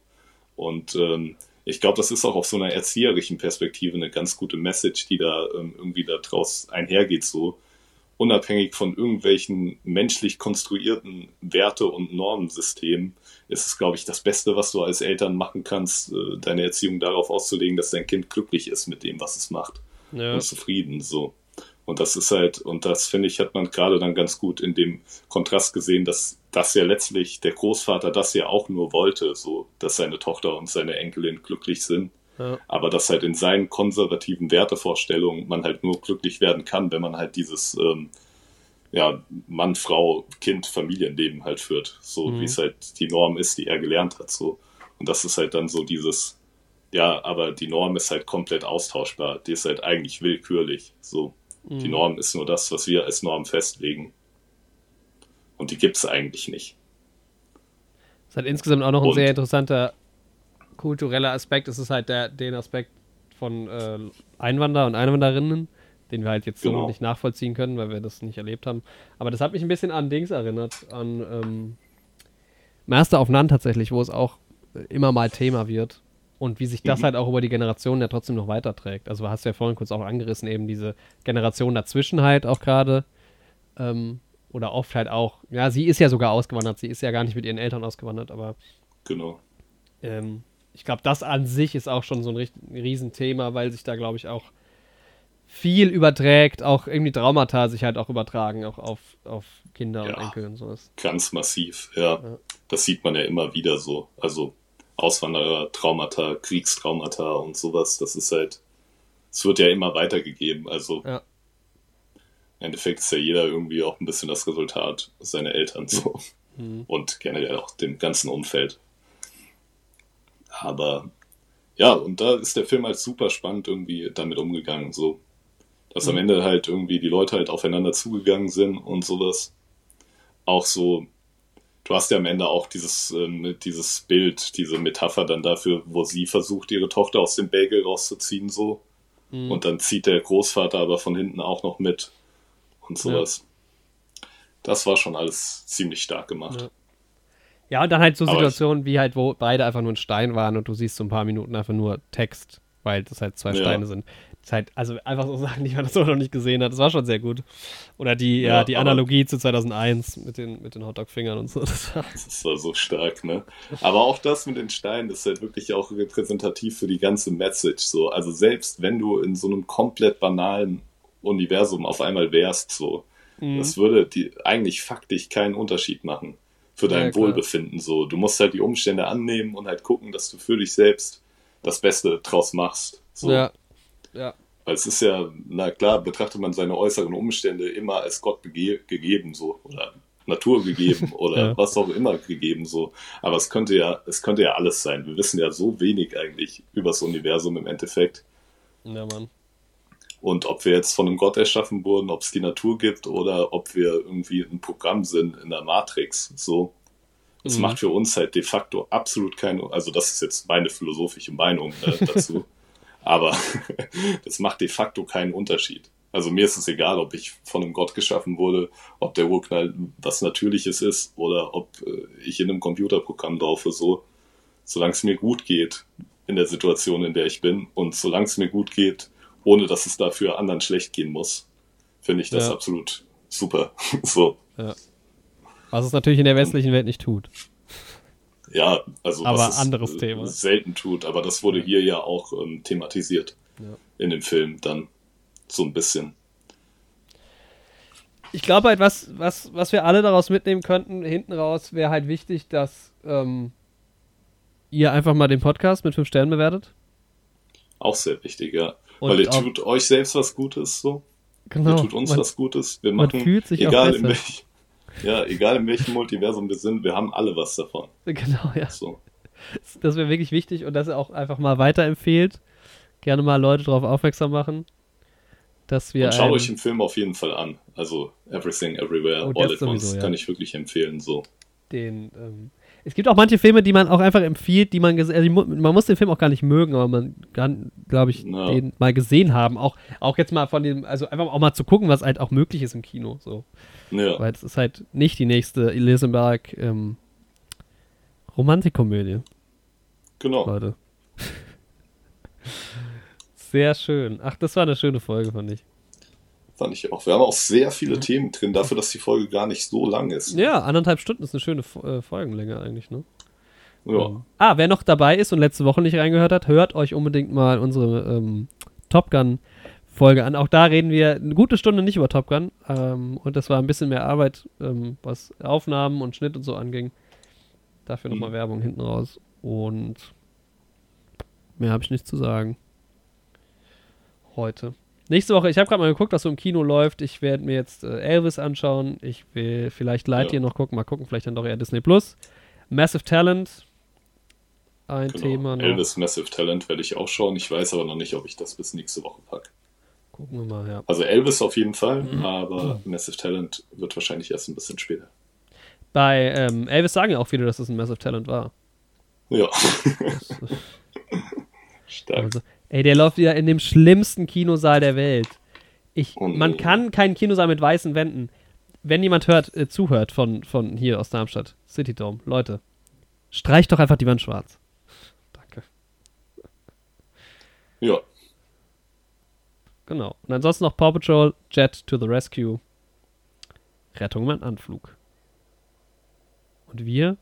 Und ähm, ich glaube, das ist auch auf so einer erzieherischen Perspektive eine ganz gute Message, die da ähm, irgendwie daraus einhergeht so unabhängig von irgendwelchen menschlich konstruierten Werte- und Normensystemen, ist es, glaube ich, das Beste, was du als Eltern machen kannst, äh, deine Erziehung darauf auszulegen, dass dein Kind glücklich ist mit dem, was es macht. Ja. Und zufrieden, so. Und das ist halt, und das finde ich, hat man gerade dann ganz gut in dem Kontrast gesehen, dass das ja letztlich der Großvater das ja auch nur wollte, so, dass seine Tochter und seine Enkelin glücklich sind. Ja. Aber dass halt in seinen konservativen Wertevorstellungen man halt nur glücklich werden kann, wenn man halt dieses ähm, ja, Mann, Frau, Kind, Familienleben halt führt. So Mhm. wie es halt die Norm ist, die er gelernt hat. So. Und das ist halt dann so dieses, ja, aber die Norm ist halt komplett austauschbar. Die ist halt eigentlich willkürlich. So. Mhm. Die Norm ist nur das, was wir als Norm festlegen. Und die gibt es eigentlich nicht. Das ist halt insgesamt auch noch ein Und, sehr interessanter kultureller Aspekt. Es ist halt der, den Aspekt von äh, Einwanderer und Einwanderinnen, den wir halt jetzt genau. so nicht nachvollziehen können, weil wir das nicht erlebt haben. Aber das hat mich ein bisschen an Dings erinnert, an ähm, Master of None tatsächlich, wo es auch immer mal Thema wird. Und wie sich das mhm. halt auch über die Generationen ja trotzdem noch weiterträgt. Also hast du ja vorhin kurz auch angerissen, eben diese Generation dazwischen halt auch gerade. Ähm, oder oft halt auch, ja, sie ist ja sogar ausgewandert, sie ist ja gar nicht mit ihren Eltern ausgewandert, aber. Genau. Ähm, ich glaube, das an sich ist auch schon so ein Riesenthema, weil sich da, glaube ich, auch viel überträgt, auch irgendwie Traumata sich halt auch übertragen, auch auf, auf Kinder ja, und Enkel und sowas. Ganz massiv, ja. ja. Das sieht man ja immer wieder so. Also Auswanderer, Traumata, Kriegstraumata und sowas, das ist halt, es wird ja immer weitergegeben. Also ja. im Endeffekt ist ja jeder irgendwie auch ein bisschen das Resultat seiner Eltern so. Mhm. Und generell auch dem ganzen Umfeld. Aber ja, und da ist der Film halt super spannend irgendwie damit umgegangen, so. Dass mhm. am Ende halt irgendwie die Leute halt aufeinander zugegangen sind und sowas. Auch so, du hast ja am Ende auch dieses, ähm, dieses Bild, diese Metapher dann dafür, wo sie versucht, ihre Tochter aus dem Bagel rauszuziehen, so. Mhm. Und dann zieht der Großvater aber von hinten auch noch mit und sowas. Ja. Das war schon alles ziemlich stark gemacht. Ja. Ja, und dann halt so Situationen wie halt, wo beide einfach nur ein Stein waren und du siehst so ein paar Minuten einfach nur Text, weil das halt zwei ja. Steine sind. Das halt, also einfach so Sachen, die man das so noch nicht gesehen hat. Das war schon sehr gut. Oder die, ja, ja die Analogie zu 2001 mit den, mit den Hotdog-Fingern und so. Das war, das war so stark, ne? Aber auch das mit den Steinen ist halt wirklich auch repräsentativ für die ganze Message. So. Also selbst wenn du in so einem komplett banalen Universum auf einmal wärst, so, mhm. das würde die, eigentlich faktisch keinen Unterschied machen für dein ja, Wohlbefinden. So, du musst halt die Umstände annehmen und halt gucken, dass du für dich selbst das Beste draus machst. So. Ja. Ja. Weil es ist ja, na klar, betrachtet man seine äußeren Umstände immer als Gott gegeben, so, oder Natur gegeben oder ja. was auch immer gegeben, so. Aber es könnte ja, es könnte ja alles sein. Wir wissen ja so wenig eigentlich über das Universum im Endeffekt. Ja, Mann. Und ob wir jetzt von einem Gott erschaffen wurden, ob es die Natur gibt oder ob wir irgendwie ein Programm sind in der Matrix, so. Es mhm. macht für uns halt de facto absolut keine, also das ist jetzt meine philosophische Meinung ne, dazu, aber das macht de facto keinen Unterschied. Also mir ist es egal, ob ich von einem Gott geschaffen wurde, ob der Urknall was Natürliches ist oder ob äh, ich in einem Computerprogramm laufe, so. Solange es mir gut geht in der Situation, in der ich bin und solange es mir gut geht, ohne dass es dafür anderen schlecht gehen muss, finde ich das ja. absolut super. so. Ja. Was es natürlich in der westlichen Welt nicht tut. Ja, also aber was anderes es Thema. selten tut, aber das wurde hier ja auch ähm, thematisiert ja. in dem Film dann so ein bisschen. Ich glaube halt, was, was, was wir alle daraus mitnehmen könnten, hinten raus wäre halt wichtig, dass ähm, ihr einfach mal den Podcast mit fünf Sternen bewertet. Auch sehr wichtig, ja. Und Weil ihr tut euch selbst was Gutes, so. Genau. Ihr tut uns man, was Gutes. Wir machen, fühlt sich egal in welch, ja, egal in welchem Multiversum wir sind, wir haben alle was davon. Genau, ja. So. Das wäre wirklich wichtig und dass ihr auch einfach mal weiterempfehlt. Gerne mal Leute darauf aufmerksam machen. Dass wir und schaut euch den Film auf jeden Fall an. Also Everything Everywhere oh, All at Once ja. kann ich wirklich empfehlen. So. Den, ähm, es gibt auch manche Filme, die man auch einfach empfiehlt, die man also man muss den Film auch gar nicht mögen, aber man kann, glaube ich, no. den mal gesehen haben. Auch, auch jetzt mal von dem, also einfach auch mal zu gucken, was halt auch möglich ist im Kino. So. Ja. Weil es ist halt nicht die nächste Elisenberg ähm, Romantikkomödie. Genau. Leute. Sehr schön. Ach, das war eine schöne Folge, fand ich. Fand ich auch. Wir haben auch sehr viele mhm. Themen drin, dafür, dass die Folge gar nicht so lang ist. Ja, anderthalb Stunden ist eine schöne äh, Folgenlänge eigentlich, ne? Ja. Um, ah, wer noch dabei ist und letzte Woche nicht reingehört hat, hört euch unbedingt mal unsere ähm, Top Gun Folge an. Auch da reden wir eine gute Stunde nicht über Top Gun. Ähm, und das war ein bisschen mehr Arbeit, ähm, was Aufnahmen und Schnitt und so anging. Dafür nochmal mhm. Werbung hinten raus. Und mehr habe ich nicht zu sagen. Heute. Nächste Woche, ich habe gerade mal geguckt, was so im Kino läuft. Ich werde mir jetzt äh, Elvis anschauen. Ich will vielleicht Lightyear ja. noch gucken. Mal gucken, vielleicht dann doch eher Disney Plus. Massive Talent. Ein genau. Thema noch. Elvis Massive Talent werde ich auch schauen. Ich weiß aber noch nicht, ob ich das bis nächste Woche packe. Gucken wir mal, ja. Also Elvis auf jeden Fall, mhm. aber Massive Talent wird wahrscheinlich erst ein bisschen später. Bei ähm, Elvis sagen ja auch viele, dass es ein Massive Talent war. Ja. Stark. Also, ey, der läuft wieder in dem schlimmsten Kinosaal der Welt. Ich, oh, man kann keinen Kinosaal mit weißen Wänden. Wenn jemand hört, äh, zuhört von, von hier aus Darmstadt, City Dome, Leute, streicht doch einfach die Wand schwarz. Danke. Ja. Genau. Und ansonsten noch Paw Patrol, Jet to the Rescue, Rettung im Anflug. Und wir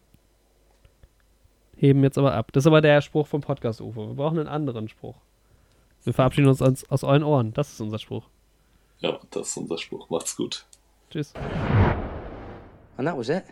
heben jetzt aber ab. Das ist aber der Spruch vom Podcast UFO. Wir brauchen einen anderen Spruch. Wir verabschieden uns aus, aus euren Ohren. Das ist unser Spruch. Ja, das ist unser Spruch. Macht's gut. Tschüss. And that was it.